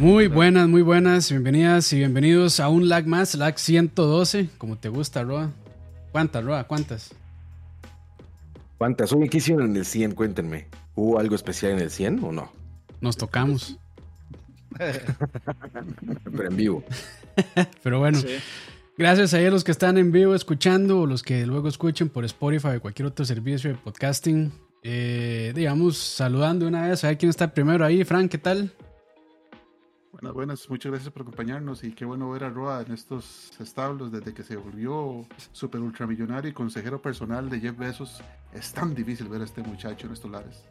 Muy buenas, muy buenas. Bienvenidas y bienvenidos a un lag más, lag 112, como te gusta, Roa. ¿Cuántas, Roa? ¿Cuántas? ¿Cuántas? Oye, ¿qué hicieron en el 100? Cuéntenme. ¿Hubo algo especial en el 100 o no? Nos tocamos. Pero en vivo. Pero bueno, gracias a los que están en vivo escuchando o los que luego escuchen por Spotify o cualquier otro servicio de podcasting. Eh, digamos, saludando una vez a ver quién está primero ahí. Frank, ¿qué tal? Buenas, buenas, muchas gracias por acompañarnos y qué bueno ver a Roa en estos establos desde que se volvió super ultramillonario y consejero personal de Jeff Bezos. Es tan difícil ver a este muchacho en estos lares.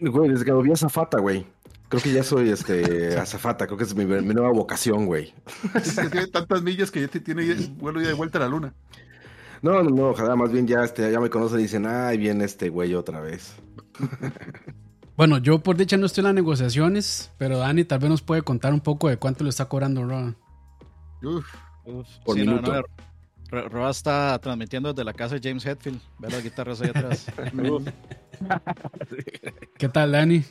Güey, desde que lo vi a Zafata, güey. Creo que ya soy este azafata, creo que es mi, mi nueva vocación, güey. Es que tiene tantas millas que ya te tiene vuelo y de vuelta a la luna. No, no, no, ojalá más bien ya, este, ya me conocen y dicen, ay, viene este güey otra vez. Bueno, yo por dicha no estoy en las negociaciones, pero Dani tal vez nos puede contar un poco de cuánto le está cobrando Roa. Uf, Por Sí, no, minuto. no, Ro- Roa está transmitiendo desde la casa de James Hetfield. Ve las guitarras ahí atrás. ¿Qué tal, Dani?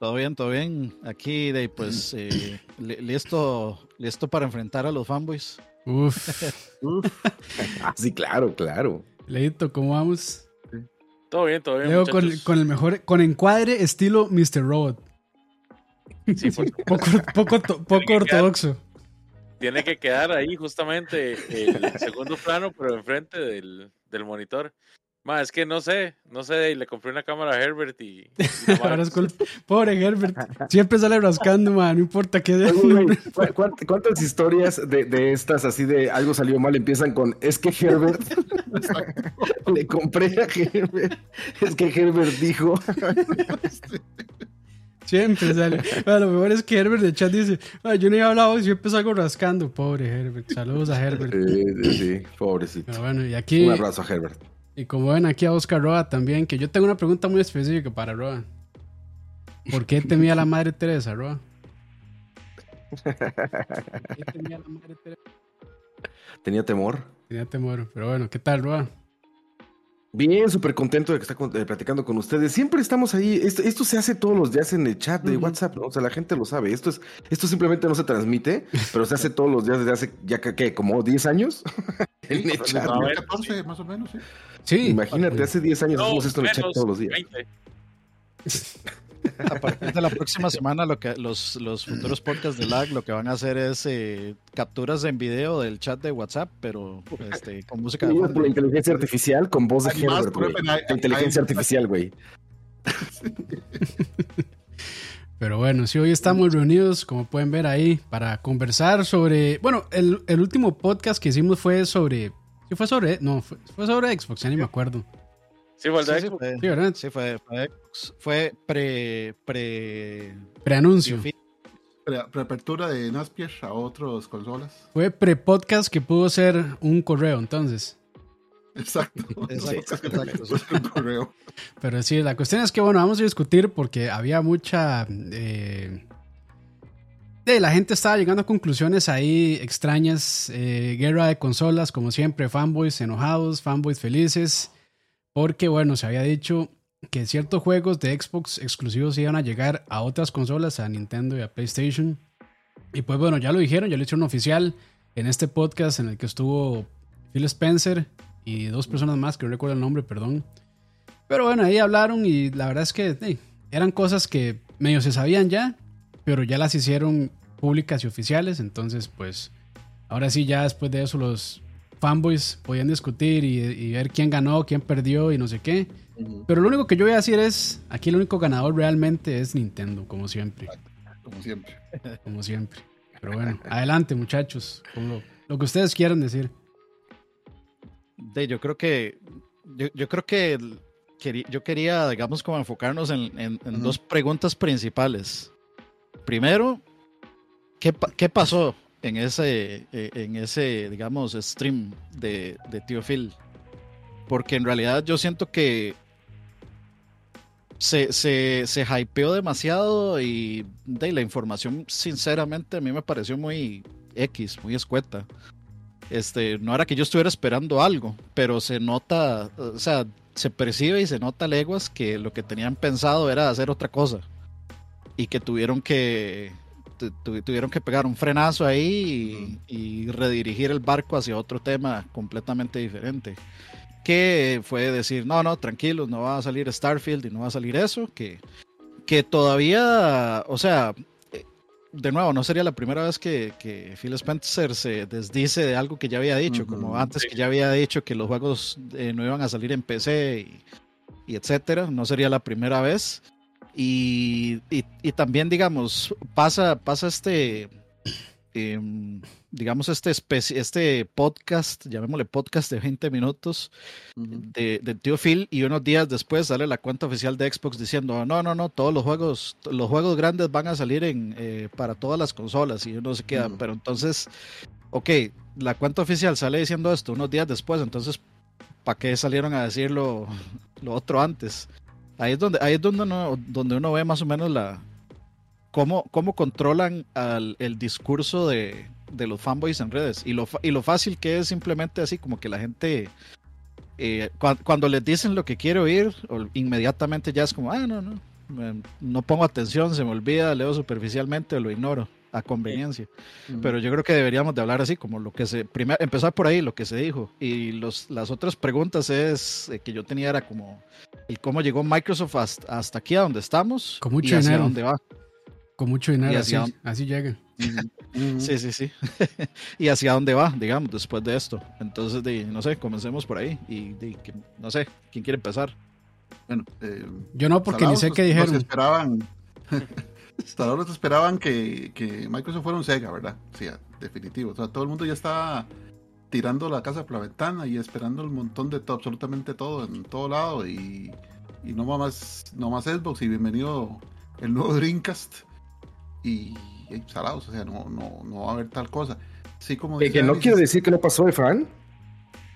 todo bien, todo bien. Aquí, de, pues, eh, li- listo, listo para enfrentar a los fanboys. Uf, Ah, sí, claro, claro. Leito, ¿cómo vamos? Todo bien, todo bien. Leo con, el mejor, con encuadre estilo Mr. Robot. Sí, por- Poco, poco, to- poco ortodoxo. tiene que quedar ahí justamente el segundo plano, pero enfrente del, del monitor. Ma, es que no sé, no sé, y le compré una cámara a Herbert y. Ahora es Pobre Herbert. Siempre sale rascando, man. No importa qué. Oye, güey, ¿cu- cuánt- ¿Cuántas historias de, de estas así de algo salió mal empiezan con es que Herbert le compré a Herbert? Es que Herbert dijo. Siempre sale. Bueno, lo mejor es que Herbert de chat dice: "Ah, Yo no he hablado y siempre salgo rascando. Pobre Herbert. Saludos a Herbert. Sí, sí, sí, pobrecito. Pero bueno, y aquí. Un abrazo a Herbert. Y como ven aquí a Oscar Roa también, que yo tengo una pregunta muy específica para Roa. ¿Por qué temía a la madre Teresa, Roa? ¿Por qué temía a la madre Teresa? Tenía temor. Tenía temor. Pero bueno, ¿qué tal, Roa? Bien, súper contento de que está eh, platicando con ustedes. Siempre estamos ahí. Esto, esto se hace todos los días en el chat de. WhatsApp, ¿no? O sea, la gente lo sabe. Esto es, esto simplemente no se transmite, pero se hace todos los días desde hace ya que, ¿qué? como 10 años. en el chat. 2014 más o menos, sí. Sí. Imagínate, hace 10 años No, hacemos esto en el chat todos los días. 20. A partir de la próxima semana, lo que los, los futuros podcasts de LAG lo que van a hacer es eh, capturas en video del chat de WhatsApp, pero este, con música de por la inteligencia artificial con voz de Herbert, inteligencia artificial, güey. Pero bueno, sí, hoy estamos reunidos, como pueden ver ahí, para conversar sobre. Bueno, el, el último podcast que hicimos fue sobre. Sí, fue sobre. No, fue, fue sobre Xbox, ya ni me acuerdo. Sí, fue el de Sí, sí, Xbox. fue, Sí, ¿verdad? sí, fue, fue, fue pre, pre, Preanuncio. Pre- Preapertura de Naspier a otras consolas. Fue pre-podcast que pudo ser un correo, entonces. Exacto. Exacto, exacto. Un correo. Pero sí, la cuestión es que, bueno, vamos a discutir porque había mucha... eh, la gente estaba llegando a conclusiones ahí extrañas. eh, guerra de consolas, como siempre, fanboys enojados, fanboys felices. Porque, bueno, se había dicho que ciertos juegos de Xbox exclusivos iban a llegar a otras consolas, a Nintendo y a PlayStation. Y pues bueno, ya lo dijeron, ya lo hicieron oficial en este podcast en el que estuvo Phil Spencer y dos personas más, que no recuerdo el nombre, perdón. Pero bueno, ahí hablaron y la verdad es que eran cosas que medio se sabían ya, pero ya las hicieron públicas y oficiales. Entonces, pues, ahora sí, ya después de eso, los fanboys podían discutir y, y ver quién ganó, quién perdió y no sé qué. Pero lo único que yo voy a decir es: aquí el único ganador realmente es Nintendo, como siempre. Como siempre. Como siempre. Pero bueno, adelante, muchachos. con lo, lo que ustedes quieran decir. De, yo creo que yo, yo creo que yo quería, digamos, como enfocarnos en, en- en Ujú. dos preguntas principales. Primero, ¿qué, qué pasó en ese, eh, en ese, digamos, stream de, de Tío Phil? Porque en realidad yo siento que se, se, se hypeó demasiado y de la información, sinceramente, a mí me pareció muy X, muy escueta. Este, no era que yo estuviera esperando algo, pero se nota, o sea, se percibe y se nota leguas que lo que tenían pensado era hacer otra cosa y que tuvieron que, tu- tu- tuvieron que pegar un frenazo ahí y, y redirigir el barco hacia otro tema completamente diferente. Que fue decir, no, no, tranquilos, no va a salir Starfield y no va a salir eso, que, que todavía, o sea, eh, de nuevo, no sería la primera vez que, que Phil Spencer se desdice de algo que ya había dicho, como antes que ya había dicho que los juegos eh, no iban a salir en PC y, y etcétera, no sería la primera vez. Y, y- y también, digamos, pasa, pasa este, em, digamos, este, este podcast, llamémosle podcast de 20 minutos de, del tío Phil y unos días después sale la cuenta oficial de Xbox diciendo, no, no, no, todos los juegos, los juegos grandes van a salir en, eh, para todas las consolas y uno se queda, pero entonces, ok, la cuenta oficial sale diciendo esto unos días después, entonces, ¿para qué salieron a decir lo, lo otro antes? Ahí es donde, ahí es donde uno, donde uno ve más o menos la cómo, cómo controlan al, el discurso de, de los fanboys en redes y lo, y lo fácil que es simplemente así como que la gente eh, cua- cuando les dicen lo que quiero oír, inmediatamente ya es como, ah, no, no, me- no pongo atención, se me olvida, leo superficialmente o lo ignoro a conveniencia. Ujú. Pero yo creo que deberíamos de hablar así, como lo que se, primero, empezar por ahí, lo que se dijo. Y los, las otras preguntas es, eh, que yo tenía era como, el cómo llegó Microsoft hasta, hasta aquí a donde estamos Con mucho y hacia dinero. dónde va. Con mucho dinero, así, hacia- así llega. Sí, sí, sí. y hacia dónde va, digamos, después de esto. Entonces, de, no sé, comencemos por ahí. Y de, que- no sé, ¿quién quiere empezar? Bueno, eh, Yo no, porque ni sé qué dijeron. esperaban. Salados los esperaban que, que Microsoft fuera un Sega, ¿verdad? Sí, definitivo. O sea, todo el mundo ya estaba tirando la casa por la ventana y esperando el montón de todo, absolutamente todo, en todo lado. Y, y no más, no más Xbox. Y bienvenido el nuevo Dreamcast. Y, y salados, o sea, no, no, no va a haber tal cosa. Sí, como dice que no quiere decir que no pasó, Efran.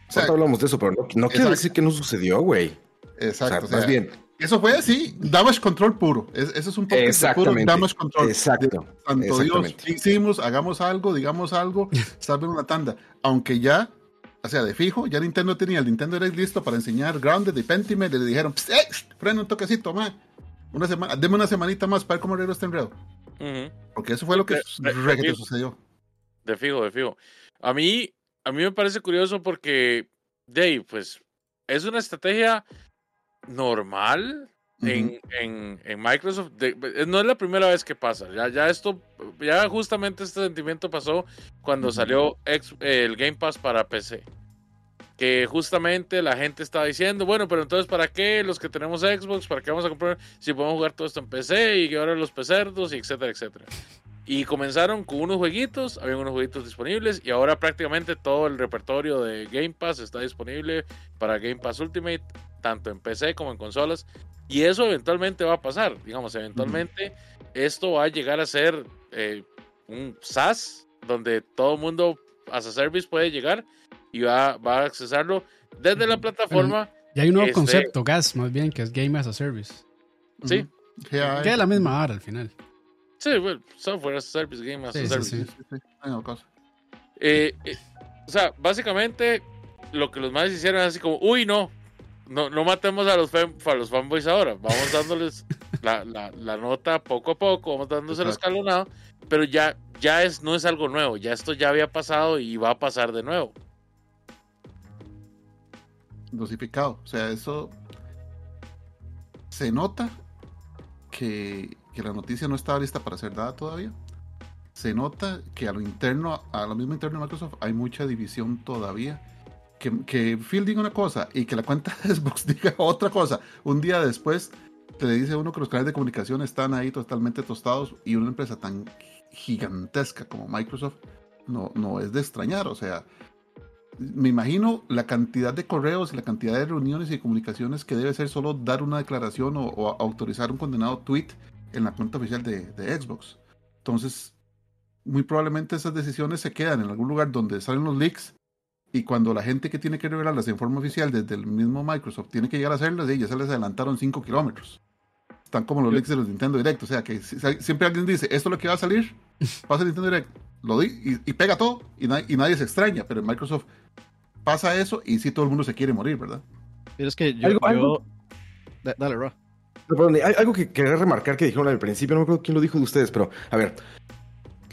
o sea, hablamos de eso, pero no, no quiere Exacto. decir que no sucedió, güey. O sea, Exacto. o sea, más bien, Eso fue así, damage control puro. Es- eso es un poco de puro damage control. exacto. Santo Dios. ¿qué hicimos? Hagamos algo, digamos algo, salven una tanda. Aunque ya, o sea, de fijo, ya Nintendo tenía el Nintendo Direct listo para enseñar Grounded y Pentiment y le dijeron, "Psst, eh, frena un toquecito, man. Una semana, deme una semanita más para ver cómo arreglo este enredo. Ujú. Porque eso fue lo que De- de- de- sucedió. De fijo, de fijo. A mí, a mí me parece curioso porque, Dave, pues, es una estrategia normal en, en, en Microsoft. de- eh, no es la primera vez que pasa. Ya, ya esto, ya justamente este sentimiento pasó cuando salió ex- el Game Pass para PC. Que justamente la gente estaba diciendo, bueno, pero entonces, ¿para qué los que tenemos Xbox? ¿Para qué vamos a comprar si podemos jugar todo esto en PC y que ahora los pecerdos y etcétera, etcétera? Y comenzaron con unos jueguitos, había unos jueguitos disponibles y ahora prácticamente todo el repertorio de Game Pass está disponible para Game Pass Ultimate, tanto en PC como en consolas. Y eso eventualmente va a pasar, digamos, eventualmente esto va a llegar a ser eh, un SaaS donde todo el mundo as a service puede llegar y va, va a accesarlo desde la plataforma. Y hay un nuevo Este- concepto, GAS, más bien, que es Game as a Service. Sí. Ujú. GAA. Que es la misma vara al final. Sí, bueno, software as a service, game as a Sí, service. sí. Sí. Eh, eh, o sea, básicamente lo que los más hicieron es así como, uy, no, no, no matemos a los, fan- a los fanboys ahora, vamos dándoles la, la- la nota poco a poco, vamos dándose el escalonado, pero ya, ya es, no es algo nuevo, ya esto ya había pasado y va a pasar de nuevo. dosificado. O sea, eso se nota que, que la noticia no estaba lista para ser dada todavía. Se nota que a lo interno, a lo mismo interno de Microsoft, hay mucha división todavía. Que, Phil diga una cosa y que la cuenta de Xbox diga otra cosa. Un día después te le dice uno que los canales de comunicación están ahí totalmente tostados y una empresa tan gigantesca como Microsoft no, no es de extrañar. O sea, me imagino la cantidad de correos y la cantidad de reuniones y comunicaciones que debe ser solo dar una declaración o, o autorizar un condenado tweet en la cuenta oficial de, de Xbox. Entonces, muy probablemente esas decisiones se quedan en algún lugar donde salen los leaks y cuando la gente que tiene que revelarlas en forma oficial desde el mismo Microsoft tiene que llegar a hacerlas, eh, ya se les adelantaron 5 kilómetros. Están como los leaks de los Nintendo Direct, o sea que si- si- siempre alguien dice, esto es lo que va a salir, va a ser Nintendo Direct, lo di y, y pega todo y, na- y nadie se extraña, pero en Microsoft pasa eso y sí todo el mundo se quiere morir, ¿verdad? Pero es que yo. Algo- yo- algo- Da- Dale. No, perdón, hay algo que quería remarcar que dijeron al principio, no me acuerdo quién lo dijo de ustedes, pero a ver,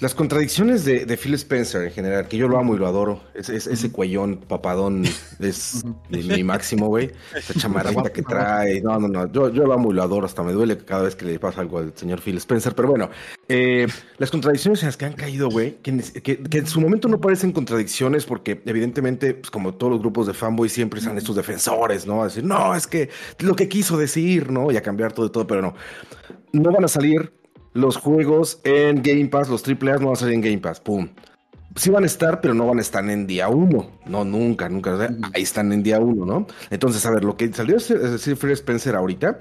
Las contradicciones de, de, Phil Spencer en general, que yo lo amo y lo adoro. Es, es, ese cuellón papadón es mi, mi máximo, güey. Esa chamarrita que trae. No, no, no. Yo, yo lo amo y lo adoro. Hasta me duele cada vez que le pasa algo al señor Phil Spencer. Pero bueno, eh, las contradicciones en las que han caído, güey, que, que, que, en su momento no parecen contradicciones porque evidentemente, pues como todos los grupos de fanboy siempre están estos defensores, ¿no? A decir, no, es que lo que quiso decir, ¿no? Y a cambiar todo y todo, pero no. No van a salir los juegos en Game Pass, los AAA no van a salir en Game Pass, pum. Sí van a estar, pero no van a estar en día uno. No, nunca, nunca. O sea, ahí están en día uno, ¿no? Entonces, a ver, lo que salió es decir Free Spencer ahorita,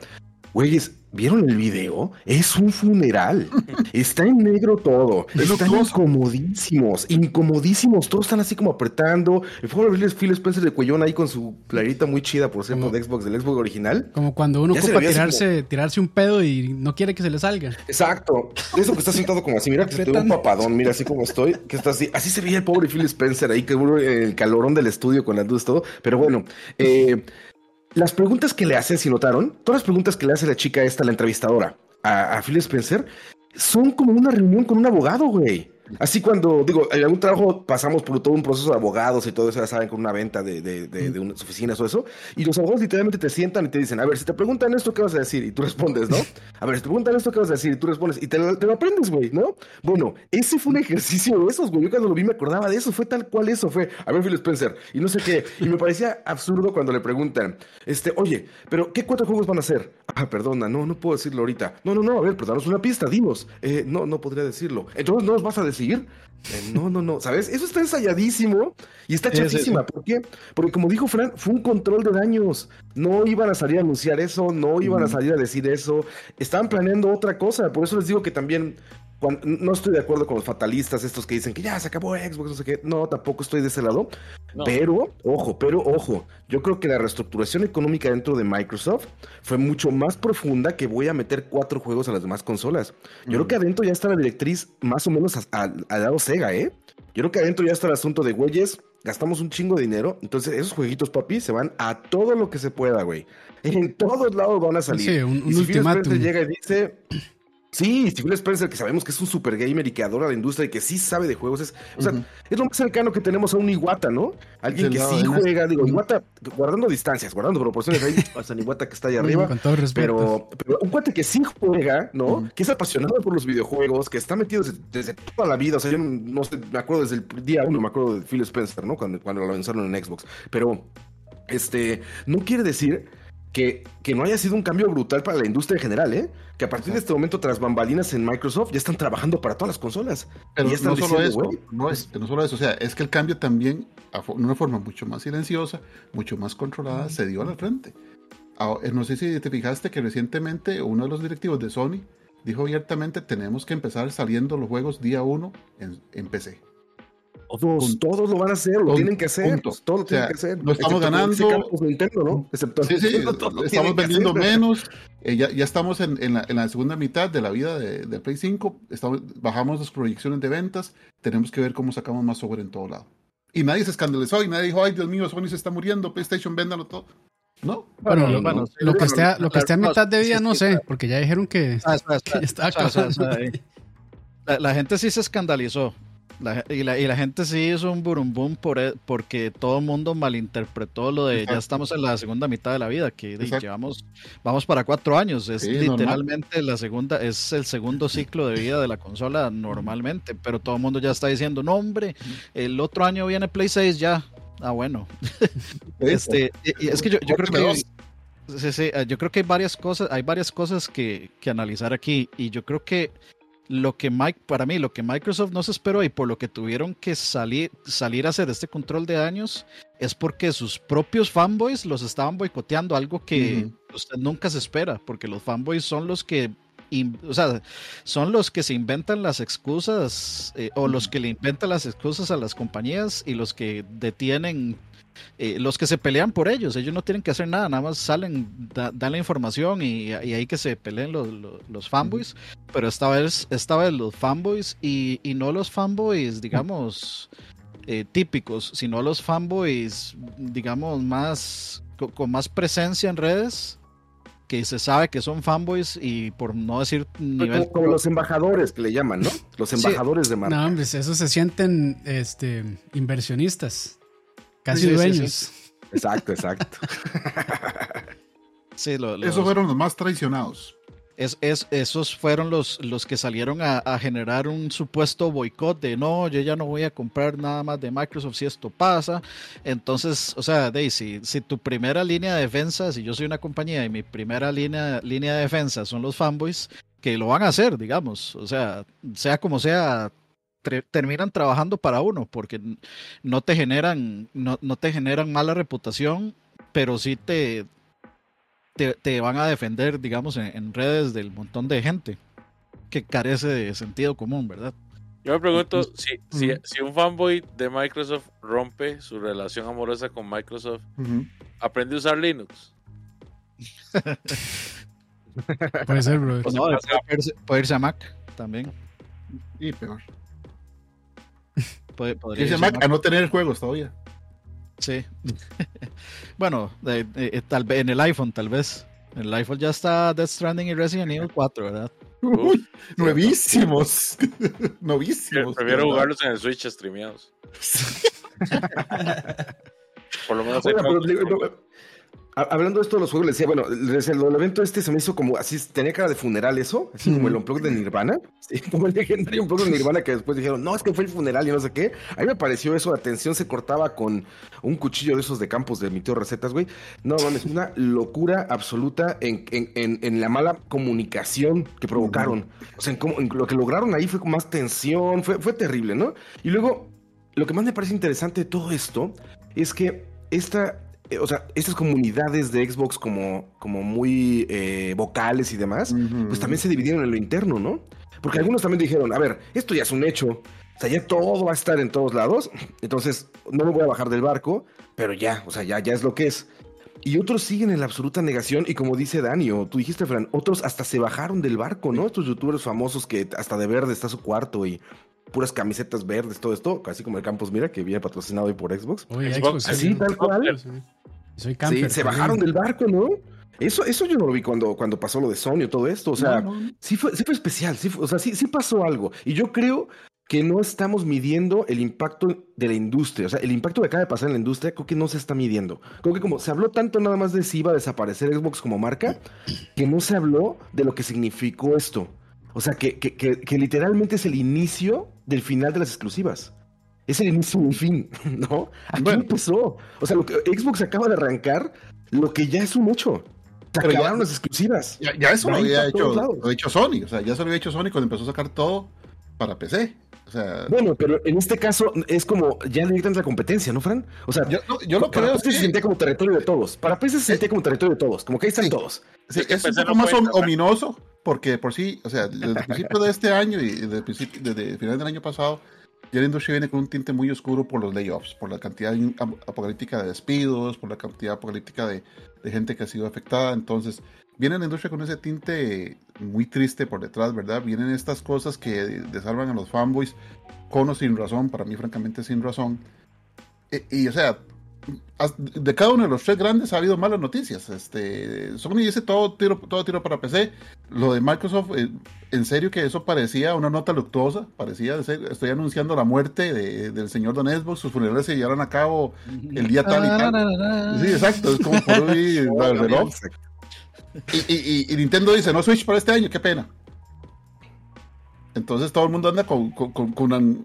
güeyes, ¿Vieron el video? Es un funeral. Está en negro todo. Están incomodísimos, incomodísimos. Todos están así como apretando. El fuego de Phil Spencer de cuellón ahí con su playerita muy chida, por ejemplo, de Xbox, del Xbox original. Como cuando uno ocupa tirarse, como... tirarse un pedo y no quiere que se le salga. Exacto. Eso que está sentado como así. Mira que se te ve un papadón. Mira así como estoy. Que está así. Así se veía el pobre Phil Spencer ahí, que el calorón del estudio con las luces todo. Pero bueno, eh. Las preguntas que le hace, si notaron, todas las preguntas que le hace la chica esta, la entrevistadora, a, a Phil Spencer, son como una reunión con un abogado, güey. Así cuando, digo, en algún trabajo pasamos por todo un proceso de abogados y todo eso, ya saben, con una venta de, de, de, de unas oficinas o eso, y los abogados literalmente te sientan y te dicen, a ver, si te preguntan esto, ¿qué vas a decir? Y tú respondes, ¿no? A ver, si te preguntan esto, ¿qué vas a decir? Y tú respondes, y te, te lo aprendes, güey, ¿no? Bueno, ese fue un ejercicio de esos, güey. Yo cuando lo vi me acordaba de eso, fue tal cual eso, fue, a ver, Phil Spencer, y no sé qué, y me parecía absurdo cuando le preguntan, este, oye, pero ¿qué cuatro juegos van a hacer? Ah, perdona, no, no puedo decirlo ahorita. No, no, no, a ver, pero danos una pista, dinos. Eh, no, no podría decirlo. Entonces, ¿no nos vas a decir? Eh, no, no, no, ¿sabes? Eso está ensayadísimo y está chafísima. ¿Por qué? Porque como dijo Fran, fue un control de daños. No iban a salir a anunciar eso, no iban a salir a decir eso. Estaban planeando otra cosa. Por eso les digo que también cuando, no estoy de acuerdo con los fatalistas, estos que dicen que ya se acabó Xbox, no sé qué. No, tampoco estoy de ese lado. No. Pero, ojo, pero ojo, yo creo que la reestructuración económica dentro de Microsoft fue mucho más profunda que voy a meter cuatro juegos a las demás consolas. Yo mm. creo que adentro ya está la directriz más o menos al lado Sega, ¿eh? Yo creo que adentro ya está el asunto de güeyes, gastamos un chingo de dinero, entonces esos jueguitos, papi, se van a todo lo que se pueda, güey. En todos lados van a salir. Sí, un, un y si ultimátum. llega y dice, Sí, Phil Spencer, que sabemos que es un super gamer y que adora la industria y que sí sabe de juegos. Es, o sea, uh -huh. es lo más cercano que tenemos a un Iwata, ¿no? Alguien que no, sí juega, digo, Iwata, guardando distancias, guardando proporciones ahí, hasta Iwata que está ahí arriba. Con todo respeto. Pero, pero un cuate que sí juega, ¿no? Uh -huh. Que es apasionado por los videojuegos, que está metido desde, desde, toda la vida. O sea, yo no sé, me acuerdo desde el día uno, me acuerdo de Phil Spencer, ¿no? Cuando, cuando lo lanzaron en Xbox. Pero, este, no quiere decir que, que, no haya sido un cambio brutal para la industria en general, ¿eh? Que a partir de este momento, tras bambalinas en Microsoft, ya están trabajando para todas las consolas. Pero y ya están no solo diciendo, eso, no, es, no solo eso, o sea, es que el cambio también, de una forma mucho más silenciosa, mucho más controlada, se dio a la frente. No sé si te fijaste que recientemente uno de los directivos de Sony dijo abiertamente, tenemos que empezar saliendo los juegos día uno en, en PC. Todos, todos lo van a hacer, lo tienen que hacer. Todos lo tienen o sea, que hacer. No estamos ganando. Nintendo, ¿no? Excepto sí, sí, estamos vendiendo menos. Eh, ya, ya, estamos en, en, la, en, la, segunda mitad de la vida de, de Play 5. Estamos, bajamos las proyecciones de ventas. Tenemos que ver cómo sacamos más software en todo lado. Y nadie se escandalizó y nadie dijo, ay Dios mío, Sony se está muriendo, PlayStation, véndalo todo. No. Bueno, no, bueno, sí, lo, que esté, a, lo que esté a mitad de vida, no sé, porque ya dijeron que, ah, está, está, que está acabando. La, la, gente sí se escandalizó. La, y, la, y, la, gente sí hizo un burumbum por, e, porque todo el mundo malinterpretó lo de Exacto. ya estamos en la segunda mitad de la vida, que de, llevamos, vamos para cuatro años, es sí, literalmente normal. la segunda, es el segundo ciclo de vida de la consola normalmente, pero todo el mundo ya está diciendo, no hombre, el otro año viene Play 6 ya, ah bueno, este, y, es que yo, yo creo que... Sí, sí, yo creo que hay varias cosas, hay varias cosas que, que analizar aquí y yo creo que lo que Mike, para mí, lo que Microsoft no se esperó y por lo que tuvieron que salir, salir a hacer este control de daños es porque sus propios fanboys los estaban boicoteando, algo que usted nunca se espera, porque los fanboys son los que o sea, son los que se inventan las excusas eh, o los que le inventan las excusas a las compañías y los que detienen eh, los que se pelean por ellos, ellos no tienen que hacer nada, nada más salen, da, dan la información y, y, ahí que se peleen los, los, los fanboys, pero esta vez, esta vez los fanboys y, y no los fanboys, digamos, eh, típicos, sino los fanboys, digamos, más con, con, más presencia en redes, que se sabe que son fanboys y por no decir nivel... Como, los embajadores que le llaman, ¿no? Los embajadores de marca. No, hombre, eso se sienten este, inversionistas, casi dueños. exacto, exacto. sí, Esos fueron los más traicionados. Es, es, esos fueron los, los que salieron a, a, generar un supuesto boicot de no, yo ya no voy a comprar nada más de Microsoft si esto pasa. Entonces, o sea, Daisy, si tu primera línea de defensa, si yo soy una compañía y mi primera línea, línea de defensa son los fanboys, que lo van a hacer, digamos. O sea, sea como sea, terminan trabajando para uno porque no te generan, no, no te generan mala reputación, pero sí te, te, van a defender, digamos, en, redes del montón de gente que carece de sentido común, ¿verdad? Yo me pregunto si, si, si, un fanboy de Microsoft rompe su relación amorosa con Microsoft, ¿aprende a usar Linux? puede ser, bro. Pues no, puede, irse, a Mac también. Y peor. A Mac a no tener juegos todavía. Sí. bueno, tal vez en el iPhone, tal vez. En el iPhone ya está Death Stranding y Resident Evil 4, ¿verdad? Uy, nuevísimos. Novísimos. Prefiero jugarlos en el Switch streameados. Por lo menos. Hablando de esto de los juegos, le decía, bueno, el, evento este se me hizo como así, tenía cara de funeral eso, así como el unplug de Nirvana, como el legendario unplug de Nirvana que después dijeron, no, es que fue el funeral y no sé qué. A mí me pareció eso, la tensión se cortaba con un cuchillo de esos de campos de mi tío Recetas, güey. No, mames, una locura absoluta en, en, en, la mala comunicación que provocaron. O sea, en, lo que lograron ahí fue con más tensión, fue, fue terrible, ¿no? Y luego, lo que más me parece interesante de todo esto es que esta o sea, estas comunidades de Xbox como, como muy eh, vocales y demás, pues también se dividieron en lo interno, ¿no? Porque algunos también dijeron, a ver, esto ya es un hecho, o sea, ya todo va a estar en todos lados, entonces no me voy a bajar del barco, pero ya, o sea, ya, ya es lo que es. Y otros siguen en la absoluta negación y como dice Dani, o tú dijiste, Fran, otros hasta se bajaron del barco, ¿no? Estos youtubers famosos que hasta de verde está su cuarto y puras camisetas verdes, todo esto, casi como el Campos Mira, que viene patrocinado hoy por Xbox. así, tal cual. sí, se bajaron del barco, ¿no? Eso, eso yo no lo vi cuando, cuando pasó lo de Sony todo esto. O sea, Sí, fue, sí fue especial, sí o sea, sí, sí pasó algo. Y yo creo que no estamos midiendo el impacto de la industria. O sea, el impacto que acaba de pasar en la industria creo que no se está midiendo. Creo que como se habló tanto nada más de si iba a desaparecer Xbox como marca, que no se habló de lo que significó esto. O sea, que, que, que, literalmente es el inicio del final de las exclusivas. Es el inicio del fin, ¿no? Aquí empezó. O sea, lo que Xbox acaba de arrancar, lo que ya es un hecho. Se acabaron las exclusivas. Ya, eso lo había hecho, lo hecho Sony. O sea, ya se lo había hecho Sony cuando empezó a sacar todo para PC. O sea, bueno, pero en este caso es como ya dictan la competencia, ¿no, Fran? O sea, yo, yo lo creo. PC se sentía como territorio de todos. Para PC se sentía como territorio de todos. Como que ahí están todos. Sí, es, un poco más ominoso porque por sí, o sea, desde el principio de este año y desde, principio, desde final del año pasado, ya la industria viene con un tinte muy oscuro por los layoffs, por la cantidad apocalíptica de despidos, por la cantidad apocalíptica de, de gente que ha sido afectada. Entonces, viene la industria con ese tinte muy triste por detrás, ¿verdad? Vienen estas cosas que desarman a los fanboys con o sin razón, para mí francamente sin razón. E, y, o sea, de cada uno de los tres grandes ha habido malas noticias. Este, Sony dice todo tiro, todo tiro para PC. Lo de Microsoft, eh, en serio que eso parecía una nota luctuosa. Parecía, estoy anunciando la muerte del señor Don Xbox. Sus funerales se llevaron a cabo el día tal y tal. Sí, exacto. Es como por hoy el reloj. Y, Nintendo dice, no Switch para este año, qué pena. Entonces todo el mundo anda con,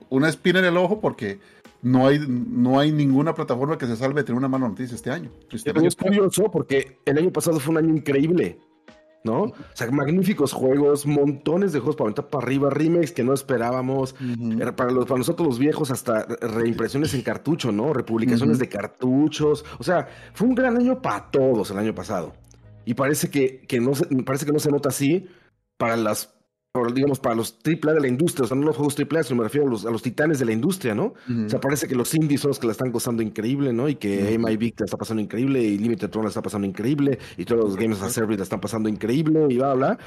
una espina en el ojo porque no hay, no hay ninguna plataforma que se salve de tener una mala noticia este año. es curioso porque el año pasado fue un año increíble, ¿no? O sea, magníficos juegos, montones de juegos para aventar para arriba, remakes que no esperábamos, para, los, para nosotros los viejos hasta reimpresiones en cartucho, ¿no? Republicaciones de cartuchos, o sea, fue un gran año para todos el año pasado. Y parece que, que no se, parece que no se nota así para las digamos, para los AAA de la industria, o sea, no los juegos AAA, sino me refiero a los, a los titanes de la industria, ¿no? O sea, parece que los indies son los que la están gozando increíble, ¿no? Y que uh MIB la está pasando increíble, y Limited Throne la está pasando increíble, y todos los Games a Service la están pasando increíble, y bla, bla.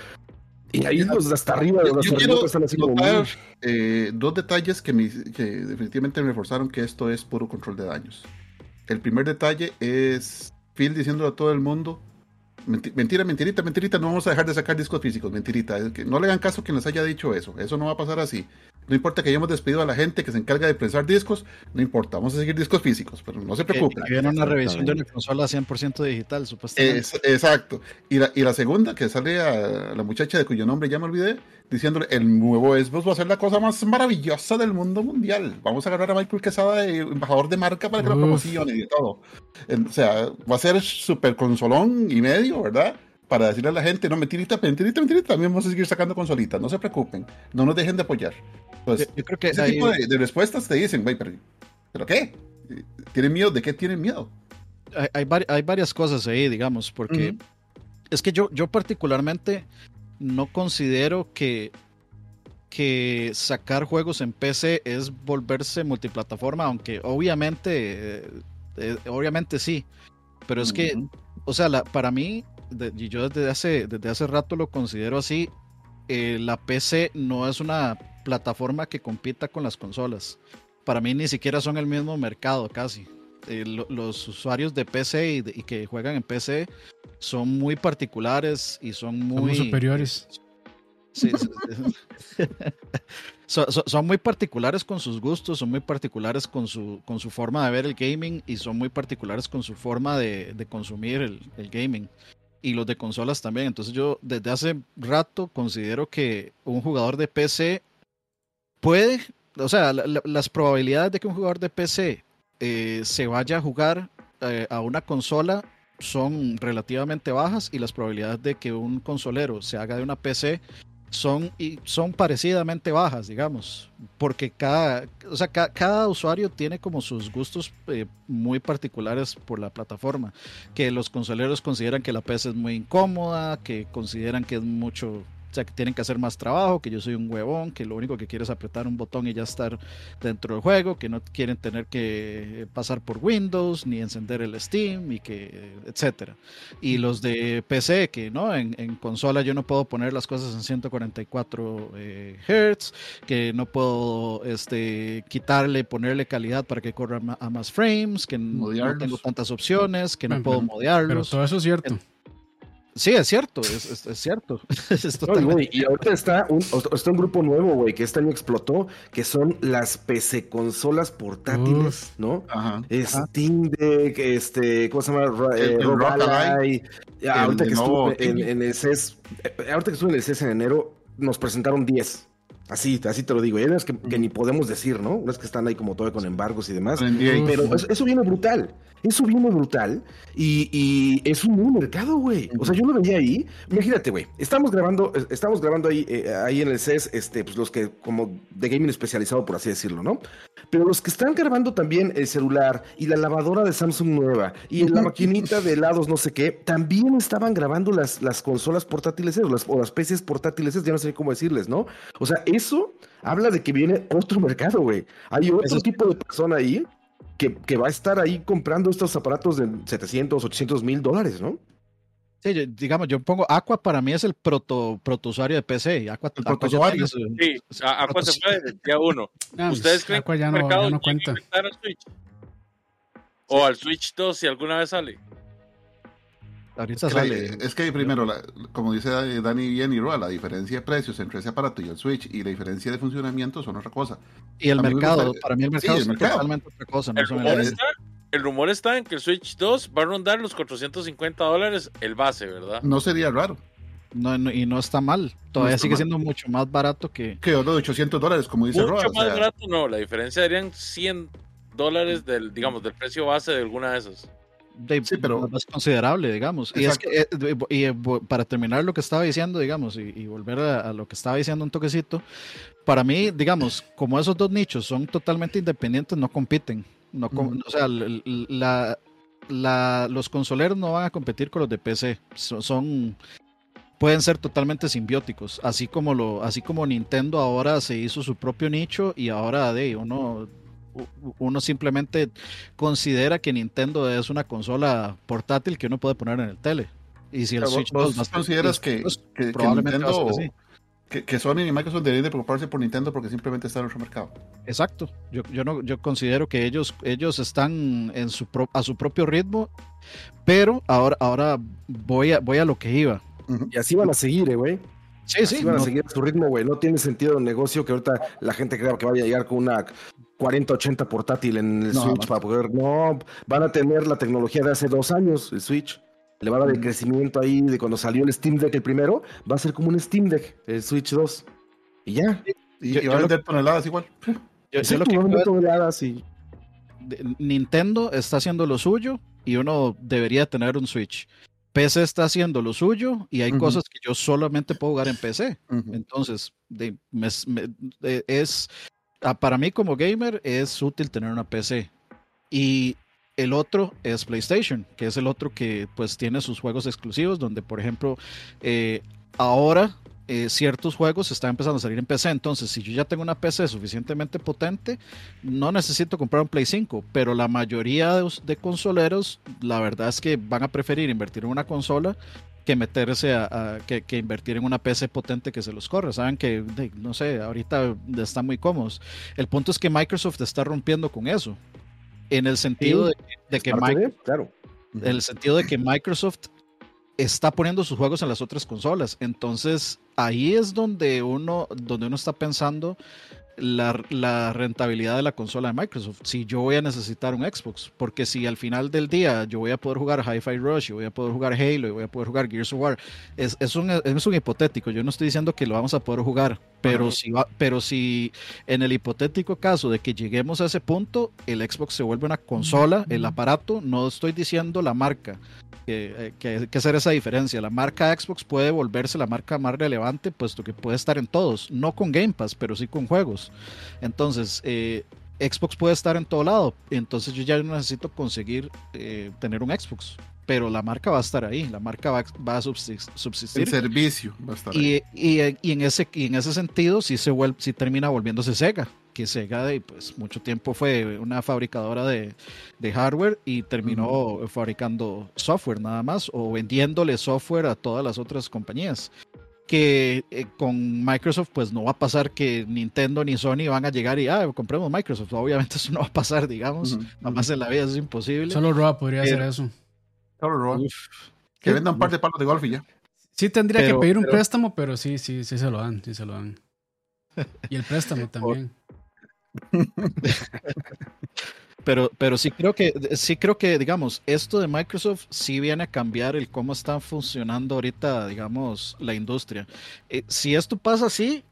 Y ahí los hasta arriba, los yo quiero están así notar, eh, dos detalles que, me, que definitivamente me reforzaron que esto es puro control de daños. El primer detalle es Phil diciéndole a todo el mundo, mentira, mentirita, mentirita, no vamos a dejar de sacar discos físicos, mentirita. no le hagan caso a quien les haya dicho eso. Eso no va a pasar así. No importa que hayamos despedido a la gente que se encarga de prensar discos, no importa, vamos a seguir discos físicos, pero no se preocupen. Que, viene una revisión de una consola 100% digital, supuestamente. exacto. Y la, y la segunda, que sale a la muchacha de cuyo nombre ya me olvidé, diciéndole, el nuevo Xbox va a ser la cosa más maravillosa del mundo mundial. Vamos a agarrar a Michael Quesada de embajador de marca para que lo promocione y todo. O sea, va a ser súper consolón y medio, ¿verdad? Para decirle a la gente, no, mentirita, mentirita, mentirita, también vamos a seguir sacando consolitas, no se preocupen, no nos dejen de apoyar. Pues, yo, creo que ese tipo de, respuestas te dicen, güey, pero, pero, qué? ¿Tienen miedo? ¿De qué tienen miedo? Hay, hay, varias cosas ahí, digamos, porque es que yo, yo particularmente no considero que, que sacar juegos en PC es volverse multiplataforma, aunque obviamente, eh, eh, obviamente sí, pero es que, o sea, la, para mí, y yo desde hace, desde hace rato lo considero así, eh, la PC no es una plataforma que compita con las consolas. Para mí ni siquiera son el mismo mercado casi. Eh, los usuarios de PC y, que juegan en PC son muy particulares y son muy... superiores. son, muy particulares con sus gustos, son muy particulares con su, con su forma de ver el gaming y son muy particulares con su forma de, consumir el, el, gaming. Y los de consolas también. Entonces yo desde hace rato considero que un jugador de PC puede, o sea, las probabilidades de que un jugador de PC eh, se vaya a jugar eh, a una consola son relativamente bajas y las probabilidades de que un consolero se haga de una PC son, y son parecidamente bajas, digamos, porque cada, o sea, cada usuario tiene como sus gustos eh, muy particulares por la plataforma, que los consoleros consideran que la PC es muy incómoda, que consideran que es mucho o sea, que tienen que hacer más trabajo, que yo soy un huevón, que lo único que quiero es apretar un botón y ya estar dentro del juego, que no quieren tener que pasar por Windows ni encender el Steam y que etcétera. Y los de PC que no en, consola yo no puedo poner las cosas en 144 eh, Hz, que no puedo este quitarle, ponerle calidad para que corra a más frames, que no tengo tantas opciones, que no puedo modearlos. Pero todo eso es cierto. Sí, es cierto, es, es, cierto. y ahorita está un, está un grupo nuevo, güey, que este año explotó, que son las PC consolas portátiles, ¿no? Ajá. Steam Deck, este, ¿cómo se llama? Eh, ahorita que estuve en, el CES, ahorita que estuve en el CES en enero, nos presentaron 10. Así, así te lo digo. Hay unas que, ni podemos decir, ¿no? Unas que están ahí como todo con embargos y demás. Pero eso, viene brutal. Eso viene brutal. Y, es un nuevo mercado, güey. O sea, yo lo veía ahí. Imagínate, güey. Estamos grabando, estamos grabando ahí, eh, ahí en el CES, este, pues los que, como de gaming especializado, por así decirlo, ¿no? Pero los que están grabando también el celular y la lavadora de Samsung nueva y la maquinita de helados, no sé qué, también estaban grabando las, las consolas portátiles o las, o las PCs portátiles, ya no sé cómo decirles, ¿no? O sea, eso habla de que viene otro mercado, güey. Hay otro tipo de persona ahí que, que, va a estar ahí comprando estos aparatos de 700, 800 mil dólares, ¿no? Sí, digamos, yo pongo Aqua para mí es el proto, proto usuario de PC. Aqua, el proto usuario. Sí, Aqua se fue el día uno. ¿Ustedes creen Aqua ya no, ya no cuenta? Al Switch? O al Switch 2 si alguna vez sale. Ahorita es sale. Que, es que primero, como dice Dani bien y Roa, la diferencia de precios entre ese aparato y el Switch y la diferencia de funcionamiento son otra cosa. Y el mercado, para mí el mercado es totalmente otra cosa. No el, rumor está, el rumor está en que el Switch 2 va a rondar los 450 dólares el base, ¿verdad? No sería raro. No, y no está mal. Todavía sigue siendo mucho más barato que. Que otro de 800 dólares, como dice Mucho más barato, no. La diferencia serían 100 dólares del, digamos, del precio base de alguna de esas sí, pero es considerable, digamos. Y es que, eh, y, eh, para terminar lo que estaba diciendo, digamos, y, volver a, lo que estaba diciendo un toquecito, para mí, digamos, como esos dos nichos son totalmente independientes, no compiten. No, O sea, la, la, los consoleros no van a competir con los de PC. Son, pueden ser totalmente simbióticos, así como lo, así como Nintendo ahora se hizo su propio nicho y ahora de uno uno simplemente considera que Nintendo es una consola portátil que uno puede poner en el tele. Y si el Switch ¿Vos, consideras que, probablemente Nintendo que, Sony y Microsoft deberían de preocuparse por Nintendo porque simplemente está en otro mercado. Exacto. Yo, yo, no, yo considero que ellos, ellos están en su a su propio ritmo, pero ahora, ahora voy, a, voy a lo que iba. Y así van a seguir, eh, güey. Sí, sí. van a seguir a su ritmo, güey. No tiene sentido el negocio que ahorita la gente crea que vaya a llegar con una 40-80 portátil en el Switch para poder. No, van a tener la tecnología de hace dos años, el Switch le va a dar el crecimiento ahí de cuando salió el Steam Deck el primero, va a ser como un Steam Deck, el Switch 2. Y ya. Y, va a vender toneladas igual. Yo, lo que toneladas y... Nintendo está haciendo lo suyo y uno debería tener un Switch. PC está haciendo lo suyo y hay cosas que yo solamente puedo jugar en PC. Entonces, es ah, para mí como gamer es útil tener una PC. Y el otro es PlayStation, que es el otro que pues tiene sus juegos exclusivos, donde por ejemplo eh, ahora eh, ciertos juegos están empezando a salir en PC. Entonces, si yo ya tengo una PC suficientemente potente, no necesito comprar un Play 5. Pero la mayoría de, consoleros, la verdad es que van a preferir invertir en una consola que meterse a, que, invertir en una PC potente que se los corre. Saben que, no sé, ahorita están muy cómodos. El punto es que Microsoft está rompiendo con eso en el sentido de, que claro. en el sentido de que Microsoft está poniendo sus juegos en las otras consolas. Entonces, ahí es donde uno, donde uno está pensando la, rentabilidad de la consola de Microsoft. Si yo voy a necesitar un Xbox, porque si al final del día yo voy a poder jugar Hi-Fi Rush, y voy a poder jugar Halo, y voy a poder jugar Gears of War, es, es, un, es un hipotético. Yo no estoy diciendo que lo vamos a poder jugar, pero, si pero si en el hipotético caso de que lleguemos a ese punto, el Xbox se vuelve una consola, el aparato, no estoy diciendo la marca, que, que, hay que hacer esa diferencia. La marca Xbox puede volverse la marca más relevante, puesto que puede estar en todos, no con Game Pass, pero sí con juegos. Entonces, eh, Xbox puede estar en todo lado, entonces yo ya no necesito conseguir eh, tener un Xbox pero la marca va a estar ahí, la marca va, a subsistir. El servicio va a estar y, ahí. Y, y, en, ese, y en ese sentido sí, se vuelve, sí termina volviéndose Sega, que Sega de, pues, mucho tiempo fue una fabricadora de, de hardware y terminó fabricando software nada más o vendiéndole software a todas las otras compañías que eh, con Microsoft pues no va a pasar que Nintendo ni Sony van a llegar y ah, compremos Microsoft. Obviamente eso no va a pasar, digamos. Nada más en la vida es imposible. Solo Roa podría hacer eso que vendan un par de palos de golf y ya. Sí tendría que pedir un préstamo, pero sí, sí, sí se lo dan, sí se lo dan. Y el préstamo también. pero, pero sí creo que, sí creo que, digamos, esto de Microsoft sí viene a cambiar el cómo está funcionando ahorita, digamos, la industria. Eh, si esto pasa así,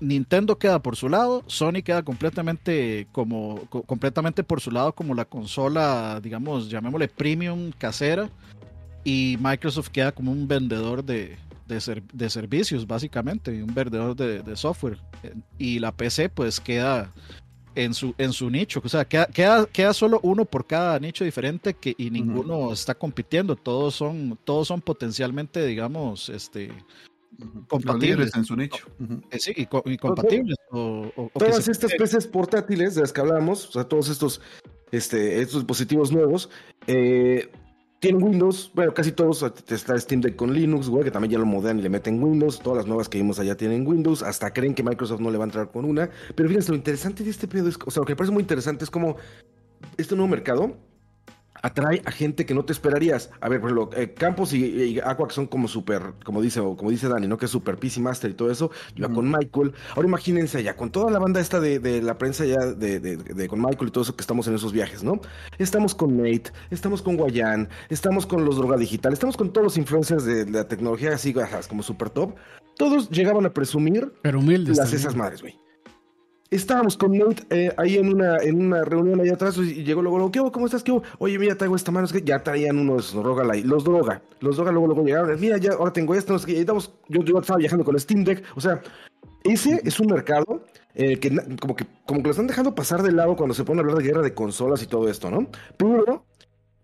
Nintendo queda por su lado, Sony queda completamente como completamente por su lado como la consola, digamos, llamémosle premium casera y Microsoft queda como un vendedor de, de, servicios básicamente, un vendedor de, software. Y la PC pues queda en su, en su nicho, o sea, queda, queda, queda solo uno por cada nicho diferente que, y ninguno está compitiendo, todos son, todos son potencialmente, digamos, este, compatibles. en su nicho. Eh, sí, y, compatibles. Todas estas PCs portátiles de las que hablamos, o sea, todos estos, este, estos dispositivos nuevos, eh, tienen Windows, bueno, casi todos, está Steam Deck con Linux, güey, que también ya lo modean y le meten Windows, todas las nuevas que vimos allá tienen Windows, hasta creen que Microsoft no le va a entrar con una, pero fíjense, lo interesante de este pedo es, o sea, lo que me parece muy interesante es como este nuevo mercado atrae a gente que no te esperarías. A ver, por ejemplo, eh, Campos y, Aqua que son como súper, como dice, o como dice Dani, ¿no? Que es super PC Master y todo eso. Yo con Michael. Ahora imagínense allá, con toda la banda esta de, la prensa ya de, con Michael y todo eso que estamos en esos viajes, ¿no? Estamos con Nate, estamos con Guayán, estamos con los droga digital, estamos con todos los influencers de, la tecnología así, como super top. Todos llegaban a presumir Pero humildes las esas madres, güey estábamos con Nate eh, ahí en una, en una reunión allá atrás y llegó luego, ¿qué ¿Cómo estás? ¿Qué Oye, mira, traigo esta mano, es que ya traían unos droga, los droga, los droga luego, luego llegaron, mira, ya ahora tengo esto, no sé qué, yo, yo estaba viajando con Steam Deck, o sea, ese es un mercado eh, que como que como que lo están dejando pasar de lado cuando se pone a hablar de guerra de consolas y todo esto, ¿no? Pero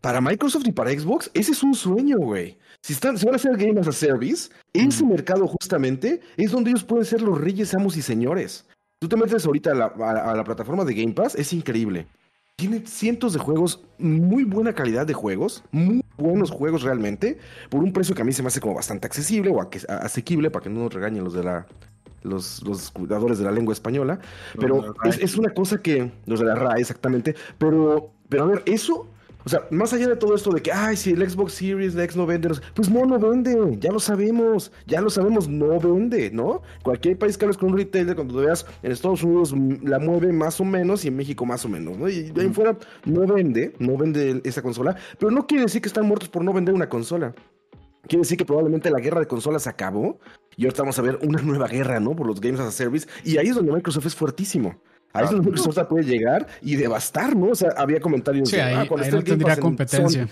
para Microsoft y para Xbox, ese es un sueño, güey. Si, están, si van a hacer Game as a Service, ese mercado justamente es donde ellos pueden ser los reyes, amos y señores. Tú te metes ahorita a la, plataforma de Game Pass, es increíble. Tiene cientos de juegos, muy buena calidad de juegos, muy buenos juegos realmente, por un precio que a mí se me hace como bastante accesible o asequible, para que no nos regañen los de la, los, los cuidadores de la lengua española, pero es, es, una cosa que, los de la RAE exactamente, pero, pero a ver, eso o sea, más allá de todo esto de que, ay, si el Xbox Series X no vende, pues no, no vende, ya lo sabemos, ya lo sabemos, no vende, ¿no? Cualquier país que hables con un retailer, cuando lo veas en Estados Unidos la mueve más o menos y en México más o menos, ¿no? Y de ahí fuera no vende, no vende esa consola, pero no quiere decir que están muertos por no vender una consola. Quiere decir que probablemente la guerra de consolas acabó y ahorita vamos a ver una nueva guerra, ¿no? Por los Games as a Service. Y ahí es donde Microsoft es fuertísimo. A eso Microsoft puede llegar y devastar, ¿no? O sea, había comentarios de, ah, ahí no tendría competencia.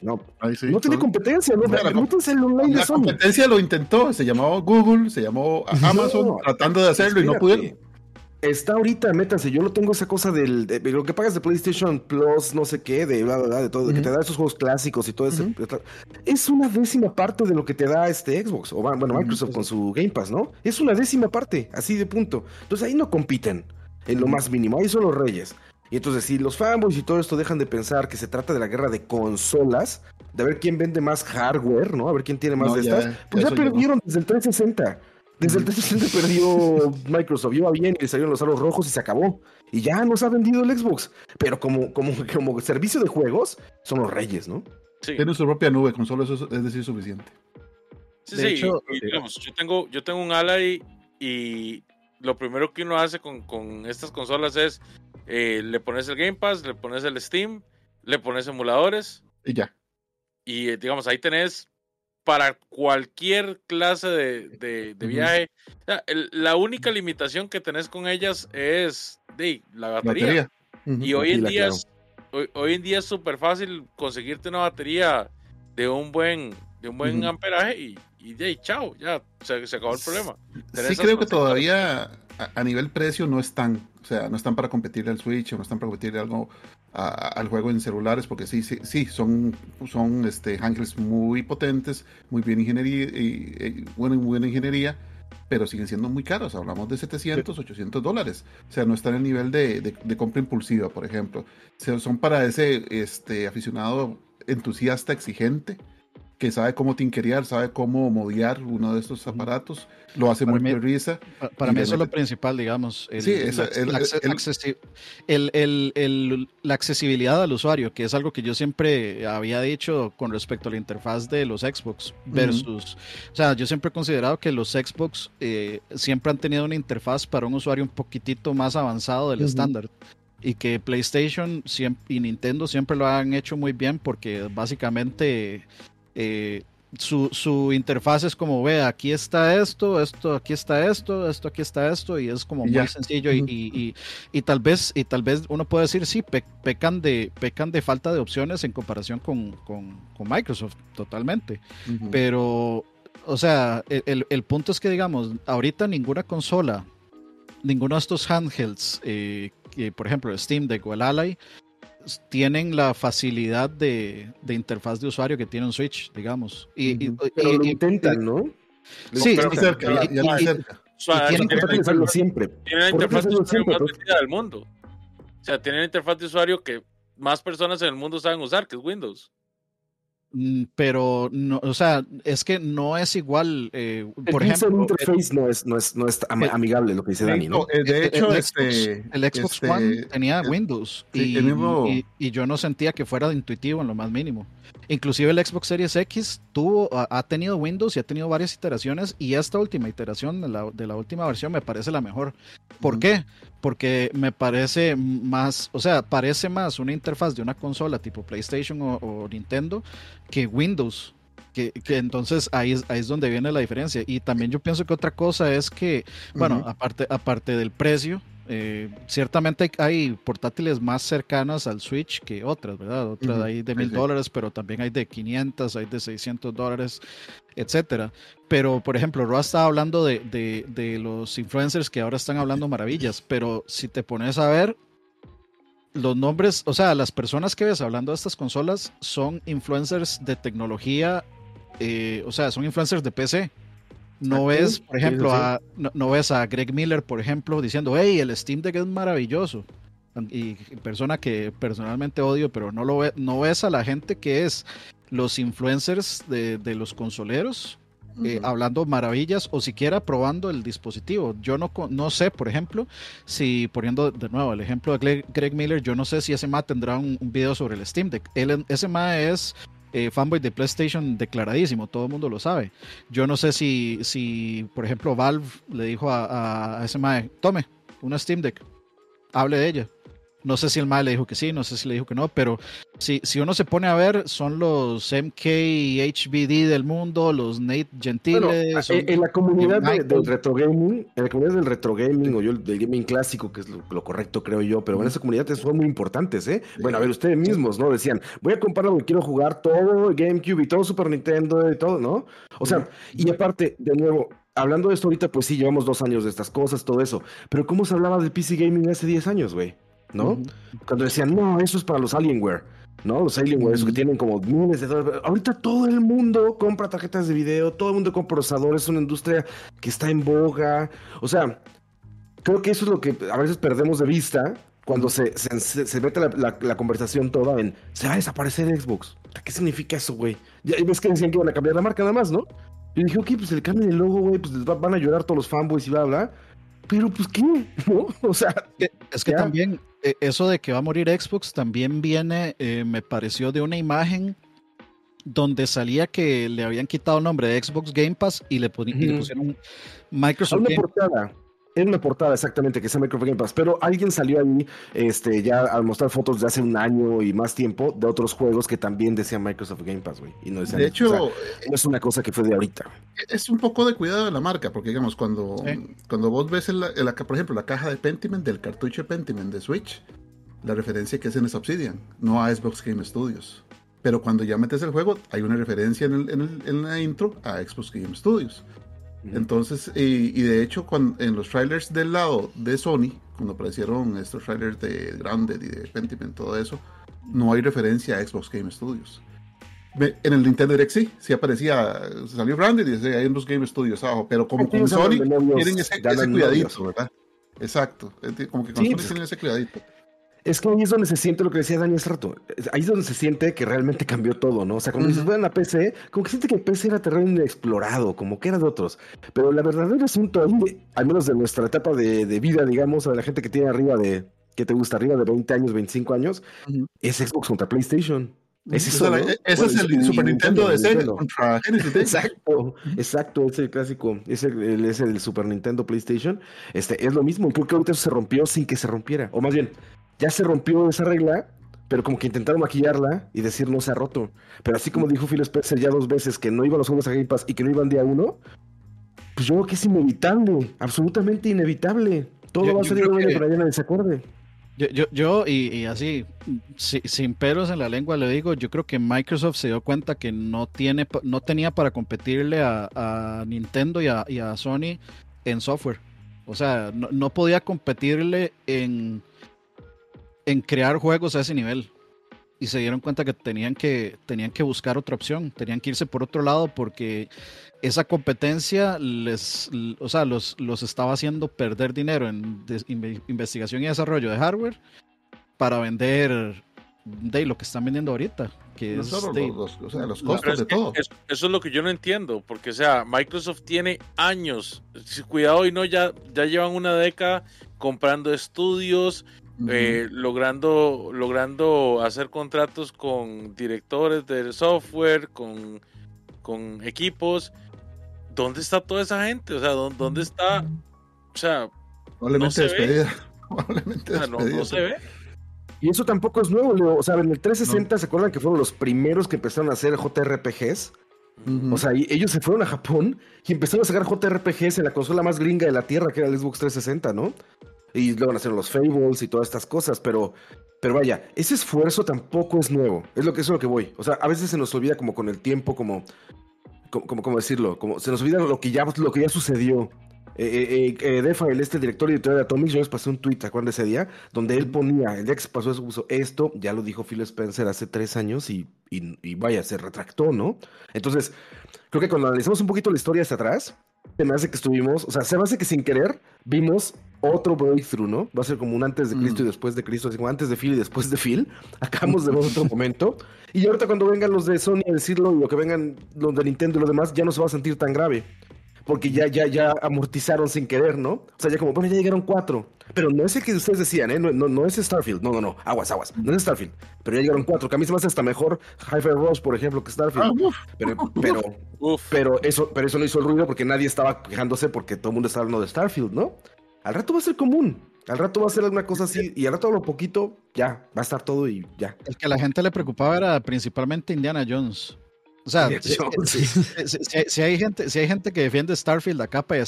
no, no tiene competencia, no, no, el online La competencia lo intentó, se llamó Google, se llamó Amazon, tratando de hacerlo y no pudieron. Está ahorita, métanse, yo lo tengo esa cosa del, de, lo que pagas de PlayStation Plus, no sé qué, de bla, bla, de todo, que te da esos juegos clásicos y todo eso. Es una décima parte de lo que te da este Xbox, o bueno, Microsoft con su Game Pass, ¿no? Es una décima parte, así de punto. Entonces ahí no compiten en lo más mínimo. Ahí son los reyes. Y entonces, si los fanboys y todo esto dejan de pensar que se trata de la guerra de consolas, de ver quién vende más hardware, ¿no? A ver quién tiene más de estas, pues ya perdieron desde el 360. Desde el 360 perdió Microsoft, iba bien y le salieron los aros rojos y se acabó. Y ya nos ha vendido el Xbox. Pero como, como, como servicio de juegos, son los reyes, ¿no? Sí. Tiene su propia nube, con solo eso es decir suficiente. Sí, sí, yo tengo, yo tengo un Ally y lo primero que uno hace con, estas consolas es eh, le pones el Game Pass, le pones el Steam, le pones emuladores. Y ya. Y eh, digamos, ahí tenés para cualquier clase de, viaje. la única limitación que tenés con ellas es de, la batería. Y hoy en, día es, hoy, en día es súper fácil conseguirte una batería de un buen, de un buen amperaje y y de chao, ya se, se, acabó el problema. Sí creo que todavía a, nivel precio no están, o sea, no están para competir al Switch o no están para competir algo al juego en celulares, porque sí, sí, sí, son, son este, handhelds muy potentes, muy bien ingeniería, y, buena, buena ingeniería, pero siguen siendo muy caros. Hablamos de 700, 800 dólares. O sea, no están en el nivel de, de, compra impulsiva, por ejemplo. O sea, son para ese este, aficionado entusiasta, exigente, que sabe cómo tinkerear, sabe cómo modiar uno de estos aparatos, lo hace muy risa. Para, mí eso es lo principal, digamos. sí, la accesibilidad al usuario, que es algo que yo siempre había dicho con respecto a la interfaz de los Xbox versus, o sea, yo siempre he considerado que los Xbox eh, siempre han tenido una interfaz para un usuario un poquitito más avanzado del estándar y que PlayStation y Nintendo siempre lo han hecho muy bien porque básicamente eh, su, su, interfaz es como, ve, aquí está esto, esto, aquí está esto, esto, aquí está esto, y es como muy sencillo y, y, y, tal vez, y tal vez uno puede decir, sí, pecan, de, pecan de falta de opciones en comparación con, con, con Microsoft, totalmente. Pero, o sea, el, el, punto es que, digamos, ahorita ninguna consola, ninguno de estos handhelds, eh, que, por ejemplo, Steam Deck o el Ally, tienen la facilidad de, de, interfaz de usuario que tiene un Switch, digamos. Y, Pero lo intentan, ¿no? Sí, cerca, ya, ya cerca. tienen que hacerlo siempre. Tienen la interfaz de usuario más vendida del mundo. O sea, tienen la interfaz de usuario que más personas en el mundo saben usar, que es Windows. Mm, pero no, o sea, es que no es igual. Eh, por el ejemplo, interface no es, no es, no es amigable lo que dice Dani, ¿no? De hecho, el, este, Xbox, el Xbox este, One tenía Windows y, y, yo no sentía que fuera intuitivo en lo más mínimo. Inclusive el Xbox Series X tuvo, ha, tenido Windows y ha tenido varias iteraciones y esta última iteración de la, de la última versión me parece la mejor. ¿Por qué? Porque me parece más, o sea, parece más una interfaz de una consola tipo PlayStation o, Nintendo que Windows. Que, que, entonces ahí es, ahí es donde viene la diferencia. Y también yo pienso que otra cosa es que, bueno, aparte, aparte del precio, eh, ciertamente hay, portátiles más cercanas al Switch que otras, ¿verdad? Otras hay de mil dólares, pero también hay de 500, hay de 600 dólares, etcétera. Pero, por ejemplo, Roa estaba hablando de, de, los influencers que ahora están hablando maravillas, pero si te pones a ver, los nombres, o sea, las personas que ves hablando de estas consolas son influencers de tecnología, eh, o sea, son influencers de PC. No ves, por ejemplo, A, no, ves a Greg Miller, por ejemplo, diciendo, hey, el Steam Deck es maravilloso. Y persona que personalmente odio, pero no, lo ve, no ves a la gente que es los influencers de, los consoleros eh, hablando maravillas o siquiera probando el dispositivo. Yo no, no sé, por ejemplo, si poniendo de nuevo el ejemplo de Greg, Miller, yo no sé si ese MA tendrá un, video sobre el Steam Deck. ese MA es eh, fanboy de PlayStation declaradísimo, todo el mundo lo sabe. Yo no sé si, si por ejemplo, Valve le dijo a, a ese MA, tome una Steam Deck, hable de ella. No sé si el MAE le dijo que sí, no sé si le dijo que no, pero si, si uno se pone a ver, son los MKHBD del mundo, los Nate Gentile. Eh, en, la comunidad del retro gaming, en la comunidad del retro gaming o yo del gaming clásico, que es lo, correcto, creo yo, pero en esa comunidad son muy importantes, ¿eh? Bueno, a ver, ustedes mismos, ¿no? Decían, voy a comprar lo que quiero jugar todo GameCube y todo Super Nintendo y todo, ¿no? O sea, y aparte, de nuevo, hablando de esto ahorita, pues sí, llevamos dos años de estas cosas, todo eso, pero ¿cómo se hablaba de PC Gaming hace 10 años, güey? ¿No? Cuando decían, no, eso es para los Alienware, ¿no? Los Alienware, esos que tienen como miles de dólares. Ahorita todo el mundo compra tarjetas de video, todo el mundo compra procesadores, es una industria que está en boga. O sea, creo que eso es lo que a veces perdemos de vista cuando se, se, mete la, conversación toda en, se va a desaparecer Xbox. ¿Qué significa eso, güey? Ya ves que decían que iban a cambiar la marca nada más, ¿no? Y dije, ok, pues el cambio de logo, güey, pues van a llorar todos los fanboys y bla, bla. Pero pues qué, ¿no? O sea, es que también eso de que va a morir Xbox también viene, eh, me pareció de una imagen donde salía que le habían quitado el nombre de Xbox Game Pass y le, pusieron Microsoft Game en una portada exactamente que se Microsoft Game Pass, pero alguien salió ahí este, ya al mostrar fotos de hace un año y más tiempo de otros juegos que también decían Microsoft Game Pass, güey. Y no de hecho, no es una cosa que fue de ahorita. Es un poco de cuidado de la marca, porque digamos, cuando, cuando vos ves, el, por ejemplo, la caja de Pentiment, del cartucho de Pentiment de Switch, la referencia que es en es Obsidian, no a Xbox Game Studios. Pero cuando ya metes el juego, hay una referencia en, el, en, el, en la intro a Xbox Game Studios. Entonces, y, de hecho, en los trailers del lado de Sony, cuando aparecieron estos trailers de Grounded y de Pentiment, todo eso, no hay referencia a Xbox Game Studios. En el Nintendo Direct sí, sí aparecía, salió Grounded y decía hay unos Game Studios abajo, pero como con Sony tienen ese, cuidadito, ¿verdad? Exacto, como que con Sony pues tienen ese cuidadito. Es que ahí es donde se siente lo que decía Dani hace rato. Ahí es donde se siente que realmente cambió todo, ¿no? O sea, cuando dices, bueno, la PC, como que siente que el PC era terreno inexplorado, como que era de otros. Pero la verdadera asunto, al menos de nuestra etapa de, vida, digamos, a la gente que tiene arriba de, que te gusta, arriba de 20 años, 25 años, es Xbox contra PlayStation. Es eso, ese es el Super Nintendo, de Sega contra Genesis. Exacto, exacto, es el clásico, es el, es el Super Nintendo PlayStation. Este, es lo mismo, porque ahorita eso se rompió sin que se rompiera. O más bien, ya se rompió esa regla, pero como que intentaron maquillarla y decir no se ha roto. Pero así como dijo Phil Spencer ya dos veces que no iban los juegos a Game Pass y que no iban día uno, pues yo creo que es inevitable, absolutamente inevitable. Todo va a salir que... para allá se acuerde. Yo, yo, yo y, así, sin peros en la lengua, le digo, yo creo que Microsoft se dio cuenta que no, tiene, no tenía para competirle a, Nintendo y a, Sony en software. O sea, no podía competirle en, en crear juegos a ese nivel. Y se dieron cuenta que tenían que, tenían que buscar otra opción, tenían que irse por otro lado porque esa competencia les, o sea, los, los estaba haciendo perder dinero en investigación y desarrollo de hardware para vender de lo que están vendiendo ahorita. Que es los, o sea, los costos de todo. Eso, es lo que yo no entiendo, porque o sea, Microsoft tiene años, cuidado y no, ya, ya llevan una década comprando estudios, eh, logrando, logrando hacer contratos con directores de software, con, con equipos. ¿Dónde está toda esa gente? O sea, ¿dónde, está? O sea, probablemente despedida. No, se ve. Y eso tampoco es nuevo, Leo. O sea, en el 360 se acuerdan que fueron los primeros que empezaron a hacer JRPGs. O sea, ellos se fueron a Japón y empezaron a sacar JRPGs en la consola más gringa de la Tierra, que era el Xbox 360, ¿no? Y luego hacer los Fables y todas estas cosas, pero, pero vaya, ese esfuerzo tampoco es nuevo, es lo que es lo que voy. O sea, a veces se nos olvida como con el tiempo, como, como, como decirlo, como se nos olvida lo que ya, lo que ya sucedió. Eh, eh, eh, Defa, el este director editorial de Atomics, yo les pasé un tweet, ¿te acuerdan de ese día? Donde él ponía, el día que se pasó eso, esto, ya lo dijo Phil Spencer hace tres años y, y, y vaya, se retractó, ¿no? Entonces, creo que cuando analizamos un poquito la historia hacia atrás, se me hace que estuvimos, o sea, se me hace que sin querer vimos otro breakthrough, ¿no? Va a ser como un antes de Cristo y mm. después de Cristo, así como antes de Phil y después de Phil. Acabamos de ver otro momento. Y ahorita cuando vengan los de Sony a decirlo y lo que vengan los de Nintendo y lo demás, ya no se va a sentir tan grave porque ya, ya, ya amortizaron sin querer, ¿no? O sea, ya como, bueno, ya llegaron cuatro. Pero no es el que ustedes decían, ¿eh? No, no, no es Starfield. No, no, no. Aguas, aguas. No es Starfield. Pero ya llegaron cuatro. Que a mí se me hace hasta mejor Hyper Rose, por ejemplo, que Starfield. Ah, pero, pero, pero, eso, pero eso no hizo el ruido porque nadie estaba quejándose porque todo el mundo estaba hablando de Starfield, ¿no? Al rato va a ser común. Al rato va a ser alguna cosa así y al rato a lo poquito ya va a estar todo y ya. El que a la gente le preocupaba era principalmente Indiana Jones. O sea, si, hay gente, si hay gente que defiende Starfield a capa y,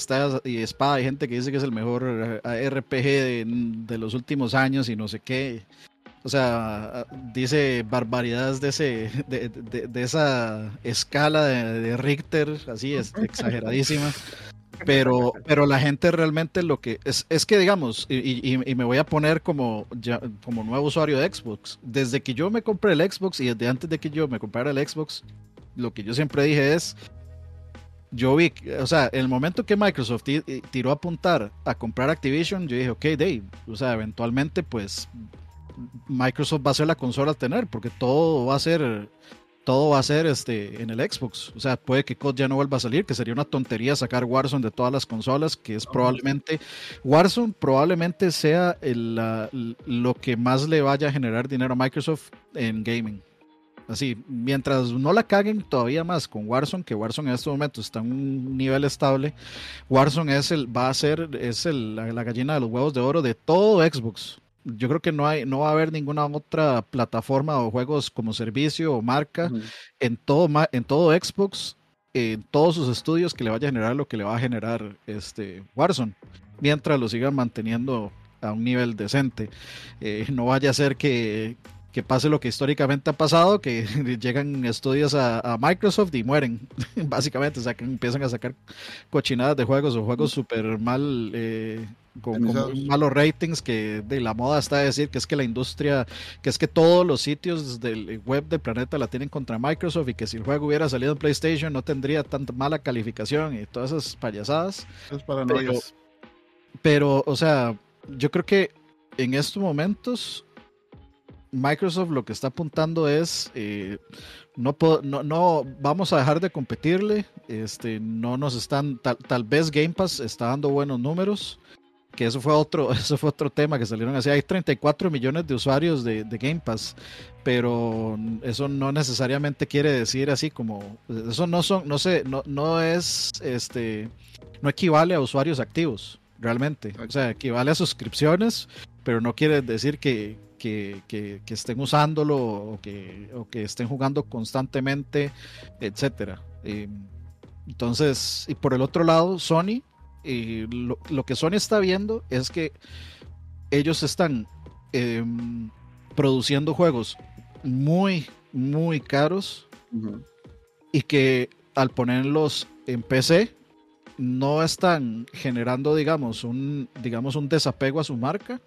y espada, hay gente que dice que es el mejor eh, RPG de, los últimos años y no sé qué. O sea, dice barbaridades de ese, de, esa escala de, Richter, así es exageradísima. Pero, pero la gente realmente lo que es, es que digamos, y, y, me voy a poner como, ya, como nuevo usuario de Xbox, desde que yo me compré el Xbox y desde antes de que yo me comprara el Xbox, lo que yo siempre dije es, yo vi, o sea, en el momento que Microsoft tiró a apuntar a comprar Activision, yo dije, ok, Dave, o sea, eventualmente pues Microsoft va a ser la consola a tener, porque todo va a ser, todo va a ser este, en el Xbox. O sea, puede que COD ya no vuelva a salir, que sería una tontería sacar Warzone de todas las consolas, que es probablemente, Warzone probablemente sea lo que más le vaya a generar dinero a Microsoft en gaming. Así, mientras no la caguen todavía más con Warzone, que Warzone en estos momentos está en un nivel estable, Warzone es el, va a ser es el, la, gallina de los huevos de oro de todo Xbox. Yo creo que no hay, no va a haber ninguna otra plataforma o juegos como servicio o marca en todo en todo Xbox, en todos sus estudios que le vaya a generar lo que le va a generar este Warzone, mientras lo sigan manteniendo a un nivel decente. Eh, no vaya a ser que, que pase lo que históricamente ha pasado, que llegan estudios a, Microsoft y mueren, básicamente, o sea, que empiezan a sacar cochinadas de juegos o juegos súper mal, eh, con, malos ratings, que de la moda está a decir que es que la industria, que es que todos los sitios del web del planeta la tienen contra Microsoft y que si el juego hubiera salido en PlayStation no tendría tanta mala calificación y todas esas payasadas. Pero, pero, o sea, yo creo que en estos momentos Microsoft lo que está apuntando es eh, no, no, vamos a dejar de competirle. Este, no nos están, tal, vez Game Pass está dando buenos números. Que eso fue otro, eso fue otro tema que salieron así. Hay 34 millones de usuarios de, Game Pass, pero eso no necesariamente quiere decir así como eso no son, no sé, no, no es este, no equivale a usuarios activos realmente. O sea, equivale a suscripciones, pero no quiere decir que, que, estén usándolo o que, que, estén jugando constantemente, etcétera. Eh, entonces, y por el otro lado, Sony, eh, lo, que Sony está viendo es que ellos están em, produciendo juegos muy, muy caros y que al ponerlos en PC no están generando, digamos, un, digamos, un desapego a su marca,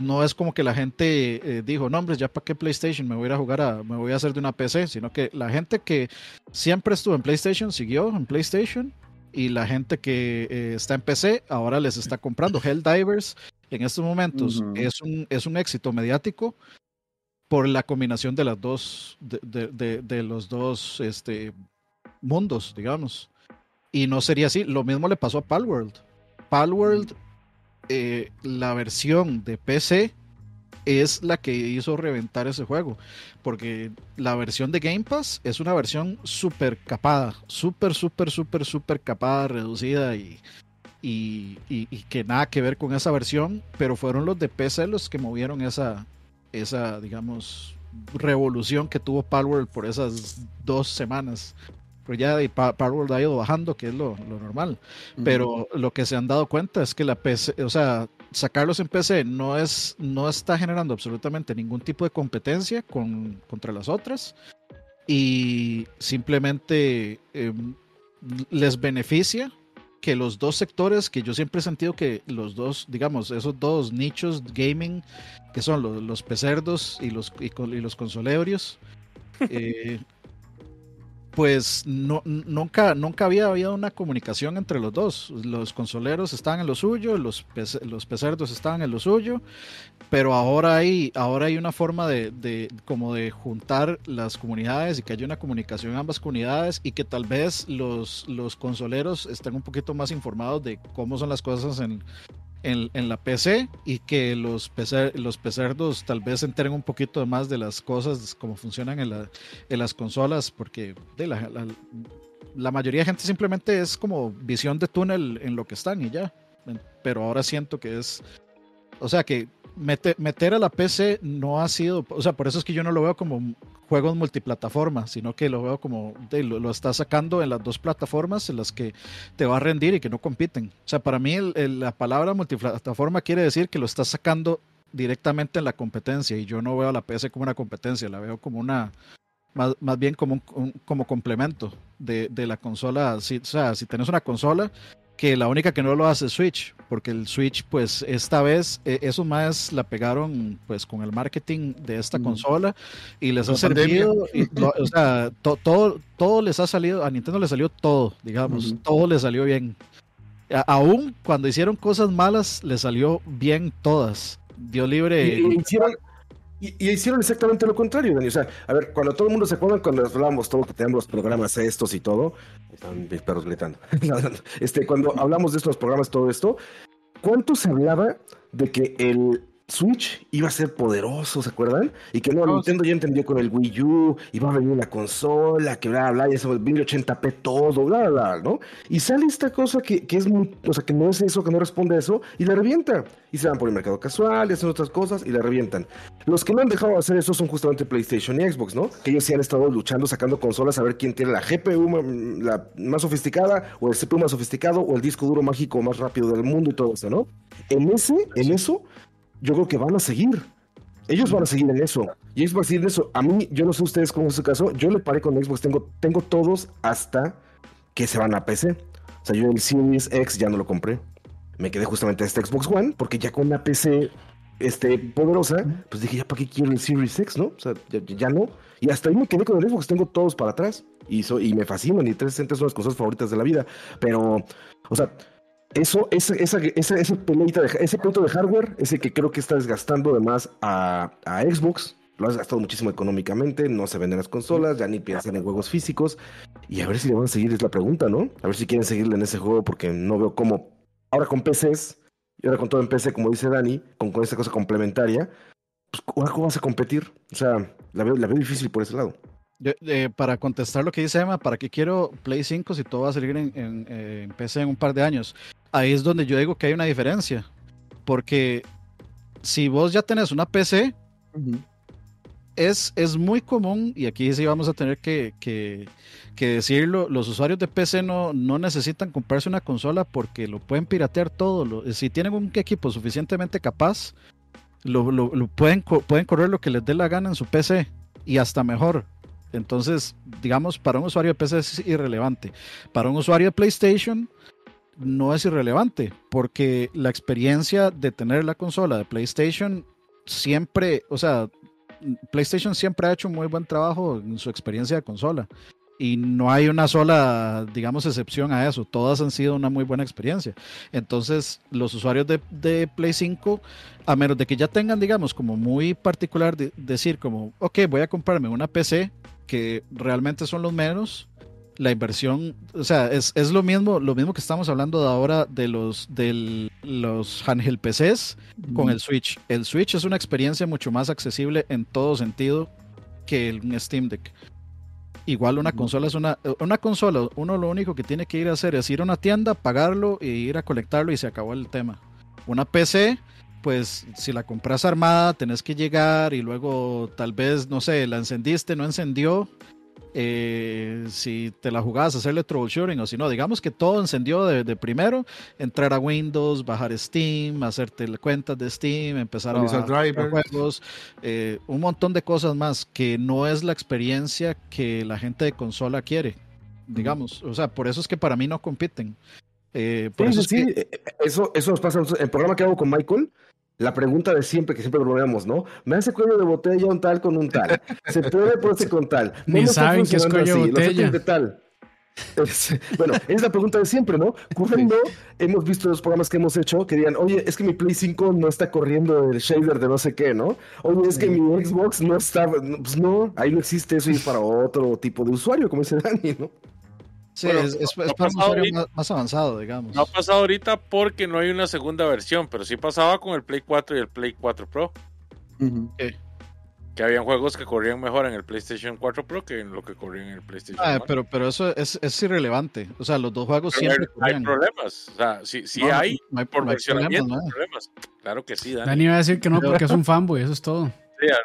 no es como que la gente eh, dijo, no, hombre, ya para qué PlayStation, me voy a ir a jugar a, me voy a hacer de una PC, sino que la gente que siempre estuvo en PlayStation siguió en PlayStation y la gente que eh, está en PC ahora les está comprando. Helldivers en estos momentos es, un, es un éxito mediático por la combinación de las dos, de, los dos este, mundos, digamos. Y no sería así. Lo mismo le pasó a Palworld. Palworld eh, la versión de PC es la que hizo reventar ese juego. Porque la versión de Game Pass es una versión súper capada, súper, súper, súper, súper capada, reducida y, y, que nada que ver con esa versión. Pero fueron los de PC los que movieron esa, esa digamos, revolución que tuvo Palworld por esas dos semanas pero ya Power ha ido bajando, que es lo, normal. Pero lo que se han dado cuenta es que la PC, o sea, sacarlos en PC no es no está generando absolutamente ningún tipo de competencia con, contra las otras y simplemente em, les beneficia que los dos sectores que yo siempre he sentido que los dos, digamos, esos dos nichos gaming que son los, los pecerdos y los, y, los consolebrios, eh, pues no, nunca, nunca había habido una comunicación entre los dos. Los consoleros estaban en lo suyo, los, los pecerdos estaban en lo suyo, pero ahora hay, ahora hay una forma de, como de juntar las comunidades y que haya una comunicación en ambas comunidades y que tal vez los, los consoleros estén un poquito más informados de cómo son las cosas en, en, la PC y que los, PC, los pecerdos tal vez se enteren un poquito más de las cosas, cómo funcionan en, la, en las consolas, porque de la, la, mayoría de gente simplemente es como visión de túnel en lo que están y ya. Pero ahora siento que es, o sea, que meter, meter a la PC no ha sido, o sea, por eso es que yo no lo veo como juegos multiplataforma, sino que lo veo como lo, lo, está sacando en las dos plataformas en las que te va a rendir y que no compiten. O sea, para mí la palabra multiplataforma quiere decir que lo está sacando directamente en la competencia y yo no veo a la PC como una competencia, la veo como una, más, más bien como un, como complemento de, de la consola. O sea, si tienes una consola, que la única que no lo hace es Switch, porque el Switch, pues esta vez, eh, eso más la pegaron pues con el marketing de esta mm. consola y les ha servido, o sea, todo, todo les ha salido, a Nintendo le salió todo, digamos, todo le salió bien. aún cuando hicieron cosas malas, le salió bien todas. Dio libre. Y, hicieron exactamente lo contrario, Dani. O sea, a ver, cuando todo el mundo se acuerda, cuando hablamos todo, que tenemos los programas estos y todo, están mis perros gritando. este, cuando hablamos de estos programas, todo esto, ¿cuánto se hablaba de que el Switch iba a ser poderoso, ¿se acuerdan? Y que no, Nintendo ya entendió con el Wii U, iba a venir una consola, que bla, bla, ya se 1080p todo, bla, bla, ¿no? Y sale esta cosa que, que, es muy, o sea, que no es eso, que no responde a eso, y la revienta. Y se van por el mercado casual, y hacen otras cosas, y la revientan. Los que no han dejado de hacer eso son justamente PlayStation y Xbox, ¿no? Que ellos sí han estado luchando, sacando consolas, a ver quién tiene la GPU la más sofisticada, o el CPU más sofisticado, o el disco duro mágico más rápido del mundo y todo eso, ¿no? En ese, en eso, yo creo que van a seguir. Ellos van a seguir en eso. Y Xbox seguir en eso. A mí, yo no sé ustedes cómo es su caso. Yo le paré con Xbox. Tengo, tengo todos hasta que se van a PC. O sea, yo el Series X ya no lo compré. Me quedé justamente a este Xbox One porque ya con una PC este, poderosa, pues dije, ¿ya para qué quiero el Series X, no? O sea, ya, no. Y hasta ahí me quedé con el Xbox. Tengo todos para atrás. Y, y me fascinan. Y 360 son las cosas favoritas de la vida. Pero, o sea, eso, ese, esa, ese, ese, de, ese punto de hardware es el que creo que está desgastando además a, a Xbox. Lo ha desgastado muchísimo económicamente, no se venden las consolas, ya ni piensan en juegos físicos. Y a ver si le van a seguir, es la pregunta, ¿no? A ver si quieren seguirle en ese juego, porque no veo cómo. Ahora con PCs, y ahora con todo en PC, como dice Dani, con, con esta cosa complementaria, pues, ¿cómo vas a competir? O sea, la veo, la veo difícil por ese lado. Eh, para contestar lo que dice Emma, ¿para qué quiero Play 5 si todo va a salir en, en, PC en un par de años? Ahí es donde yo digo que hay una diferencia. Porque si vos ya tenés una PC, es, es muy común, y aquí sí vamos a tener que, que, decirlo, los usuarios de PC no, no necesitan comprarse una consola porque lo pueden piratear todo. si tienen un equipo suficientemente capaz, lo, pueden, pueden correr lo que les dé la gana en su PC y hasta mejor. Entonces, digamos, para un usuario de PC es irrelevante. Para un usuario de PlayStation no es irrelevante, porque la experiencia de tener la consola de PlayStation siempre, o sea, PlayStation siempre ha hecho un muy buen trabajo en su experiencia de consola. Y no hay una sola, digamos, excepción a eso. Todas han sido una muy buena experiencia. Entonces, los usuarios de, de Play 5, a menos de que ya tengan, digamos, como muy particular decir como, ok, voy a comprarme una PC que realmente son los menos, la inversión, o sea, es, es, lo mismo, lo mismo que estamos hablando de ahora de los de los handheld PCs con el Switch. El Switch es una experiencia mucho más accesible en todo sentido que el Steam Deck. Igual una consola es una, una consola, uno lo único que tiene que ir a hacer es ir a una tienda, pagarlo y ir a conectarlo y se acabó el tema. Una PC, pues si la compras armada, tenés que llegar y luego tal vez, no sé, la encendiste, no encendió. Eh, si te la jugabas, hacerle troubleshooting o si no, digamos que todo encendió de, primero, entrar a Windows, bajar Steam, hacerte cuentas de Steam, empezar a bajar juegos, eh, un montón de cosas más que no es la experiencia que la gente de consola quiere, digamos. O sea, por eso es que para mí no compiten. Eh, por eso, sí, eso, eso nos pasa. El programa que hago con Michael, La pregunta de siempre, que siempre volvemos, ¿no? Me hace cuello de botella un tal con un tal. Se puede ponerse con tal. No Ni saben que es cuello de botella. De tal. bueno, es la pregunta de siempre, ¿no? Cuando hemos visto los programas que hemos hecho que digan, oye, es que mi Play 5 no está corriendo el shader de no sé qué, ¿no? Oye, es que mi Xbox no está, pues no, ahí no existe eso y es para otro tipo de usuario, como dice Dani, ¿no? Sí, es, para un usuario más, avanzado, digamos. No ha pasado ahorita porque no hay una segunda versión, pero sí pasaba con el Play 4 y el Play 4 Pro que habían juegos que corrían mejor en el PlayStation 4 Pro que en lo que corrían en el PlayStation ah, Pero, pero eso es, es, irrelevante. O sea, los dos juegos siempre hay, hay problemas. O sea, sí, sí hay, no hay, por versionamiento problemas, Claro que sí, Dani. Dani va a decir que no porque es un fanboy, eso es todo.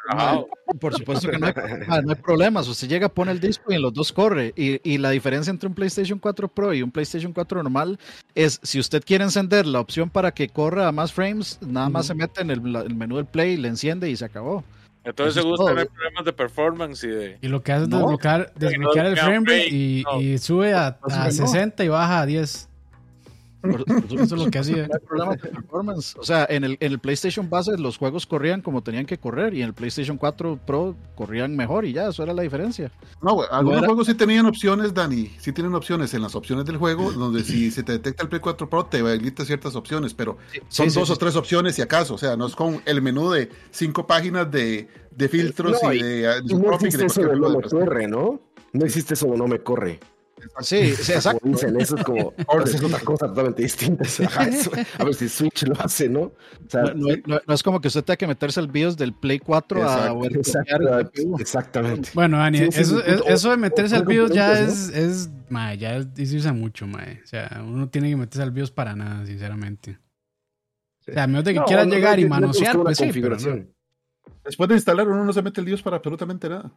Por supuesto que no hay, no hay, problemas. Usted llega, pone el disco y en los dos corre. Y, y, la diferencia entre un PlayStation 4 Pro y un PlayStation 4 normal es si usted quiere encender la opción para que corra a más frames, nada más se mete en el, el menú del Play, le enciende y se acabó. Entonces se gusta tener problemas de performance y de... Y lo que hace es desbloquear, desbloquear el frame y, y, sube a, a 60 y baja a 10. Eso es lo que hacía. O sea, en el, en el PlayStation base los juegos corrían como tenían que correr y en el PlayStation 4 Pro corrían mejor y ya, eso era la diferencia. No, algunos juegos sí tenían opciones, Dani. Sí tienen opciones en las opciones del juego, donde si se te detecta el Play 4 Pro te habilita ciertas opciones, pero son dos o tres opciones si acaso. O sea, no es con el menú de cinco páginas de, de filtros y, de. no existe eso de no me corre, ¿no? No existe eso de no me corre. Sí, sí, exacto. Dicen, eso es como, es otra cosa totalmente distinta. a ver si Switch lo hace, ¿no? O sea, no, es como que usted tenga que meterse al BIOS del Play 4 a Exactamente. Bueno, Dani, eso, eso, de meterse al BIOS ya es, es, mae, ya es decirse mucho, mae. O sea, uno tiene que meterse al BIOS para nada, sinceramente. O sea, a menos de que quiera llegar y manosear, pues sí, pero Después de instalar, uno no se mete el BIOS para absolutamente nada.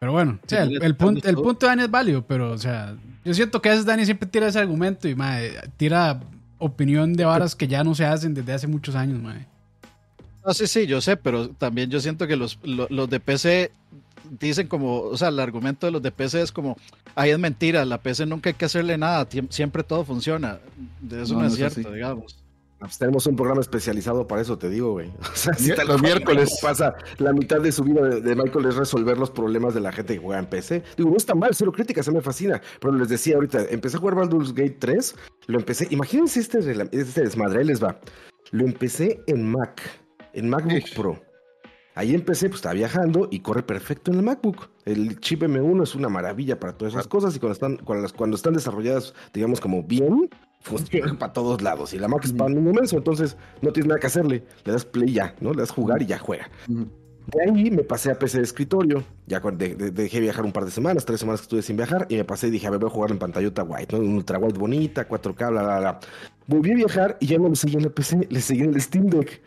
Pero bueno, o sea, el, punto, el punto de Dani es válido, pero, o sea, yo siento que a veces Dani siempre tira ese argumento y, madre, tira opinión de varas que ya no se hacen desde hace muchos años, madre. No, sí, sí, yo sé, pero también yo siento que los, los, de PC dicen como, o sea, el argumento de los de PC es como, ahí es mentira, la PC nunca hay que hacerle nada, siempre todo funciona. De eso no, es cierto, digamos. Pues tenemos un programa especializado para eso, te digo, güey. O sea, si los miércoles pasa la mitad de su vida de, Michael es resolver los problemas de la gente que juega en PC. Digo, no está mal, cero críticas, se me fascina. Pero les decía ahorita, empecé a jugar Baldur's Gate 3, lo empecé, imagínense este, este desmadre, les va. Lo empecé en Mac, en MacBook Pro. Ahí empecé, pues estaba viajando y corre perfecto en el MacBook. El chip M1 es una maravilla para todas esas cosas y cuando están, cuando, cuando están desarrolladas, digamos, como bien, funciona para todos lados. Y la Mac es para un inmenso, entonces no tienes nada que hacerle. Le das play ya, ¿no? Le das jugar y ya juega. De ahí me pasé a PC de escritorio. Ya dejé viajar un par de semanas, tres semanas que estuve sin viajar. Y me pasé y dije, a ver, voy a jugar en pantallota white, ¿no? Ultra white bonita, 4K, bla, bla, bla. Volví a viajar y ya no le seguí en el PC, le seguí en el Steam Deck.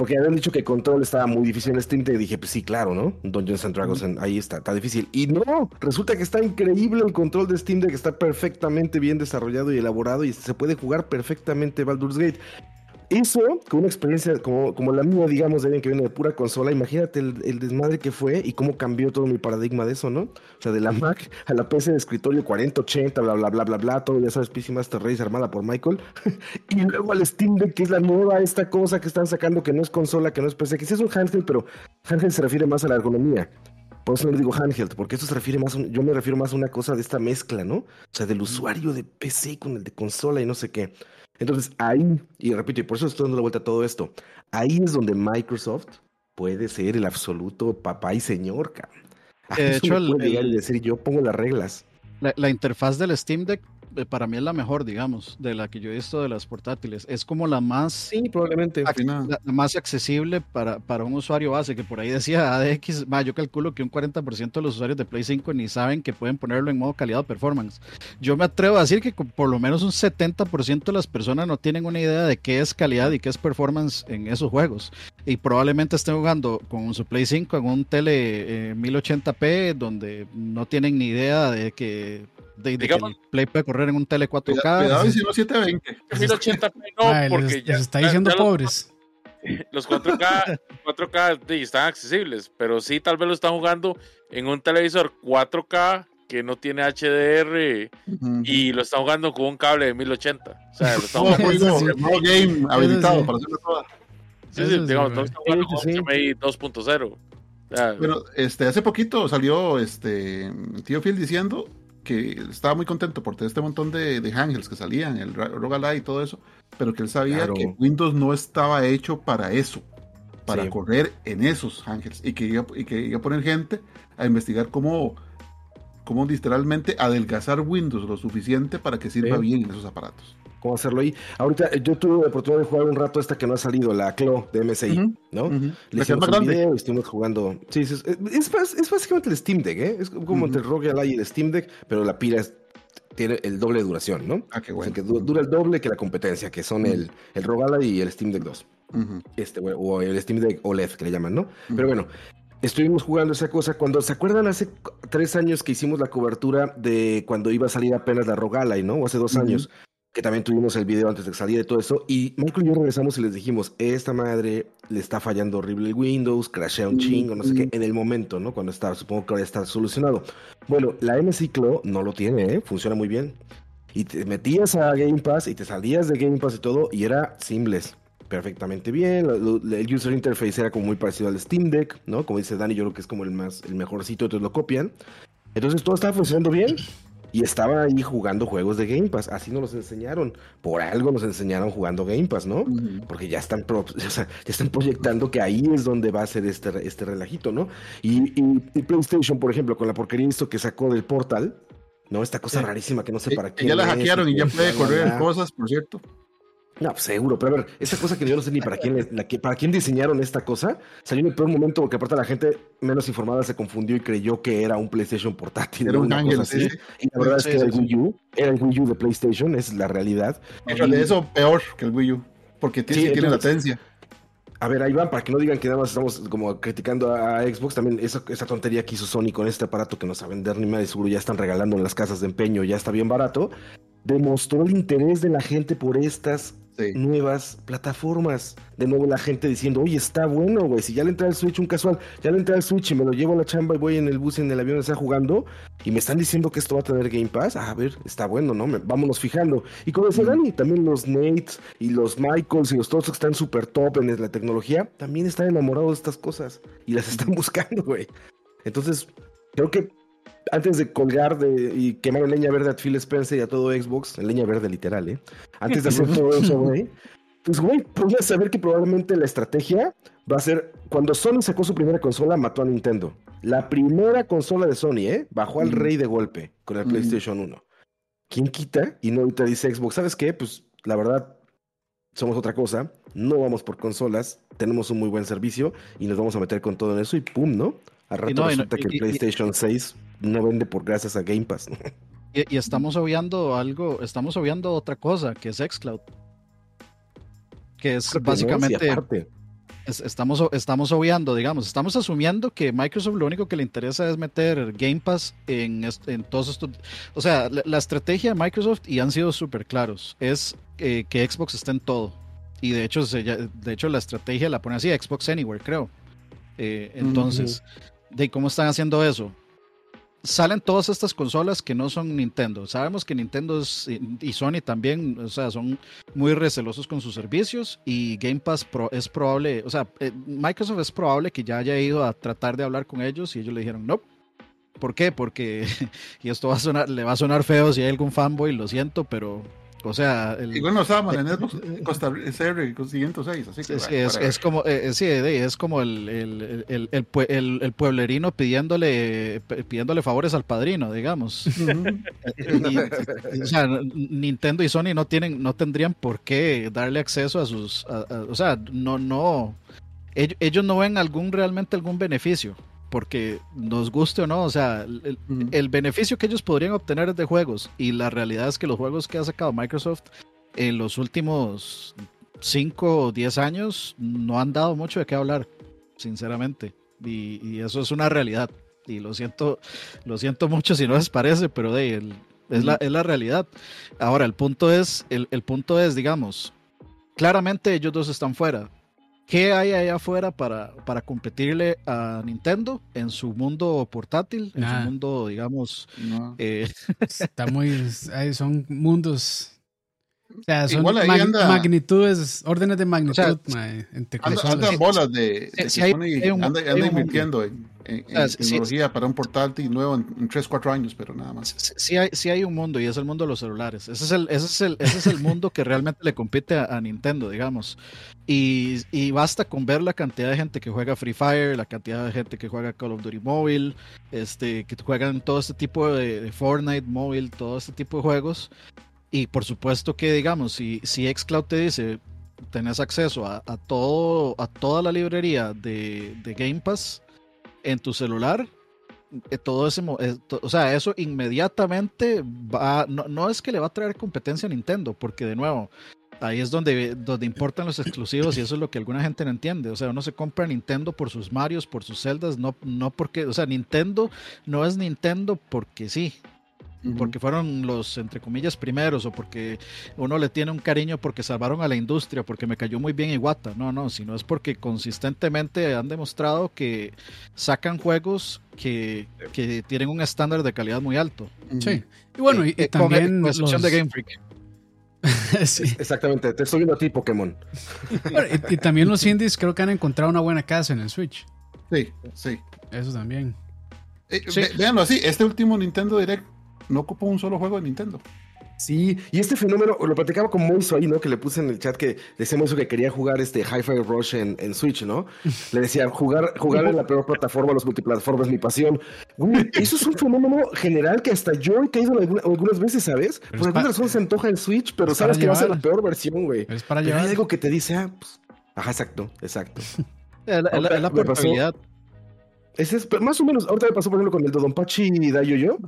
Porque habían dicho que control estaba muy difícil en Steam Deck. Dije, pues sí, claro, ¿no? Dungeons Dragons, ahí está, está difícil. Y no, resulta que está increíble el control de Steam Deck, está perfectamente bien desarrollado y elaborado y se puede jugar perfectamente Baldur's Gate. Eso, con una experiencia como, como la mía, digamos, de alguien que viene de pura consola, imagínate el, desmadre que fue y cómo cambió todo mi paradigma de eso, ¿no? O sea, de la Mac a la PC de escritorio 4080, bla, bla, bla, bla, bla, todo, ya sabes, PC Master Race armada por Michael. y luego al Steam Deck, que es la nueva, esta cosa que están sacando, que no es consola, que no es PC, que sí es un handheld, pero handheld se refiere más a la ergonomía. Por eso no le digo handheld, porque eso se refiere más, yo me refiero más a una cosa de esta mezcla, ¿no? O sea, del usuario de PC con el de consola y no sé qué. Entonces ahí, y repito, y por eso estoy dando la vuelta a todo esto, ahí es donde Microsoft puede ser el absoluto papá y señor, cabrón. De hecho, puede decir, yo pongo las reglas. La, la, interfaz del Steam Deck para mí es la mejor, digamos, de la que yo he visto de las portátiles. Es como la más. Sí, probablemente. La, más accesible para, para, un usuario base, que por ahí decía ADX. yo calculo que un 40% de los usuarios de Play 5 ni saben que pueden ponerlo en modo calidad o performance. Yo me atrevo a decir que por lo menos un 70% de las personas no tienen una idea de qué es calidad y qué es performance en esos juegos. Y probablemente estén jugando con su Play 5 en un tele 1080p, eh, donde no tienen ni idea de que de, que el Play puede correr en un tele 4K. Cuidado, si no 720. 1080p no, porque ya, está diciendo pobres. Los 4K, 4K están accesibles, pero sí tal vez lo están jugando en un televisor 4K que no tiene HDR y lo están jugando con un cable de 1080. O sea, lo están jugando game habilitado para hacerlo Sí, sí, digamos, no está jugando HMI 2.0. Pero este, hace poquito salió este Tío Phil diciendo que estaba muy contento por tener este montón de, de que salían, el Rogalai y todo eso, pero que él sabía que Windows no estaba hecho para eso, para correr en esos angels, y que, iba, y que iba a poner gente a investigar cómo, cómo literalmente adelgazar Windows lo suficiente para que sirva bien en esos aparatos cómo hacerlo ahí. Ahorita yo tuve la oportunidad de jugar un rato esta que no ha salido, la CLO de MSI, ¿no? Le hicimos un video y estuvimos jugando. Sí, es, es, básicamente el Steam Deck, ¿eh? Es como entre el Rogue Ally y el Steam Deck, pero la pila tiene el doble de duración, ¿no? Ah, qué bueno. que dura el doble que la competencia, que son el, el Rogue Ally y el Steam Deck 2. este, o el Steam Deck OLED que le llaman, ¿no? Pero bueno, estuvimos jugando esa cosa. Cuando se acuerdan, hace tres años que hicimos la cobertura de cuando iba a salir apenas la Rogalai, ¿no? O hace dos años, que también tuvimos el video antes de saliera y todo eso. Y Michael y yo regresamos y les dijimos, esta madre le está fallando horrible el Windows, crashea un chingo, no sé qué, en el momento, ¿no? Cuando está, supongo que ahora está solucionado. Bueno, la M-Ciclo no lo tiene, ¿eh? Funciona muy bien. Y te metías a Game Pass y te salías de Game Pass y todo, y era seamless. Perfectamente bien, el user interface era como muy parecido al Steam Deck, ¿no? Como dice Dani, yo creo que es como el más, el mejorcito, entonces lo copian. Entonces todo estaba funcionando bien y estaba ahí jugando juegos de Game Pass. Así nos los enseñaron. Por algo nos enseñaron jugando Game Pass, ¿no? Porque ya están, ya están proyectando que ahí es donde va a ser este, este relajito, ¿no? Y, PlayStation, por ejemplo, con la porquería esto que sacó del Portal, ¿no? Esta cosa rarísima que no sé para qué. Ya la hackearon y ya puede correr cosas, por cierto. No, pues, seguro, pero a ver, esa cosa que yo no sé ni para quién, la que, para quién diseñaron esta cosa, salió en el peor momento porque aparte la gente menos informada se confundió y creyó que era un PlayStation portátil. Era un ángel, así. Y la verdad es que era el Wii U, era el Wii U de PlayStation, es la realidad. de eso peor que el Wii U, porque tiene, tiene latencia. A ver, ahí van, para que no digan que nada más estamos como criticando a Xbox, también esa, esa tontería que hizo Sony con este aparato que no sabe vender ni más, seguro ya están regalando en las casas de empeño, ya está bien barato, demostró el interés de la gente por estas nuevas plataformas. De nuevo la gente diciendo, oye, está bueno, güey, si ya le entra el Switch un casual, ya le entra el Switch y me lo llevo a la chamba y voy en el bus y en el avión está jugando y me están diciendo que esto va a tener Game Pass, a ver, está bueno, ¿no? vámonos fijando. Y como decía Dani, también los Nates y los Michaels y los todos que están súper top en la tecnología, también están enamorados de estas cosas y las están buscando, güey. Entonces, creo que antes de colgar de, y quemar leña verde a Phil Spencer y a todo Xbox, en leña verde literal, ¿eh? Antes de hacer todo eso, güey. Pues, güey, podrías saber que probablemente la estrategia va a ser. Cuando Sony sacó su primera consola, mató a Nintendo. La primera consola de Sony, ¿eh? Bajó al rey de golpe con el PlayStation 1. ¿Quién quita? Y no ahorita dice Xbox, ¿sabes qué? Pues la verdad, somos otra cosa. No vamos por consolas. Tenemos un muy buen servicio y nos vamos a meter con todo en eso y pum, ¿no? A rato resulta que el PlayStation 6 no vende por gracias a Game Pass. Y, estamos obviando algo, estamos obviando otra cosa, que es Xcloud. Que es básicamente... estamos, estamos obviando, digamos, estamos asumiendo que Microsoft lo único que le interesa es meter Game Pass en, en todos estos... O sea, la, estrategia de Microsoft, y han sido súper claros, es eh, que Xbox esté en todo. Y de hecho, de hecho la estrategia la pone así, Xbox Anywhere, creo. Eh, entonces, ¿de cómo están haciendo eso? salen todas estas consolas que no son Nintendo. Sabemos que Nintendo y Sony también, o sea, son muy recelosos con sus servicios y Game Pass es probable, o sea, eh, Microsoft es probable que ya haya ido a tratar de hablar con ellos y ellos le dijeron, no. ¿Por qué? Porque, y esto va a sonar, le va a sonar feo si hay algún fanboy, lo siento, pero o sea, el, igual no estábamos en Xbox Costa CR con 506, así que sí, es, es, como eh, sí, es como el, el, el, pueblerino pidiéndole pidiéndole favores al padrino, digamos. o sea, Nintendo y Sony no tienen no tendrían por qué darle acceso a sus o sea, no no ellos, ellos no ven algún realmente algún beneficio porque nos guste o no, o sea, el, beneficio que ellos podrían obtener de juegos y la realidad es que los juegos que ha sacado Microsoft en los últimos 5 o 10 años no han dado mucho de qué hablar, sinceramente, y, eso es una realidad. Y lo siento, lo siento mucho si no les parece, pero de, es, la, es la realidad. Ahora, el punto es, el, el punto es, digamos, claramente ellos dos están fuera ¿Qué hay allá afuera para, para competirle a Nintendo en su mundo portátil, en su mundo, digamos... Eh, Está muy... Son mundos. O sea, son magnitudes, órdenes de magnitud. O bolas de, anda, invirtiendo en, tecnología para un portátil nuevo en, 3, 4 años, pero nada más. Sí, hay, sí hay un mundo y es el mundo de los celulares. Ese es el, ese es el, ese es el mundo que realmente le compite a, Nintendo, digamos. Y, y, basta con ver la cantidad de gente que juega Free Fire, la cantidad de gente que juega Call of Duty Mobile, este, que juegan todo este tipo de, de Fortnite Mobile, todo este tipo de juegos y por supuesto que, digamos, si, si Xcloud te dice, tenés acceso a, todo, a toda la librería de, Game Pass en tu celular, eh, todo ese, eh, o sea, eso inmediatamente va, no, es que le va a traer competencia a Nintendo, porque de nuevo, ahí es donde, donde importan los exclusivos y eso es lo que alguna gente no entiende. O sea, uno se compra Nintendo por sus Marios, por sus Zeldas, no, no porque, o sea, Nintendo no es Nintendo porque sí porque fueron los, entre comillas, primeros, o porque uno le tiene un cariño porque salvaron a la industria, porque me cayó muy bien Iwata. No, no, sino es porque consistentemente han demostrado que sacan juegos que, que tienen un estándar de calidad muy alto. Sí. Y bueno, y, eh, también. Con, los... de Game Freak. sí. Exactamente, te estoy viendo a ti, Pokémon. y, también los indies creo que han encontrado una buena casa en el Switch. Sí, sí. Eso también. Eh, Veanlo así, este último Nintendo Direct no ocupo un solo juego de Nintendo. Sí, y este fenómeno, lo platicaba con Moiso ahí, ¿no? Que le puse en el chat que decía Moiso que quería jugar este Hi-Fi Rush en, Switch, ¿no? Le decía, jugar, jugar en la peor plataforma, los multiplataformas, mi pasión. eso es un fenómeno general que hasta yo he caído algunas veces, ¿sabes? Por alguna razón se antoja en Switch, pero sabes que va a ser la peor versión, güey. Es para llevar. hay algo que te dice, ah, pues, ajá, exacto, exacto. la, la, la portabilidad. Ese es, más o menos, ahorita me pasó por ejemplo con el Dodonpachi Dayo Yo,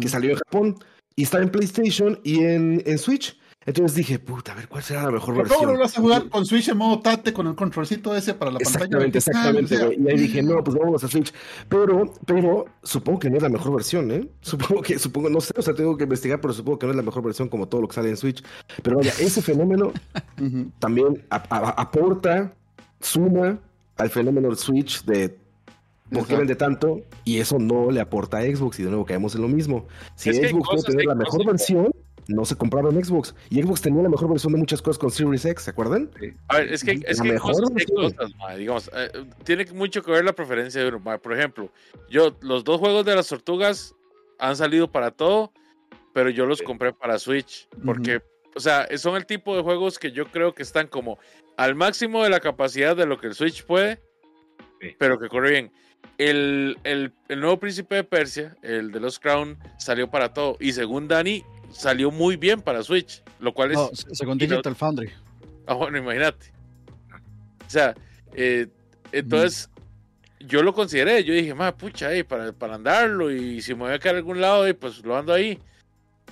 que salió en Japón y está en PlayStation y en, en Switch. Entonces dije, puta, a ver cuál será la mejor versión. ¿Cómo lo vas a jugar con Switch en modo tate con el controlcito ese para la pantalla? Exactamente, exactamente. Y ahí dije, no, pues vamos a Switch. Pero, pero supongo que no es la mejor versión, ¿eh? Supongo que, supongo, no sé, o sea, tengo que investigar, pero supongo que no es la mejor versión como todo lo que sale en Switch. Pero vaya, ese fenómeno también aporta, suma al fenómeno del Switch de porque vende tanto y eso no le aporta a Xbox y de nuevo caemos en lo mismo. Si Xbox puede tener la mejor versión, no se compraba en Xbox. Y Xbox tenía la mejor versión de muchas cosas con Series X, ¿se acuerdan? A ver, es que, es que digamos, eh, tiene mucho que ver la preferencia de uno. Por ejemplo, yo, los dos juegos de las tortugas han salido para todo, pero yo los compré para Switch, porque, o sea, son el tipo de juegos que yo creo que están como al máximo de la capacidad de lo que el Switch puede, pero que corre bien. El, el, el, nuevo príncipe de Persia, el de los Crown, salió para todo. Y según Dani, salió muy bien para Switch. Lo cual es. según Digital Foundry. Ah, bueno, imagínate. O sea, eh, entonces. Yo lo consideré, yo dije, más pucha, para, para andarlo y si me voy a quedar a algún lado, pues lo ando ahí.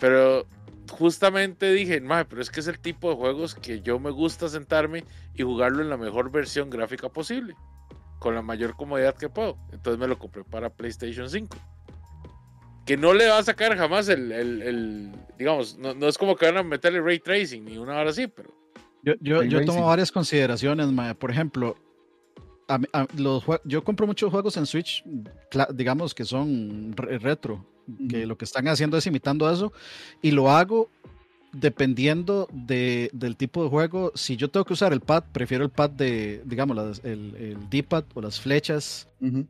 Pero justamente dije, pero es que es el tipo de juegos que yo me gusta sentarme y jugarlo en la mejor versión gráfica posible con la mayor comodidad que puedo. Entonces me lo compré para PlayStation 5. Que no le va a sacar jamás el, digamos, no, es como que van a meterle ray tracing ni una hora así, pero... Yo, yo, yo tomo varias consideraciones, por ejemplo, los, yo compro muchos juegos en Switch, digamos que son retro, que lo que están haciendo es imitando eso, y lo hago dependiendo de, del tipo de juego, si yo tengo que usar el pad, prefiero el pad de, digamos, el, el D-pad o las flechas,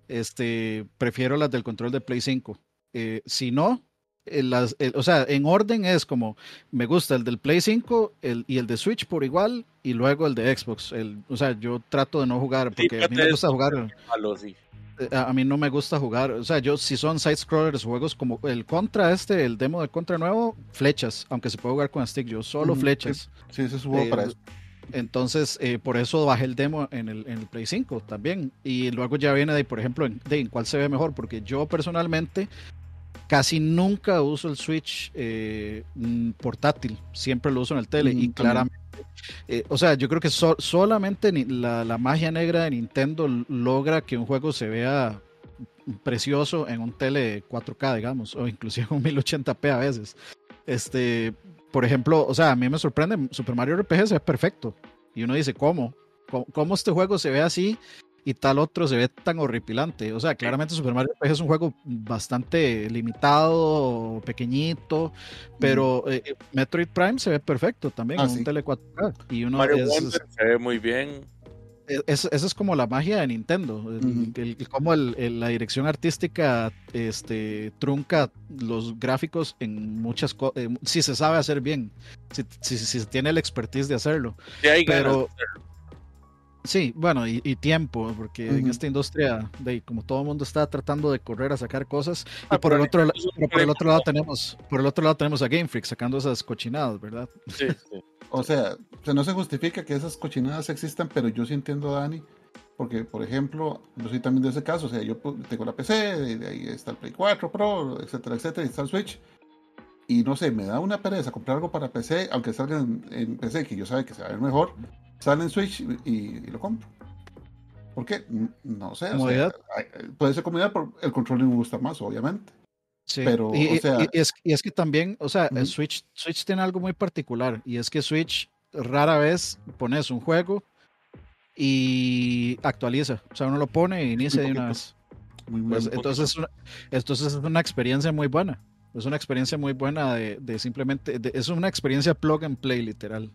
este, prefiero las del control de Play 5. Eh, si no, eh, las, o sea, en orden es como, me gusta el del Play 5 el, y el de Switch por igual, y luego el de Xbox. El, o sea, yo trato de no jugar, porque a mí me gusta jugar a mí no me gusta jugar, o sea, yo si son side scrollers, juegos como el Contra este, el demo de Contra nuevo, flechas, aunque se puede jugar con stick, yo solo flechas. Sí, ese es un para eso. Entonces, eh, por eso bajé el demo en el, en el, Play 5 también. Y luego ya viene de, por ejemplo, en, de en cuál se ve mejor, porque yo personalmente casi nunca uso el Switch eh, mm, portátil, siempre lo uso en el tele y claramente eh, o sea, yo creo que solamente la, magia negra de Nintendo logra que un juego se vea precioso en un tele 4K, digamos, o inclusive un 1080p a veces. Este, por ejemplo, o sea, a mí me sorprende, Super Mario RPG se ve perfecto. Y uno dice, ¿cómo? ¿Cómo, este juego se ve así y tal otro se ve tan horripilante. O sea, claramente Super Mario RPG es un juego bastante limitado, pequeñito, pero eh, eh, Metroid Prime se ve perfecto también Ah, en sí. un tele 4K. Y uno Mario es- Wonder se ve muy bien. es- esa es como la magia de Nintendo, el- el- el- cómo el- el- la dirección artística este, trunca los gráficos en muchas cosas, si se sabe hacer bien, si, si- si se tiene la expertise de hacerlo. Sí, hay ganas Pero- de hacerlo. Sí, bueno, y, y tiempo, porque en esta industria, de, como todo el mundo está tratando de correr a sacar cosas, y Ah, por el otro, por el otro lado tenemos, por el otro lado tenemos a Game Freak sacando esas cochinadas, ¿verdad? Sí, sí. O sea, se no se justifica que esas cochinadas existan, pero yo sí entiendo a Dani, porque, por ejemplo, yo soy también de ese caso, o sea, yo pu- tengo la PC, de de ahí está el Play 4 Pro, etcétera, etcétera, y está el Switch, y no sé, me da una pereza comprar algo para PC, aunque salga en, en PC, que yo sabe que se va a ver mejor, sale en Switch y, y lo compro. ¿Por qué? No sé, o sea, puede ser comodidad, pero el control me gusta más, obviamente. Sí, Pero, y, o y- sea- y es, y es que también, o sea, el Ujú. Switch, Switch tiene algo muy particular y es que Switch rara vez pones un juego y actualiza, o sea, uno lo pone e inicia de una vez. Muy, muy Pues, entonces, es una- entonces es una experiencia muy buena. Es una experiencia muy buena de, de simplemente, de- es una experiencia plug and play literal.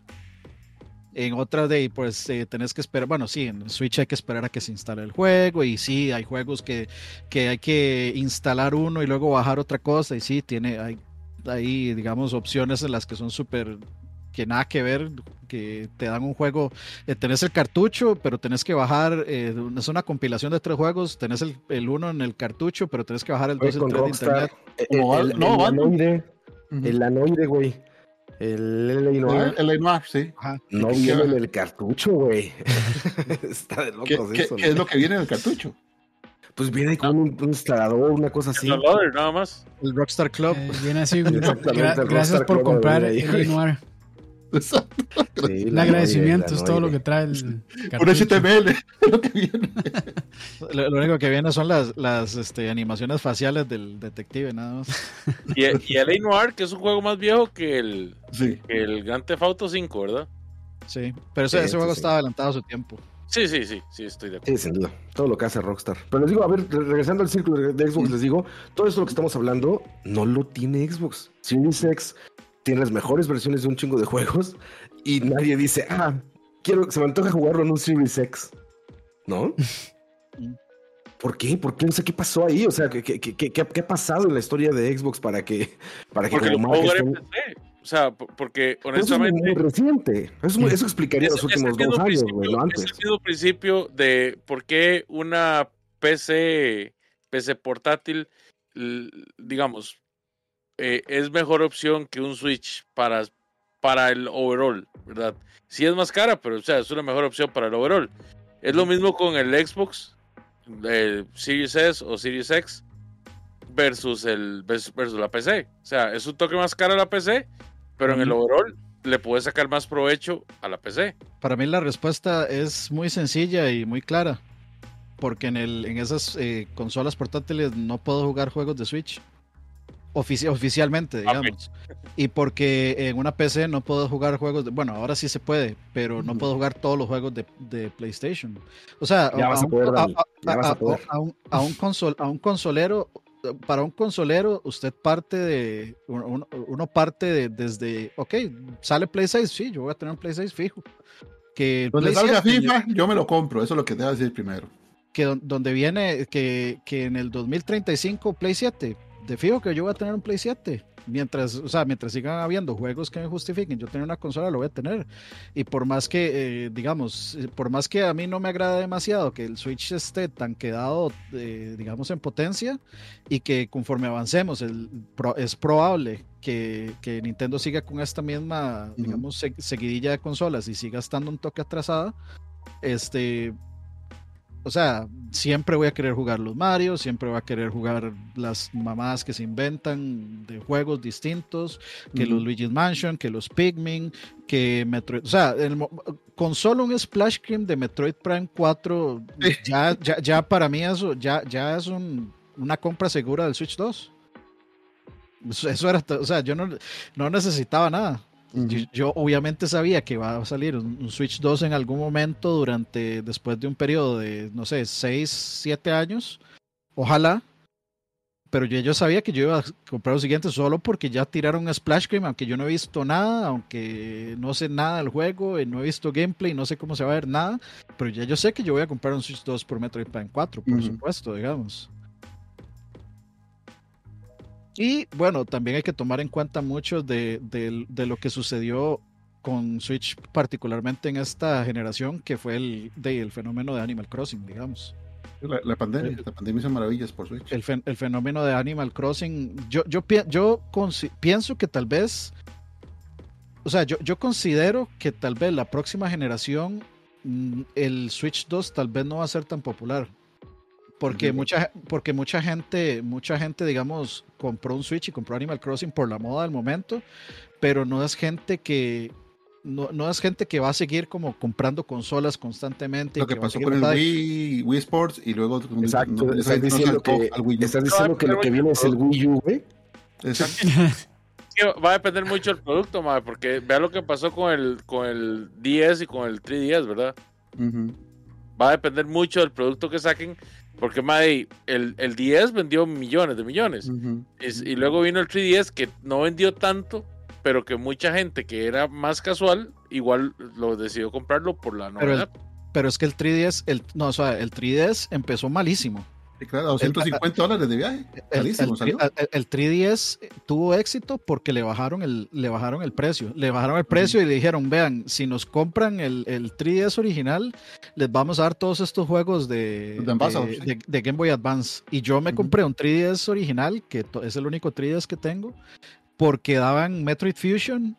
En otra de, pues eh, tenés que esperar, bueno, sí, en Switch hay que esperar a que se instale el juego y sí, hay juegos que, que hay que instalar uno y luego bajar otra cosa y sí, tiene, hay, hay digamos, opciones en las que son súper, que nada que ver, que te dan un juego, eh, tenés el cartucho, pero tenés que bajar, eh, es una compilación de tres juegos, tenés el, el uno en el cartucho, pero tenés que bajar el Güey, 2 y el con 3 de internet. el, Val- no, el anoide, el anoide, güey. El LA Noir. El, Noir, sí. Ajá. No ¿Qué- qué viene en el cartucho, güey. Está de ¿Qué, locos qué- eso. qué ¿no? es lo que viene en el cartucho? Pues viene con un, un instalador, una cosa así. El Loader, nada más. El Rockstar Club. Eh, viene así, gra- gracias Rockstar por Club comprar el. Noir. Exacto. Sí, El agradecimiento es todo lo que trae el Un. HTML, lo que viene. Lo, lo único que viene son las, las este, animaciones faciales del detective, nada más. Y, y el Noir, que es un juego más viejo que el, Sí. que el Grand Theft Auto 5, ¿verdad? Sí, pero ese, Sí, ese sí, juego sí. estaba adelantado a su tiempo. Sí, sí, sí, sí, estoy de acuerdo. Sí, sin duda. Todo lo que hace Rockstar. Pero les digo, a ver, re- regresando al círculo de Xbox, les digo, todo esto lo que estamos hablando no lo tiene Xbox. Series X tiene las mejores versiones de un chingo de juegos y nadie dice, ah, quiero, se me antoja jugarlo en un Series X. ¿No? ¿Por qué? ¿Por qué? No sé qué pasó ahí. O sea, ¿qué, qué, qué, qué- qué ha pasado en la historia de Xbox para que, para que Porque lo puedo marca jugar en estén- PC. O sea, porque Pero eso es muy, honestamente. reciente. Eso, eso explicaría los es- el últimos dos años, güey, no antes. Es el principio de por qué una PC, PC portátil, digamos, eh, es mejor opción que un Switch para, para el overall, ¿verdad? Sí es más cara, pero o sea, es una mejor opción para el overall. Es lo mismo con el Xbox, el Series S o Series X versus el versus, la PC. O sea, es un toque más cara la PC, pero en el overall le puedes sacar más provecho a la PC. Para mí la respuesta es muy sencilla y muy clara. Porque en, el, en esas eh, consolas portátiles no puedo jugar juegos de Switch. Ofici- oficialmente, digamos. Y porque en una PC no puedo jugar juegos de... Bueno, ahora sí se puede, pero no puedo jugar todos los juegos de, de PlayStation. O sea, a un- a un, a un consol, a un consolero, para un consolero, usted parte de, uno, uno parte de, desde, ok, sale Play 6, sí, yo voy a tener un Play 6 fijo. Que Donde salga 7, FIFA, yo me lo compro. Eso es lo que te voy a decir primero. que don- donde viene que, que en el 2035 Play 7, de fijo que yo voy a tener un Play 7. Mientras, o sea, mientras sigan habiendo juegos que me justifiquen, yo tener una consola lo voy a tener. Y por más que, eh, digamos, eh, por más que a mí no me agrada demasiado que el Switch esté tan quedado, eh, digamos, en potencia, y que conforme avancemos, el, es probable que, que Nintendo siga con esta misma, Ujú. digamos, se- seguidilla de consolas y siga estando un toque atrasada, este, o sea, siempre voy a querer jugar los Mario, siempre voy a querer jugar las mamás que se inventan de juegos distintos, que los Luigi's Mansion, que los Pikmin, que Metroid. O sea, el con solo un splash screen de Metroid Prime 4, ya, ya, ya para mí eso ya, ya es un- una compra segura del Switch 2. Eso, eso era, o sea, yo no, no necesitaba nada. Yo, obviamente sabía que va a salir un, Switch 2 en algún momento durante, después de un periodo de, no sé, 6, 7 años. Ojalá. Pero yo, yo sabía que yo iba a comprar lo siguiente solo porque ya tiraron Splash Screen, aunque yo no he visto nada, aunque no sé nada del juego, y no he visto gameplay, no sé cómo se va a ver nada. Pero ya yo sé que yo voy a comprar un Switch 2 por Metroid Prime 4, por supuesto, digamos. Y bueno, también hay que tomar en cuenta mucho de, lo que sucedió con Switch, particularmente en esta generación, que fue el, el fenómeno de Animal Crossing, digamos. La, pandemia, la pandemia hizo maravillas por Switch. El, fenómeno de Animal Crossing, yo, yo, yo pienso que tal vez, o sea, yo, yo considero que tal vez la próxima generación, mm, el Switch 2 tal vez no va a ser tan popular. Porque mucha, porque mucha gente, mucha gente, digamos, compró un Switch y compró Animal Crossing por la moda del momento, pero no es gente que, no, no, es gente que va a seguir como comprando consolas constantemente. Lo que, pasó con el Wii, Wii, Sports y luego... Exacto, estás diciendo, que, estás diciendo que lo que viene es el Wii U, güey. Exacto. va a depender mucho del producto, madre, porque vea lo que pasó con el, con el 10 y con el 3DS, ¿verdad? Va a depender mucho del producto que saquen, porque, madre, el, el 10 vendió millones de millones. y, luego vino el 3DS que no vendió tanto, pero que mucha gente que era más casual, igual lo decidió comprarlo por la novedad. Pero, es que el 3DS, el, no, o sea, el 3DS empezó malísimo. Claro, 250 dólares de viaje. El, el, 3DS tuvo éxito porque le bajaron el, le bajaron el precio. Le bajaron el precio y le dijeron, vean, si nos compran el, el 3DS original, les vamos a dar todos estos juegos de, de, Game Boy Advance. Y yo me compré un 3DS original, que es el único 3DS que tengo, porque daban Metroid Fusion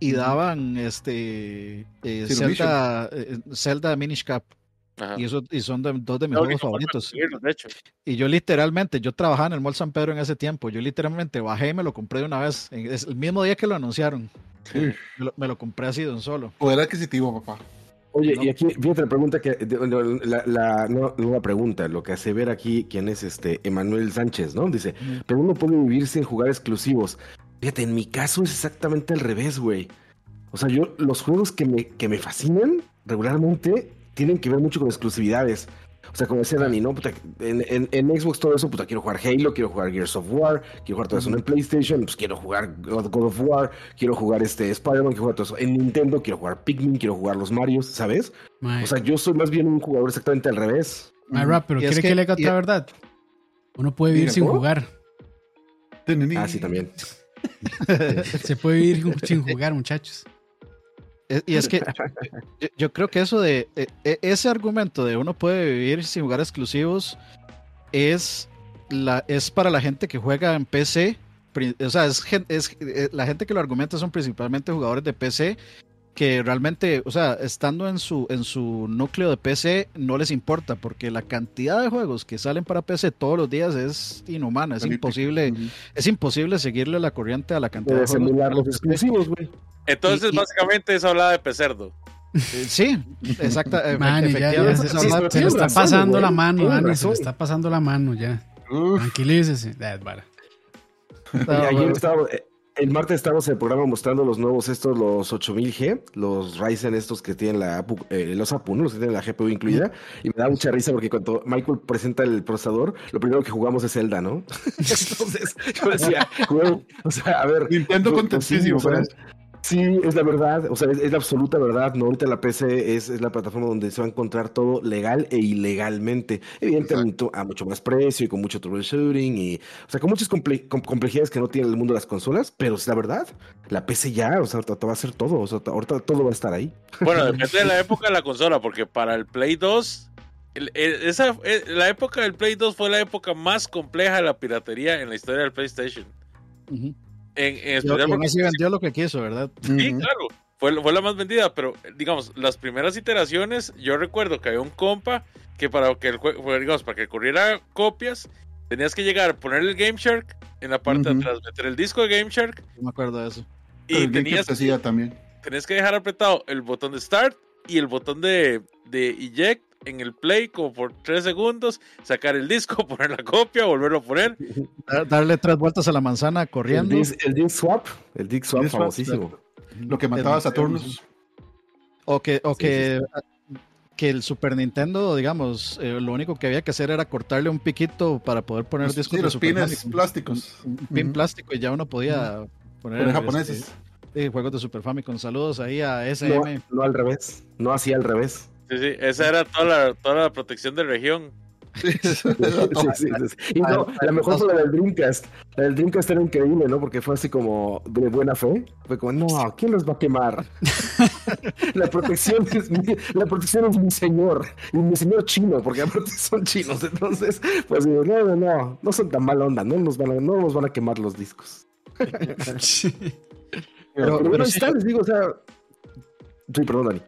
y daban este eh, Zelda, eh, Zelda Minish Cap. Y, eso, y son dos de mis juegos favoritos. Y yo literalmente, yo trabajaba en el Mall San Pedro en ese tiempo. Yo literalmente bajé y me lo compré de una vez. Es el mismo día que lo anunciaron. Me, lo, compré así de un solo. Poder adquisitivo, papá. Oye, y aquí, fíjate la pregunta que, la, la nueva pregunta, lo que hace ver aquí, quién es este Emanuel Sánchez, ¿no? Dice, pero uno puede vivir sin jugar exclusivos. Fíjate, en mi caso es exactamente al revés, güey. O sea, yo, los juegos que me, que me fascinan regularmente tienen que ver mucho con exclusividades. O sea, como decía Dani, ¿no? en, en, Xbox todo eso, puta, quiero jugar Halo, quiero jugar Gears of War, quiero jugar todo eso en PlayStation, pues quiero jugar God, of War, quiero jugar este Spider-Man, quiero jugar todo eso. En Nintendo quiero jugar Pikmin, quiero jugar los Marios, ¿sabes? O sea, yo soy más bien un jugador exactamente al revés. My rap, pero quiere que, que, le otra verdad. Uno puede vivir sin jugar. Ah, sí, también. Se puede vivir sin jugar, muchachos. Y es que yo, creo que eso de e, e, ese argumento de uno puede vivir sin jugar exclusivos es la es para la gente que juega en PC. O sea, es, es eh, la gente que lo argumenta son principalmente jugadores de PC que realmente, o sea, estando en su, en su núcleo de PC, no les importa, porque la cantidad de juegos que salen para PC todos los días es inhumana, es imposible, es imposible seguirle la corriente a la cantidad de juegos. los exclusivos, güey. Entonces, básicamente, eso habla de pecerdo. Eh, sí, exacto. Eh, se, le está pasando la mano, Dani, se le está pasando la mano ya. Tranquilícese. ayer estaba, el martes estamos en el programa mostrando los nuevos estos, los 8000G, los Ryzen estos que tienen la eh, los APU, los que tienen la GPU incluida. Y me da mucha risa porque cuando Michael presenta el procesador, lo primero que jugamos es Zelda, ¿no? Entonces, yo decía, o sea, a ver. Nintendo contentísimo, Sí, es la verdad, o sea, es, la absoluta verdad, ¿no? Ahorita la PC es, la plataforma donde se va a encontrar todo legal e ilegalmente. Evidentemente a mucho más precio y con mucho troubleshooting y, o sea, con muchas complejidades que no tiene el mundo de las consolas, pero es la verdad, la PC ya, o sea, ahorita va a ser todo, o sea, ahorita todo va a estar ahí. Bueno, depende de la época de la consola, porque para el Play 2 esa, eh, la época del Play 2 fue la época más compleja de la piratería en la historia del PlayStation. En, en especial vendió lo que quiso, ¿verdad? Sí, claro. Fue, fue, la más vendida, pero digamos, las primeras iteraciones, yo recuerdo que había un compa que para que el juego, digamos, para que corriera copias, tenías que llegar a poner el Game Shark en la parte de atrás, meter el disco de Game Shark. No me acuerdo de eso. Y tenías, también. tenías que dejar apretado el botón de Start y el botón de, de Eject en el play como por tres segundos, sacar el disco, poner la copia, volverlo a poner. Darle tres vueltas a la manzana corriendo. El disc, swap, el disc swap famosísimo. Lo que mataba a Saturnus. O que, o que, que el Super Nintendo, digamos, eh, lo único que había que hacer era cortarle un piquito para poder poner Los, discos sí, de los Super pines Famicom. plásticos. Un pin plástico y ya uno podía poner este, japoneses. sí, juegos de Super Famicom. Saludos ahí a No, SM. no al revés. No así al revés. Sí, sí, esa era toda la, toda la protección de región. Sí, sí, sí, sí. Y no, la mejor fue la del Dreamcast. La del Dreamcast era increíble, ¿no? Porque fue así como de buena fe. Fue como, no, ¿quién los va a quemar? la protección es mi, la protección es mi señor. Y mi señor chino, porque aparte son chinos. Entonces, pues digo, no, no, no, no son tan mala onda, no nos van a, no nos van a quemar los discos. Pero, pero ahí sí, está, les digo, o sea. Sí, perdón, Dani.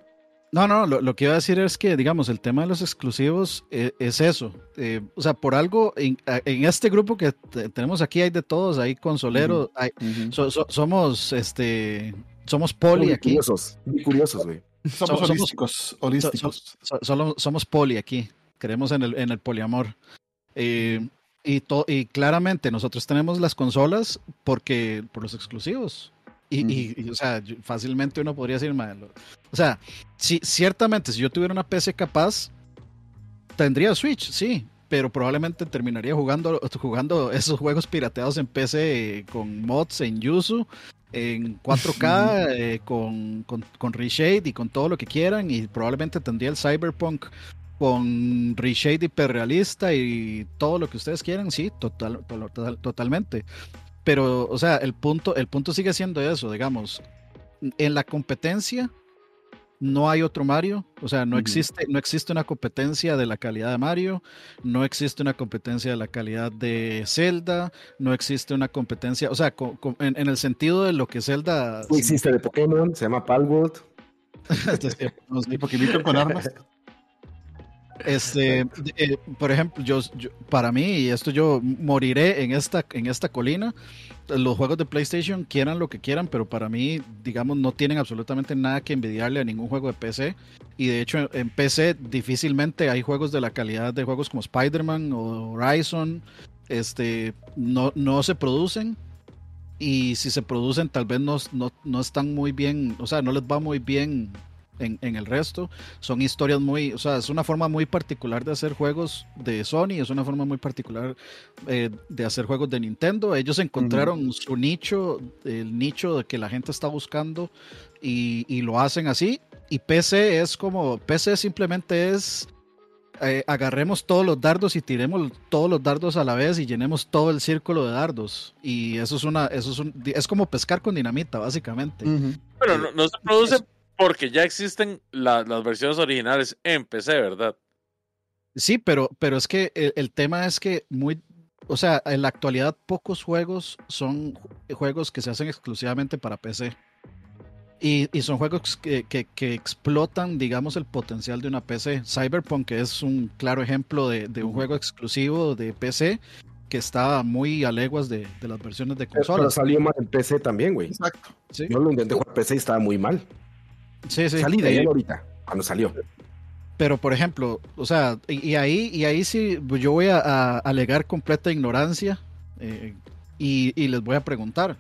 No, no, lo, lo que iba a decir es que, digamos, el tema de los exclusivos eh, es eso. Eh, o sea, por algo, en, este grupo que te- tenemos aquí hay de todos, hay consoleros, hay- so- so- somos, este, somos poli Muy aquí, curiosos, muy curiosos, güey. Somos somos- holísticos. holísticos. so- solo- somos poli aquí, creemos en el, en el poliamor. Eh, y, to- y claramente nosotros tenemos las consolas porque por los exclusivos. Y, y- y, o sea, fácilmente uno podría decir, o sea, si, ciertamente si yo tuviera una PC capaz, tendría Switch, sí, pero probablemente terminaría jugando, jugando esos juegos pirateados en PC eh, con mods en Yuzu, en 4K, eh, con, con, con reshade y con todo lo que quieran, y probablemente tendría el Cyberpunk con reshade hiperrealista y todo lo que ustedes quieran, sí, total, to- total- totalmente. Pero, o sea, el punto, el punto sigue siendo eso, digamos, en la competencia no hay otro Mario, o sea, no existe, no existe una competencia de la calidad de Mario, no existe una competencia de la calidad de Zelda, no existe una competencia, o sea, co- co- en, en el sentido de lo que Zelda No existe de Pokémon, se llama Palworld. no sé, Sí, porque imitan con armas. Este, eh, por ejemplo, yo, yo- para mí, y esto yo moriré en esta, en esta colina, los juegos de PlayStation quieran lo que quieran, pero para mí, digamos, no tienen absolutamente nada que envidiarle a ningún juego de PC. Y de hecho, en PC difícilmente hay juegos de la calidad de juegos como Spider-Man o Horizon. Este, no, no se producen. Y si se producen, tal vez no, no, no están muy bien, o sea, no les va muy bien en, en el resto son historias muy, o sea, es una forma muy particular de hacer juegos de Sony, es una forma muy particular eh, de hacer juegos de Nintendo. Ellos encontraron su nicho, el nicho de que la gente está buscando y, y lo hacen así. Y PC es como, PC simplemente es, eh, agarremos todos los dardos y tiremos todos los dardos a la vez y llenemos todo el círculo de dardos. Y eso es una, eso es un, es como pescar con dinamita, básicamente. Pero no, no se produce porque ya existen la- las versiones originales en PC, ¿verdad? Sí, pero, pero es que el, el tema es que muy, o sea, en la actualidad pocos juegos son ju- juegos que se hacen exclusivamente para PC. Y, y son juegos que, que- que explotan, digamos, el potencial de una PC. Cyberpunk es un claro ejemplo de, de un juego exclusivo de PC que está muy a leguas de, de las versiones de Pero consolas. salió mal en PC también, güey. Exacto. Sí, Yo lo intenté jugar en PC y estaba muy mal. Sí, sí. Salí de ahorita, cuando salió. Pero, por ejemplo, o sea, y, y ahí, y ahí sí, pues, yo voy a, a alegar completa ignorancia eh, y, y les voy a preguntar,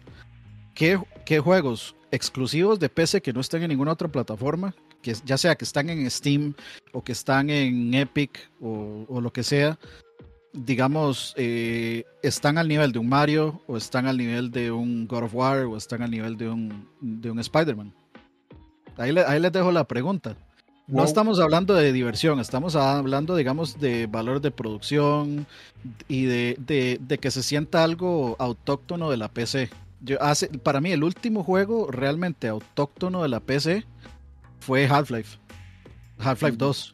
¿qué, ¿qué juegos exclusivos de PC que no estén en ninguna otra plataforma, que ya sea que están en Steam o que están en Epic o, o lo que sea, digamos, eh, están al nivel de un Mario o están al nivel de un God of War o están al nivel de un, de un Spider-Man? Ahí, le- ahí les dejo la pregunta. No Wow. estamos hablando de diversión, estamos hablando, digamos, de valor de producción y de, de- de que se sienta algo autóctono de la PC. Yo hace, para mí, el último juego realmente autóctono de la PC fue Half-Life. Half-Life 2.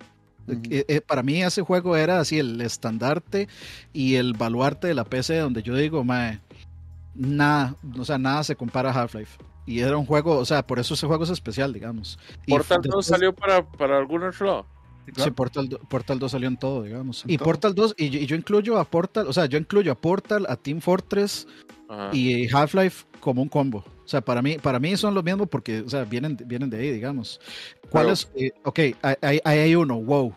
Ujú. Eh, eh, para mí ese juego era así el estandarte y el baluarte de la PC donde yo digo, mae, nada, o sea, nada se compara a Half-Life. Y era un juego, o sea, por eso ese juego es especial, digamos. Y Portal f- 2 después- salió para, para algún otro lado. Sí, Portal, Portal 2 salió en todo, digamos. En y todo. Portal 2, y yo, y yo incluyo a Portal, o sea, yo incluyo a Portal, a Team Fortress Ajá. y Half-Life como un combo. O sea, para mí, para mí son lo mismo porque, o sea, vienen, vienen de ahí, digamos. ¿Cuál Pero- es? Eh, ok, ahí, hay uno, WoW.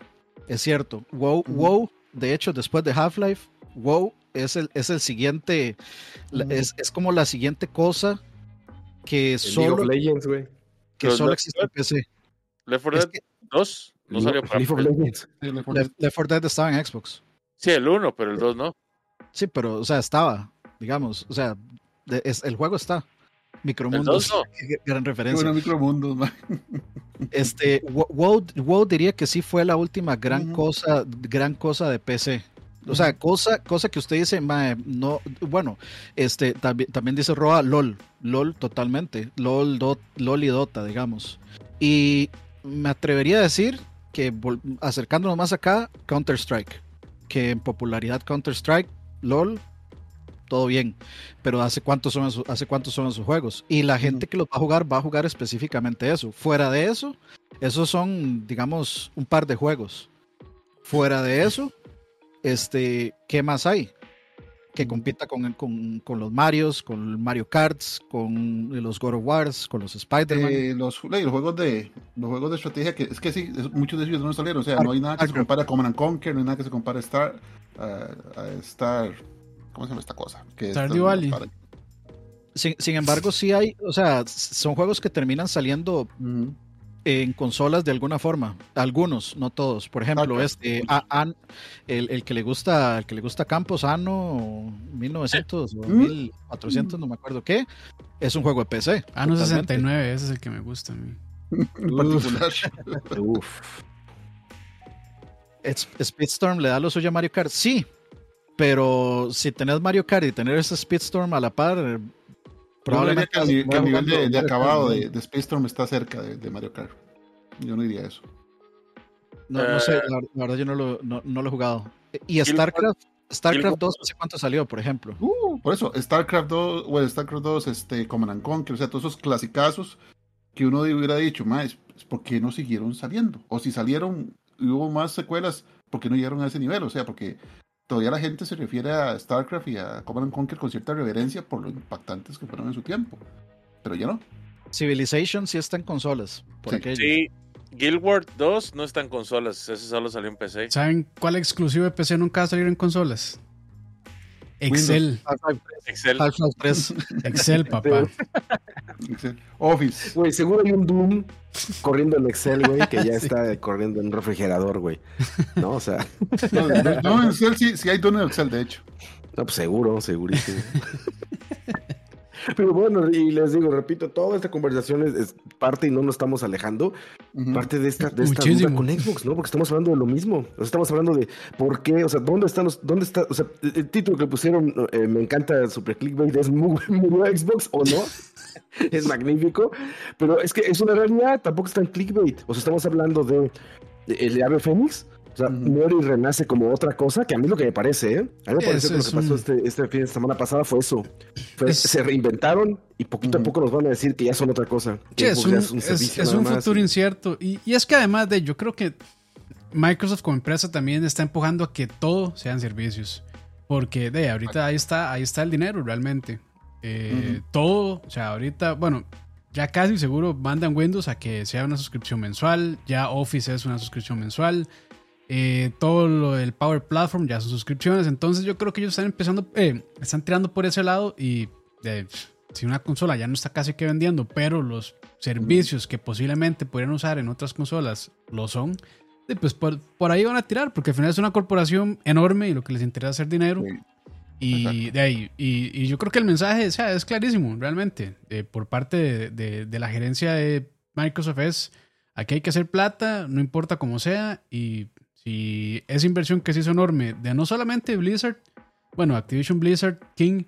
Es cierto. WoW. WoW, de hecho, después de Half-Life, WoW es el, es el siguiente, es, es como la siguiente cosa que solo, Legends, güey. que solo existe en PC. Left 4 Dead 2 no salió para League of Legends. Left 4 Dead estaba en Xbox. Sí, el 1, pero el 2 no. Sí, pero, o sea, estaba, digamos, o sea, de- es- el juego está. El Micromundos, 2 no. qué gran referencia. bueno, micromundos, man. Este, Wo- WoW, WoW diría que sí fue la última gran Ujú. cosa, gran cosa de PC. O sea, cosa, cosa que usted dice, mae, no, bueno, este, también, también dice Roa, LOL, LOL totalmente, LOL, Dot, LOL y Dota, digamos. Y me atrevería a decir que acercándonos más acá, Counter Strike, que en popularidad Counter Strike, LOL, todo bien, pero hace cuántos son esos, hace cuántos son esos juegos y la gente que los va a jugar va a jugar específicamente eso. Fuera de eso, esos son, digamos, un par de juegos. Fuera de eso, este, ¿qué más hay? Que compita con, con, con los Marios, con Mario Karts, con los God of Wars, con los Spider-Man. Eh, los, los juegos de los juegos de estrategia que es que sí es- muchos de ellos no salieron o sea no hay nada que se compare a Command and Conquer no hay nada que se compare a Star a, a Star ¿cómo se llama esta cosa? Que Stardew Valley. para- sin, sin embargo, sí hay, o sea, son juegos que terminan saliendo. En consolas de alguna forma. Algunos, no todos. Por ejemplo, este, a- el, el que le gusta, el que le gusta Campos Ano 1900 o Mm. 1400, no me acuerdo qué, es un juego de PC. No, totalmente. 69, ese es el que me gusta a mí. en particular Uf. Speedstorm le da lo suyo a Mario Kart, sí, pero si tenés Mario Kart y tener ese Speedstorm a la par, probablemente que el, ni- que el nivel de, acabado de, de Space Storm está cerca de, de Mario Kart yo no diría eso No, no sé, Eh, la, la verdad yo no lo, no, no lo he jugado. Y Guild StarCraft, StarCraft Guild 2, no sé cuánto salió, por ejemplo. Uh, por eso StarCraft 2 bueno StarCraft 2 este Command and Conquer o sea todos esos clasicazos que uno hubiera dicho más ¿por qué no siguieron saliendo? o si salieron y hubo más secuelas ¿por qué no llegaron a ese nivel? o sea porque todavía la gente se refiere a StarCraft y a Command and Conquer con cierta reverencia por lo impactantes que fueron en su tiempo pero ya no Civilization sí está en consolas, por Sí. aquello. Sí, Guild Wars 2 no está en consolas, ese solo salió en PC. ¿Saben cuál exclusivo de PC nunca va a salir en consolas? Excel. Excel. Half-Life 3. Excel, papá. Excel. Office Güey, seguro hay un Doom corriendo en Excel, güey, que ya está corriendo en un refrigerador, güey. No, o sea, no, no, no, en Excel sí, sí hay dono en Excel de hecho no, pues seguro, segurísimo. Pero bueno, y les digo, repito, toda esta conversación es, es parte y no nos estamos alejando, parte de esta, de esta duda con Xbox, ¿no? Porque estamos hablando de lo mismo. O sea, estamos hablando de por qué, o sea, dónde están los, dónde está, o sea, el, el título que pusieron, eh, me encanta super clickbait, es muy, muy Xbox o no. es magnífico, pero es que es una realidad, tampoco está en clickbait. O sea, estamos hablando de, de el ave Fénix. O sea, Ujú. muere y renace como otra cosa, que a mí es lo que me parece, ¿eh? A mí me parece que lo que pasó un- este, este fin de semana pasada fue eso. Fue- Es- Se reinventaron y poquito a poco nos van a decir que ya son otra cosa. Sí, es un, es- es futuro y- incierto. Y, y es que además de, yo creo que Microsoft como empresa también está empujando a que todo sean servicios. Porque de ahorita ahí está, ahí está el dinero realmente. Eh, Todo, o sea, ahorita, bueno, ya casi seguro mandan Windows a que sea una suscripción mensual. Ya Office es una suscripción mensual. Eh, todo lo del Power Platform ya son suscripciones. Entonces yo creo que ellos están empezando, eh, están tirando por ese lado y eh, si una consola ya no está casi que vendiendo, pero los servicios que posiblemente podrían usar en otras consolas lo son, pues por, por ahí van a tirar, porque al final es una corporación enorme y lo que les interesa es hacer dinero. Sí. Y, de ahí, y, y yo creo que el mensaje o sea, es clarísimo, realmente, eh, por parte de, de- de la gerencia de Microsoft es, aquí hay que hacer plata, no importa cómo sea, y si esa inversión que se hizo enorme de no solamente Blizzard, bueno, Activision Blizzard, King,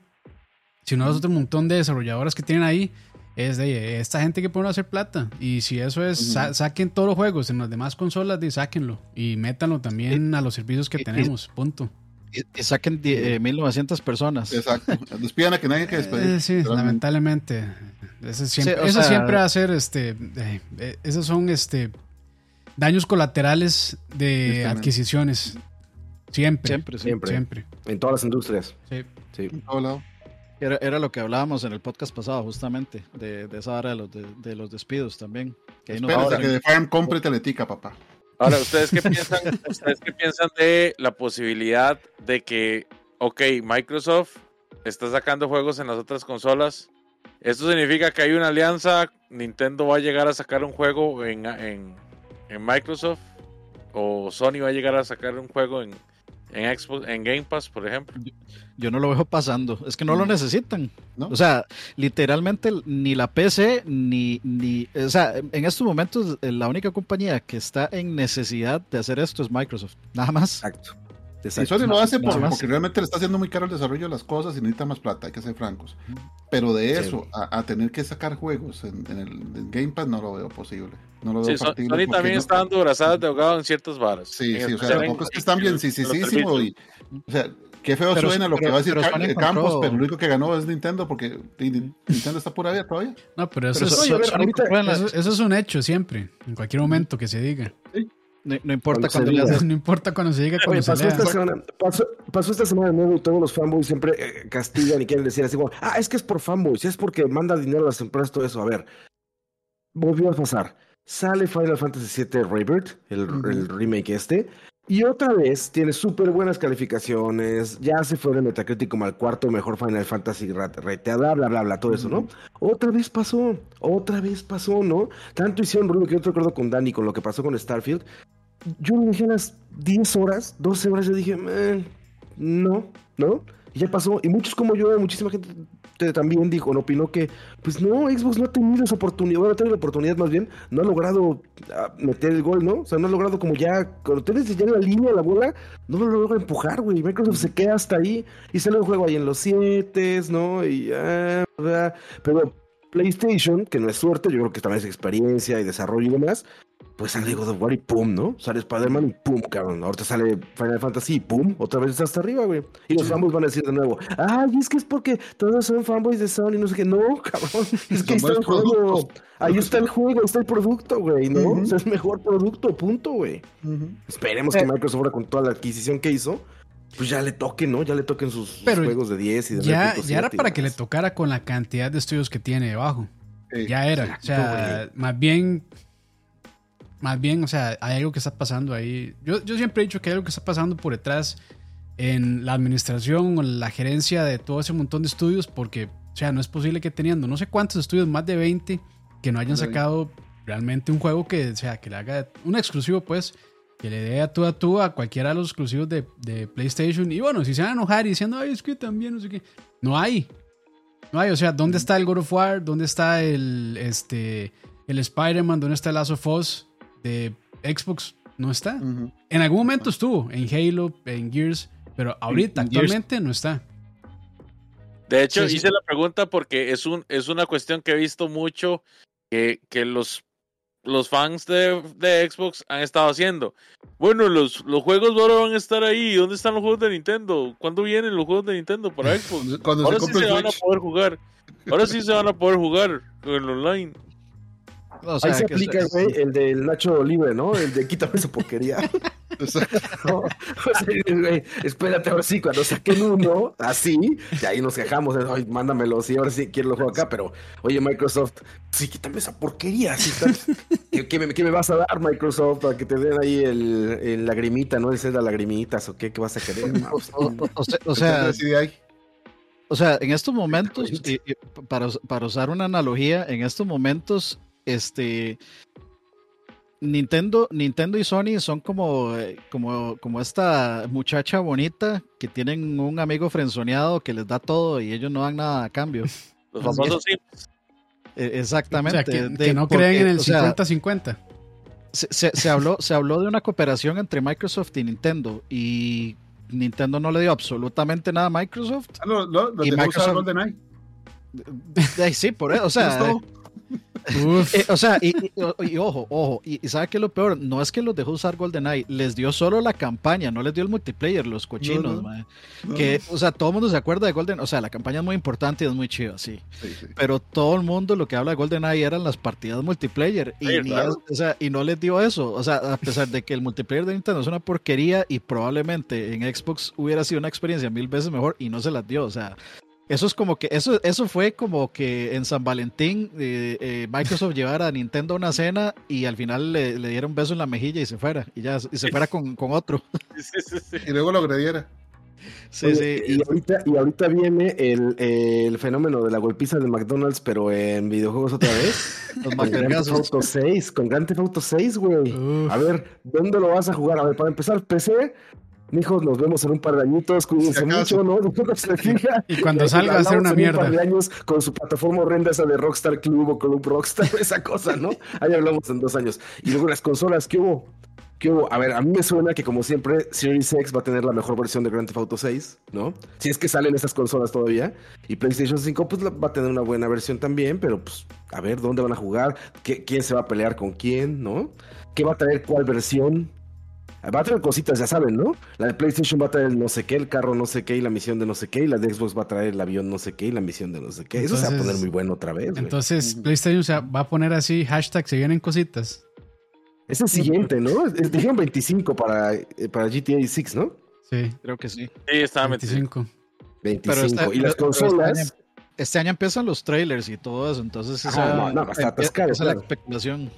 sino de otro montón de desarrolladoras que tienen ahí, es de esta gente que puede hacer plata. Y si eso es, sa- saquen todos los juegos en las demás consolas, de, sáquenlo y métanlo también a los servicios que y- y- tenemos, punto. Y, y saquen die- eh, 1900 personas. exacto despidan a que nadie hay que despedir Eh, sí, lamentablemente. Siempre, Sí, eso sea- siempre va a ser, este, eh, eh, esos son, este, daños colaterales de Tristemente. adquisiciones. Siempre, Siempre, sí. Siempre. siempre. En todas las industrias. Sí. Sí. En todo lado. Era, era lo que hablábamos en el podcast pasado, justamente, de, de esa hora de los, de, de los despidos también. Que ahí nos dicen- que Farm compre Teletica, papá. Ahora, ¿ustedes qué piensan? ¿Ustedes qué piensan de la posibilidad de que, ok, Microsoft está sacando juegos en las otras consolas, Esto significa que hay una alianza. Nintendo va a llegar a sacar un juego en, en, en Microsoft. O Sony va a llegar a sacar un juego en, en Xbox, en Game Pass, por ejemplo. Yo no lo veo pasando. Es que no lo mm. necesitan. O sea, literalmente ni la PC ni, ni. O sea, en estos momentos la única compañía que está en necesidad de hacer esto es Microsoft. Nada más. Exacto. Y Sony lo hace porque realmente le está haciendo muy caro el desarrollo de las cosas y necesita más plata, hay que ser francos. Pero de eso a, tener que sacar juegos en, el Game Pass no lo veo posible. No lo veo sí, Sony también está dando brazadas de ahogado en ciertas varas. Sí, sí, o sea, tampoco es que están bien, sí, sí, sí, sí, y, o sea, qué feo suena lo que va a decir Campos, pero lo único que ganó es Nintendo porque Nintendo está pura vida todavía. No, pero eso, es, eso es un hecho siempre, en cualquier momento que se diga. Sí. No, importa cuando, no importa cuando se diga cuando pasó, esta semana, pasó, esta semana de nuevo y todos los fanboys siempre eh, castigan y quieren decir así como, ah, es que es por fanboys, es porque manda dinero a las empresas, todo eso. A ver, volvió a pasar. Sale Final Fantasy VII Rebirth, el, el remake este, y otra vez tiene súper buenas calificaciones. Ya se fue de Metacritic como al cuarto mejor Final Fantasy reteada, bla, bla, bla, todo eso, ¿no? Otra vez pasó, otra vez pasó, ¿no? Tanto hicieron ruido que yo te recuerdo con Dani, con lo que pasó con Starfield. Yo dije a las 10 horas, 12 horas, yo dije, no, ¿no? Y ya pasó. Y muchos como yo, muchísima gente también dijo, no opinó que, pues no, Xbox no ha tenido esa oportunidad, bueno, ha tenido la oportunidad más bien, no ha logrado ah, meter el gol, ¿no? O sea, no ha logrado como ya, cuando tienes ya la línea la bola, no lo logra empujar, güey. Microsoft se queda hasta ahí y sale un juego ahí en los 7, ¿no? Y, ah, pero PlayStation, que no es suerte, yo creo que también es experiencia y desarrollo y demás, pues sale God of War y pum, ¿no? Sale Spider-Man y pum, cabrón. Ahorita sale Final Fantasy y pum, otra vez está hasta arriba, güey. Y los fanboys van a decir de nuevo, ay, es que es porque todos son fanboys de Sony, no sé qué. No, cabrón, es que ahí está el juego. Ahí está el juego, ahí está el producto, güey, ¿no? O sea, es mejor producto, punto, güey. Esperemos que eh. Microsoft ahora con toda la adquisición que hizo, pues ya le toquen, ¿no? Ya le toquen sus, juegos de 10 y de Ya, ya era para que le tocara con la cantidad de estudios que tiene debajo. ya era. o sea, más bien más bien, o sea, hay algo que está pasando ahí. Yo, yo siempre he dicho que hay algo que está pasando por detrás en la administración o la gerencia de todo ese montón de estudios, porque, o sea, no es posible que teniendo no sé cuántos estudios, más de 20, que no hayan sacado realmente un juego que, o sea, que le haga un exclusivo, pues, que le dé a tú a tú a cualquiera de los exclusivos de, de PlayStation. Y bueno, si se van a enojar y diciendo, ay, es que también, no sé qué, no hay. No hay, o sea, ¿dónde está el God of War? ¿Dónde está el, este, el Spider-Man? ¿Dónde está el Last of Us? de Xbox no está. En algún momento estuvo, en Halo, en Gears, pero ahorita, actualmente no está. De hecho, hice la pregunta porque es, un, es una cuestión que he visto mucho que, que los, los fans de, de, Xbox han estado haciendo. Bueno, los, los juegos ahora van a estar ahí. ¿Dónde están los juegos de Nintendo? ¿Cuándo vienen los juegos de Nintendo para Xbox? Cuando ahora sí se van a poder jugar. Ahora sí se van a poder jugar con Ahí se aplica, güey, el del Nacho Libre, ¿no? El de quítame esa porquería. espérate, ahora sí, cuando saquen uno, así, y ahí nos quejamos, Ay, mándamelo, sí, ahora sí quiero lo juego acá, pero, oye, Microsoft, sí, quítame esa porquería. ¿Qué, me, vas a dar, Microsoft, para que te den ahí el, lagrimita, ¿no? Dices las lagrimitas, o qué, qué vas a querer? o, sea, o sea, en estos momentos, para, para usar una analogía, en estos momentos este Nintendo, Nintendo y Sony son como, eh, como, como esta muchacha bonita que tienen un amigo frenzoneado que les da todo y ellos no dan nada a cambio. Los famosos e, Exactamente. que, no creen en el 50-50. Se, se, habló, se habló de una cooperación entre Microsoft y Nintendo y Nintendo no le dio absolutamente nada a Microsoft. Ah, no, no, y Microsoft... Sí, por eso. O sea, eh, o sea, y, ojo, ojo, y, ¿sabe qué es lo peor? No es que los dejó usar GoldenEye, les dio solo la campaña, no les dio el multiplayer, los cochinos, que, o sea, todo el mundo se acuerda de Golden, o sea, la campaña es muy importante y es muy chido, sí. Pero todo el mundo lo que habla de GoldenEye eran las partidas multiplayer y, o sea, y no les dio eso, o sea, a pesar de que el multiplayer de Nintendo es una porquería y probablemente en Xbox hubiera sido una experiencia mil veces mejor y no se las dio, o sea, eso es como que, eso, eso fue como que en San Valentín eh, eh, Microsoft llevara a Nintendo a una cena y al final le, diera un beso en la mejilla y se fuera, y ya, y se fuera con, otro. Y luego lo agrediera. Sí, sí. Y ahorita, y ahorita viene el, el, fenómeno de la golpiza de McDonald's, pero en videojuegos otra vez. con Grand Theft Auto 6, con Grand Theft Auto 6, güey. A ver, ¿dónde lo vas a jugar? A ver, para empezar, PC, Hijos, nos vemos en un par de añitos, cuídense mucho, ¿no? y cuando salga va a ser una mierda. Un par de años con su plataforma horrenda esa de Rockstar Club o Club Rockstar, esa cosa, ¿no? Ahí hablamos en dos años. Y luego las consolas, ¿qué hubo? ¿Qué hubo? A ver, a mí me suena que como siempre Series X va a tener la mejor versión de Grand Theft Auto 6, ¿no? Si es que salen esas consolas todavía. Y PlayStation 5 pues va a tener una buena versión también, pero pues a ver dónde van a jugar, ¿Qué, quién se va a pelear con quién, ¿no? ¿Qué va a traer cuál versión? Va a traer cositas, ya saben, ¿no? La de PlayStation va a traer no sé qué, el carro no sé qué y la misión de no sé qué, y la de Xbox va a traer el avión no sé qué y la misión de no sé qué. Eso se va a poner muy bueno otra vez. Entonces, PlayStation se va a poner así, hashtag, se vienen cositas. Es el siguiente, ¿no? Dijeron 25 para, eh, para GTA 6, ¿no? Sí. Creo que sí. Sí, estaba 25. 25. y las consolas. Este, este año, empiezan los trailers y todo eso, entonces esa, no, no, está atascado, esa es la especulación.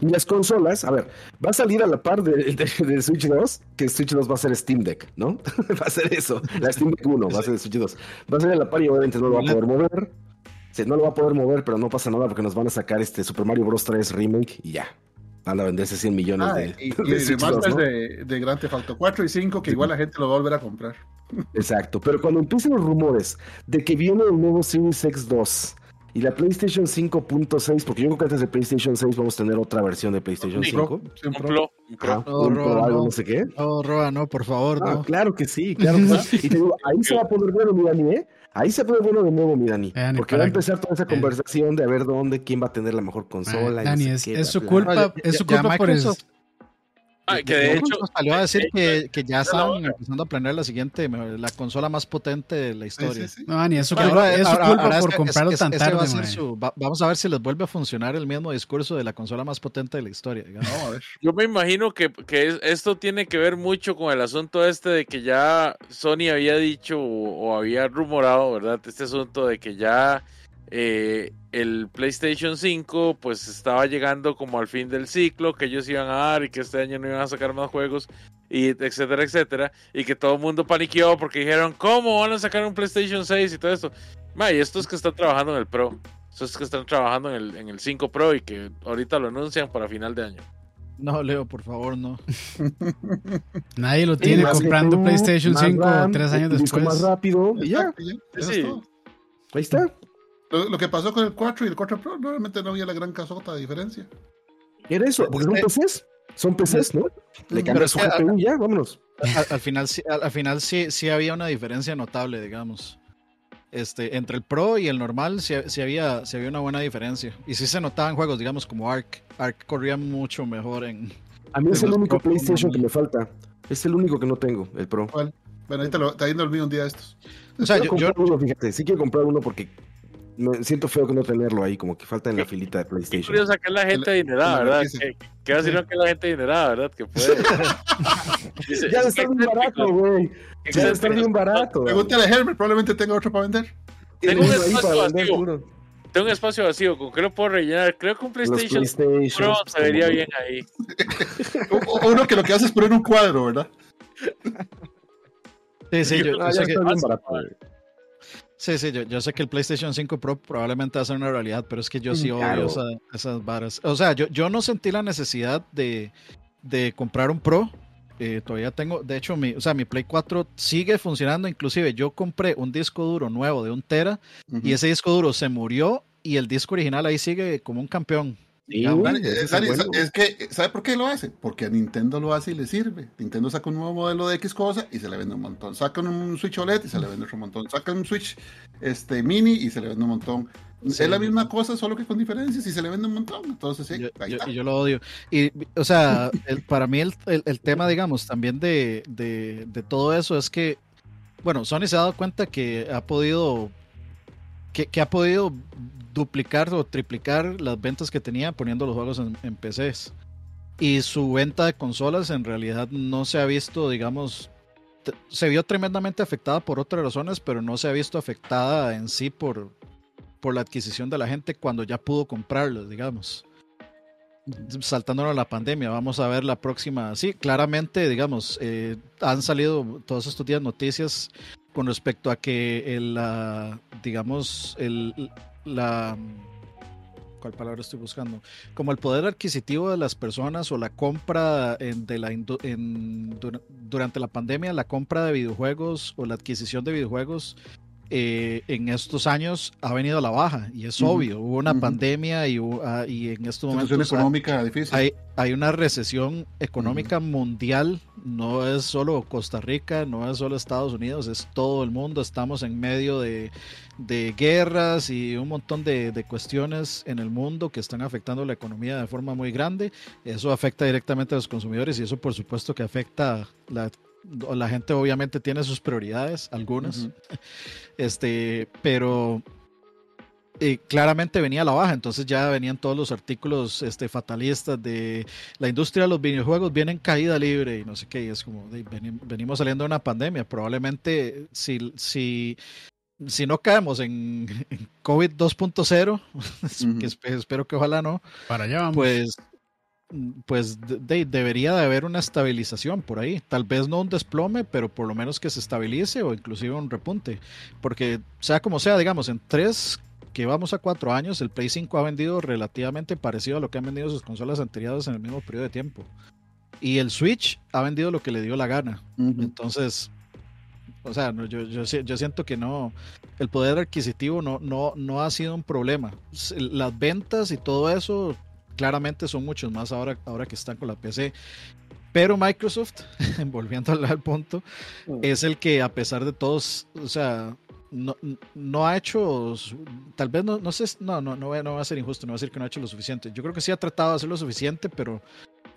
Y las consolas, a ver, va a salir a la par de, Switch 2, que Switch 2 va a ser Steam Deck, ¿no? va a ser eso. La Steam Deck 1 va a ser Switch 2. Va a salir a la par y obviamente no lo va a poder mover. Sí, no lo va a poder mover, pero no pasa nada porque nos van a sacar este Super Mario Bros. 3 Remake y ya. Van a venderse 100 millones de, y, de, de, Grand Theft Auto 4 y 5 que igual la gente lo va a volver a comprar. Exacto, pero cuando empiecen los rumores de que viene el nuevo Series X2 y la PlayStation 5.6, porque yo creo que antes de PlayStation 6 vamos a tener otra versión de PlayStation 5. Un Pro, un Pro. un Pro, algo, no. sé qué. No, Roa, no, por favor, ah, no. Claro que sí, claro que sí. Y te digo, ahí se va a poner bueno, mi Dani, ¿eh? Ahí se pone bueno de nuevo, mi Dani. Porque va a empezar toda esa eh. conversación de a ver dónde, quién va a tener la mejor consola. Dani, es, su culpa, es su culpa por eso. Ah, que de hecho salió a decir que, que ya estaban empezando a planear la siguiente, la consola más potente de la historia. No, ni eso, culpa, es su culpa por comprarlo tan tarde. vamos a ver si les vuelve a funcionar el mismo discurso de la consola más potente de la historia. Yo me imagino que, que, esto tiene que ver mucho con el asunto este de que ya Sony había dicho o, o había rumorado, ¿verdad? Este asunto de que ya eh, el PlayStation 5 pues estaba llegando como al fin del ciclo que ellos iban a dar y que este año no iban a sacar más juegos y etcétera etcétera y que todo el mundo paniqueó porque dijeron cómo van a sacar un PlayStation 6 y todo esto y estos que están trabajando en el Pro estos que están trabajando en el, en el 5 Pro y que ahorita lo anuncian para final de año no, Leo, por favor, no. Nadie lo tiene comprando PlayStation 5 tres años después. más rápido y ya. Ahí está. Lo, que pasó con el 4 y el 4 Pro, realmente no había la gran casota de diferencia. Era eso, porque son PCs. Son PCs, ¿no? Le cambias su GPU ya, vámonos. Al, final, al, final sí, sí había una diferencia notable, digamos. Este, entre el Pro y el normal sí, había, sí había una buena diferencia. Y sí se notaban juegos, digamos, como Ark. Ark corría mucho mejor en. A mí es el único PlayStation que me falta. Es el único que no tengo, el Pro. ¿Cuál? Bueno, ahí te lo, está yendo el mío un día estos. O sea, yo, yo, uno, fíjate, sí quiero comprar uno porque me siento feo que no tenerlo ahí, como que falta en la filita de PlayStation. Qué curioso que la gente adinerada, ¿verdad? Que, va a decir que la gente adinerada, ¿verdad? Que puede. ya está bien barato, güey. Ya está bien barato. Pregúntale a Herbert, probablemente tenga otro para vender. Tengo un espacio vacío. Tengo un espacio vacío, ¿con qué lo puedo rellenar? Creo que un PlayStation, Pro se vería bien ahí. Uno que lo que hace es poner un cuadro, ¿verdad? Sí, sí, yo, ah, ya Sí, sí, yo, sé que el PlayStation 5 Pro probablemente va a ser una realidad, pero es que yo sí odio esas varas. O sea, yo, yo no sentí la necesidad de, comprar un Pro. Eh, todavía tengo, de hecho, mi, o sea, mi Play 4 sigue funcionando. Inclusive yo compré un disco duro nuevo de un Tera y ese disco duro se murió y el disco original ahí sigue como un campeón es, que, ¿sabe por qué lo hace? Porque a Nintendo lo hace y le sirve. Nintendo saca un nuevo modelo de X cosa y se le vende un montón. Sacan un Switch OLED y se le vende otro montón. Sacan un Switch este, mini y se le vende un montón. Es la misma cosa, solo que con diferencias y se le vende un montón. Entonces, sí, yo, yo, lo odio. Y, o sea, para mí el, el, tema, digamos, también de, de, de todo eso es que, bueno, Sony se ha dado cuenta que ha podido que, que, ha podido duplicar o triplicar las ventas que tenía poniendo los juegos en, PCs. Y su venta de consolas en realidad no se ha visto, digamos, se vio tremendamente afectada por otras razones, pero no se ha visto afectada en sí por, por la adquisición de la gente cuando ya pudo comprarlos, digamos. saltándonos la pandemia, vamos a ver la próxima. Sí, claramente, digamos, eh, han salido todos estos días noticias con respecto a que el, la, digamos, el, la, ¿cuál palabra estoy buscando? Como el poder adquisitivo de las personas o la compra en, de la, en, durante la pandemia, la compra de videojuegos o la adquisición de videojuegos eh, en estos años ha venido a la baja y es obvio, hubo una pandemia y, uh, y, en estos momentos económica difícil. Hay, hay, una recesión económica mundial, no es solo Costa Rica, no es solo Estados Unidos, es todo el mundo, estamos en medio de, de guerras y un montón de, de, cuestiones en el mundo que están afectando la economía de forma muy grande, eso afecta directamente a los consumidores y eso por supuesto que afecta la la gente obviamente tiene sus prioridades, algunas, este, pero eh, claramente venía a la baja, entonces ya venían todos los artículos este, fatalistas de la industria de los videojuegos viene en caída libre y no sé qué, y es como venimos saliendo de una pandemia, probablemente si, si, si no caemos en, COVID 2.0, que espero que ojalá no, para allá pues pues debería de haber una estabilización por ahí. Tal vez no un desplome, pero por lo menos que se estabilice o inclusive un repunte. Porque sea como sea, digamos, en tres que vamos a cuatro años, el Play 5 ha vendido relativamente parecido a lo que han vendido sus consolas anteriores en el mismo periodo de tiempo. Y el Switch ha vendido lo que le dio la gana. Entonces, o sea, yo, yo, yo, siento que no, el poder adquisitivo no, no, no ha sido un problema. Las ventas y todo eso claramente son muchos más ahora, ahora que están con la PC. Pero Microsoft, volviendo al, punto, mm. es el que a pesar de todos, o sea, no, no ha hecho, tal vez no, no sé, no, no, no, no va a ser injusto, no va a decir que no ha hecho lo suficiente. Yo creo que sí ha tratado de hacer lo suficiente, pero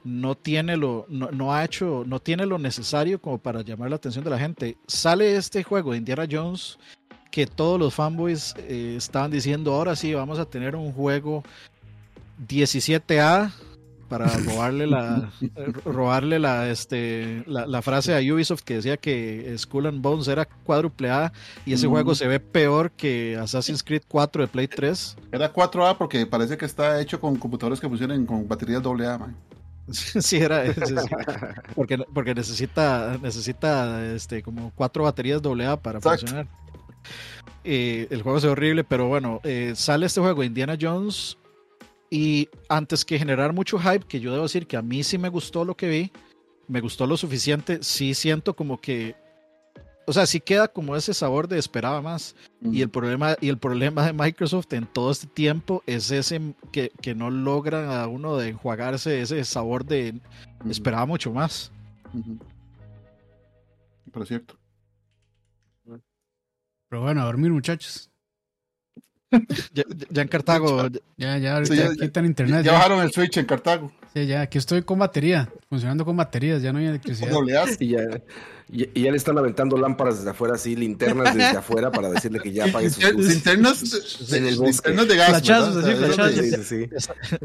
no tiene lo, no, no, ha hecho, no tiene lo necesario como para llamar la atención de la gente. Sale este juego de Indiana Jones que todos los fanboys eh, estaban diciendo, ahora sí, vamos a tener un juego 17A para robarle la robarle la este la, frase a Ubisoft que decía que Skull and Bones era cuádruple A y ese juego se ve peor que Assassin's Creed 4 de Play 3. Era 4A porque parece que está hecho con computadores que funcionan con baterías AA, man. Sí, era porque, porque necesita necesita este como cuatro baterías AA para funcionar. Eh, el juego es horrible, pero bueno, eh, sale este juego Indiana Jones y antes que generar mucho hype, que yo debo decir que a mí sí me gustó lo que vi, me gustó lo suficiente, sí siento como que, o sea, sí queda como ese sabor de esperaba más. Y el problema y el problema de Microsoft en todo este tiempo es ese que, que no logran a uno de enjuagarse ese sabor de esperaba mucho más. Pero cierto. Pero bueno, a dormir muchachos ya, en Cartago. Ya, ya, ahorita ya, internet. Ya, bajaron el Switch en Cartago. Sí, ya, aquí estoy con batería, funcionando con baterías, ya no hay electricidad. Y ya, y, ya le están aventando lámparas desde afuera, así, linternas desde afuera para decirle que ya apague sus Linternas, en el linternas de gas. Flachazos, así, flachazos. Sí, sí,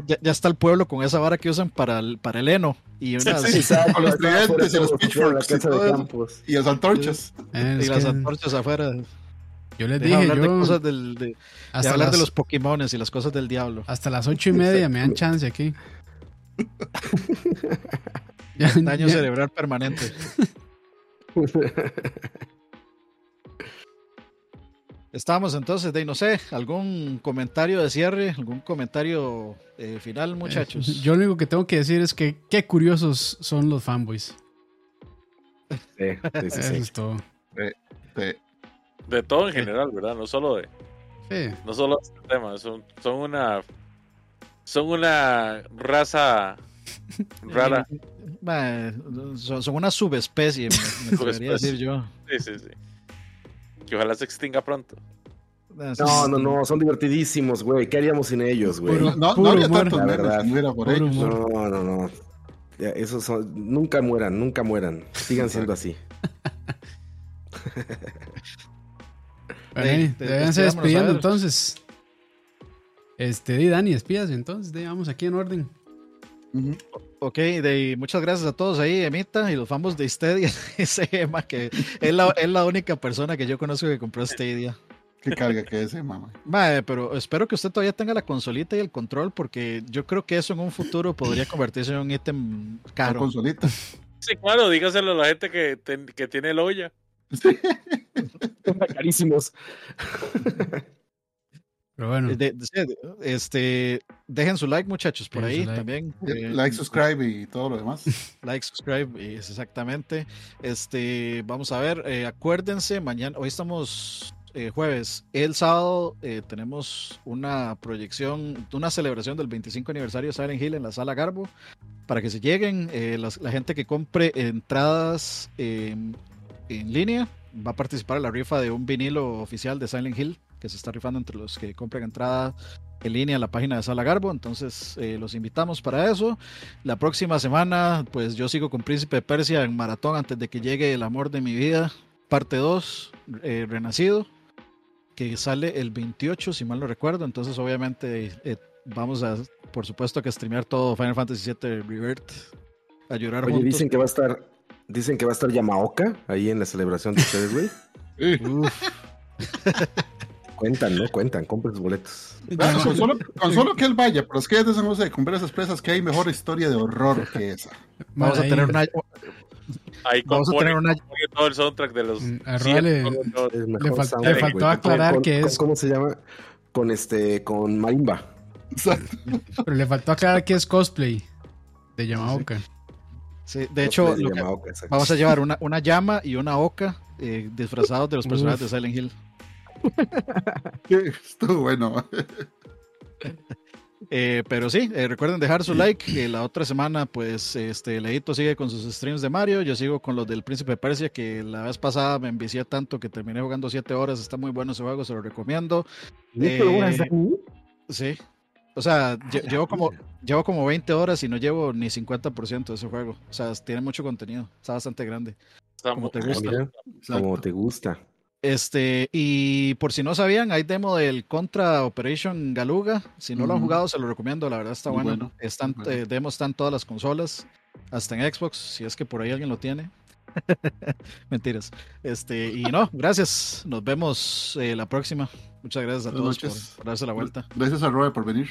ya, está el pueblo con esa vara que usan para el, para el heno. Y unas, sí, con los tridentes y los pitchforks y, y las antorchas. y las antorchas afuera. Yo les dije, hablar yo... De cosas del, de, hablar de los Pokémones y las cosas del diablo. Hasta las ocho y media me dan chance aquí. Daño cerebral permanente. Estamos entonces, de no sé, algún comentario de cierre, algún comentario eh, final, muchachos. yo lo único que tengo que decir es que qué curiosos son los fanboys. Sí, sí, sí, Eso es todo. De todo en general, ¿verdad? No solo de. Sí. No solo este tema. Son, son una. Son una raza rara. son, son, una subespecie, me, podría decir yo. Sí, sí, sí. Que ojalá se extinga pronto. Ah, no, no, no, son divertidísimos, güey. ¿Qué haríamos sin ellos, güey? No, no, no había tanto, la verdad. No, no, esos son, nunca mueran, nunca mueran. Sigan siendo así. Bueno, deben despidiendo entonces. Este, di Dani, despidas entonces, vamos aquí en orden. Ok, de, muchas gracias a todos ahí, Emita y los famosos de Stadia. Ese Emma que es la, es la única persona que yo conozco que compró Stadia. Qué carga que ese, mamá. Mae, pero espero que usted todavía tenga la consolita y el control, porque yo creo que eso en un futuro podría convertirse en un ítem La caro. consolita. Sí, claro, dígaselo a la gente que, ten- que tiene el olla. Carísimos. Pero bueno, Eh, de- de- sí, este, dejen su like, muchachos, por Dejen ahí like. también. Eh, Like, subscribe y todo lo demás. like, subscribe, es exactamente. Este, vamos a ver, eh, acuérdense, mañana, hoy estamos eh, jueves, el sábado eh, tenemos una proyección, una celebración del 25 aniversario de Silent Hill en la sala Garbo, para que se lleguen, eh, las- la gente que compre entradas eh, en línea va a participar en la rifa de un vinilo oficial de Silent Hill, que se está rifando entre los que compren entrada en línea en la página de Sala Garbo, entonces eh, los invitamos para eso. La próxima semana, pues yo sigo con Príncipe de Persia en maratón antes de que llegue El amor de mi vida, parte 2, eh, Renacido, que sale el 28, si mal no recuerdo. Entonces, obviamente, eh, vamos a, por supuesto, que streamear todo Final Fantasy VII Rebirth, a llorar Oye, juntos. dicen que va a estar, dicen que va a estar Yamaoka ahí en la celebración de ustedes, güey. Cuentan, ¿no? Cuentan, compren sus boletos. Bueno, con, solo, con solo que él vaya, pero es que es de San José, ver esas presas que hay mejor historia de horror que esa. vamos a tener una, Ahí vamos a compone, tener una, todo el soundtrack de los. Mm, a le- juegos. Es mejor Le fal- soundtrack, le faltó aclarar Con- que con- es- ¿Cómo se llama? Con este, con marimba. Pero le faltó aclarar que es cosplay de Yamaoka. sí, hecho, de lo que- Yamaoka, exacto. vamos a llevar una, una llama y una oca eh, disfrazados de los personajes Uf. de Silent Hill. Estuvo bueno. Eh, pero sí, eh, recuerden dejar su like. que la otra semana, pues, este, Leito sigue con sus streams de Mario. Yo sigo con los del Príncipe de Persia, que la vez pasada me envicié tanto que terminé jugando 7 horas. Está muy bueno ese juego, se lo recomiendo. ¿Neta, eh? Sí. O sea, lle- llevo como, llevo como 20 horas y no llevo ni 50% de ese juego. O sea, tiene mucho contenido. Está bastante grande. Está como te Ah, gusta. mira, como te gusta. Este, y por si no sabían, hay demo del Contra Operation Galuga. Si no lo han jugado, se lo recomiendo. La verdad está bueno. bueno, Están, bueno. eh, demos están en todas las consolas, hasta en Xbox, si es que por ahí alguien lo tiene. Mentiras. Este, y no, gracias. Nos vemos eh, la próxima. Muchas gracias a Buenas todos por, por darse la vuelta. Gracias a Roy por venir.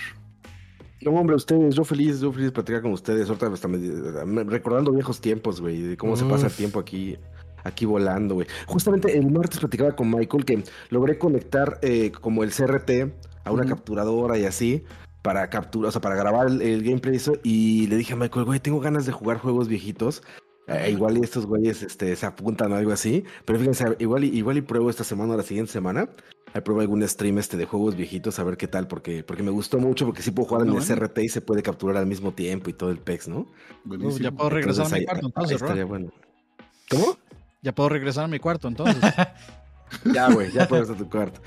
No, hombre, ustedes, yo feliz, yo feliz de platicar con ustedes. Ahorita hasta me- me- recordando viejos tiempos, güey, de cómo se pasa el tiempo aquí, aquí volando, güey. Justamente el martes platicaba con Michael que logré conectar eh, como el CRT a una capturadora y así para capturar, o sea, para grabar el, el gameplay y eso, y le dije a Michael, güey, tengo ganas de jugar juegos viejitos. Eh, igual y estos güeyes este, se apuntan a algo así, pero fíjense, igual y, igual y pruebo esta semana o la siguiente semana. Ahí pruebo algún stream este de juegos viejitos a ver qué tal, porque, porque me gustó mucho, porque sí puedo jugar en el bueno. CRT y se puede capturar al mismo tiempo y todo el PEX, ¿no? Buenísimo. ya puedo regresar a mi ahí- cuarto ahí entonces, Ro. estaría bueno. ¿Cómo? Ya puedo regresar a mi cuarto entonces. Ya, güey, ya puedes a tu cuarto.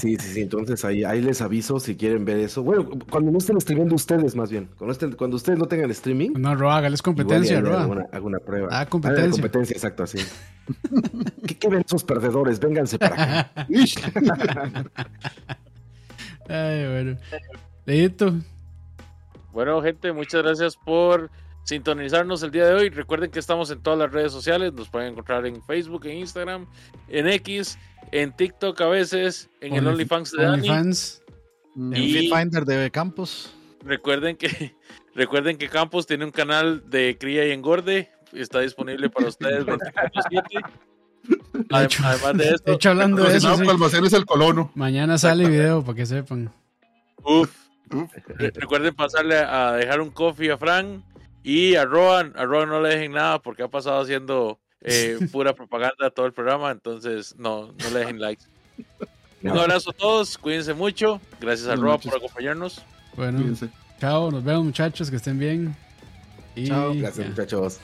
Sí, sí, sí. Entonces ahí, ahí les aviso si quieren ver eso. Bueno, cuando no estén streamando ustedes, más bien. Cuando, estén, cuando ustedes no tengan streaming. No, Roa, hágales competencia, Roa. Alguna, alguna prueba. Ah, Ah, competencia. competencia, exacto, así. ¿Qué, ¿Qué ven esos perdedores? Vénganse para acá. Ay, bueno. Leito, Bueno, gente, muchas gracias por sintonizarnos el día de hoy. Recuerden que estamos en todas las redes sociales. Nos pueden encontrar en Facebook, en Instagram, en X, en TikTok a veces, en el Only- OnlyFans de Dani. OnlyFans. En Y- Fitfinder de Campos. Recuerden que, recuerden que Campos tiene un canal de cría y engorde. Está disponible para ustedes 24/7. De hecho, Adem- Además de de esto, hecho, hablando de eso, sí, almacenes el colono. mañana sale video para que sepan. uf, Uf. Re- Recuerden pasarle a dejar un coffee a Fran y a Roan. A Roan no le dejen nada porque ha pasado haciendo eh, pura propaganda todo el programa. Entonces, no, no le dejen likes. Un No. abrazo a todos, cuídense mucho. Gracias a Roa por acompañarnos. Bueno, Cuídense. chao, nos vemos muchachos, que estén bien. Y Chao. Gracias, ya. muchachos.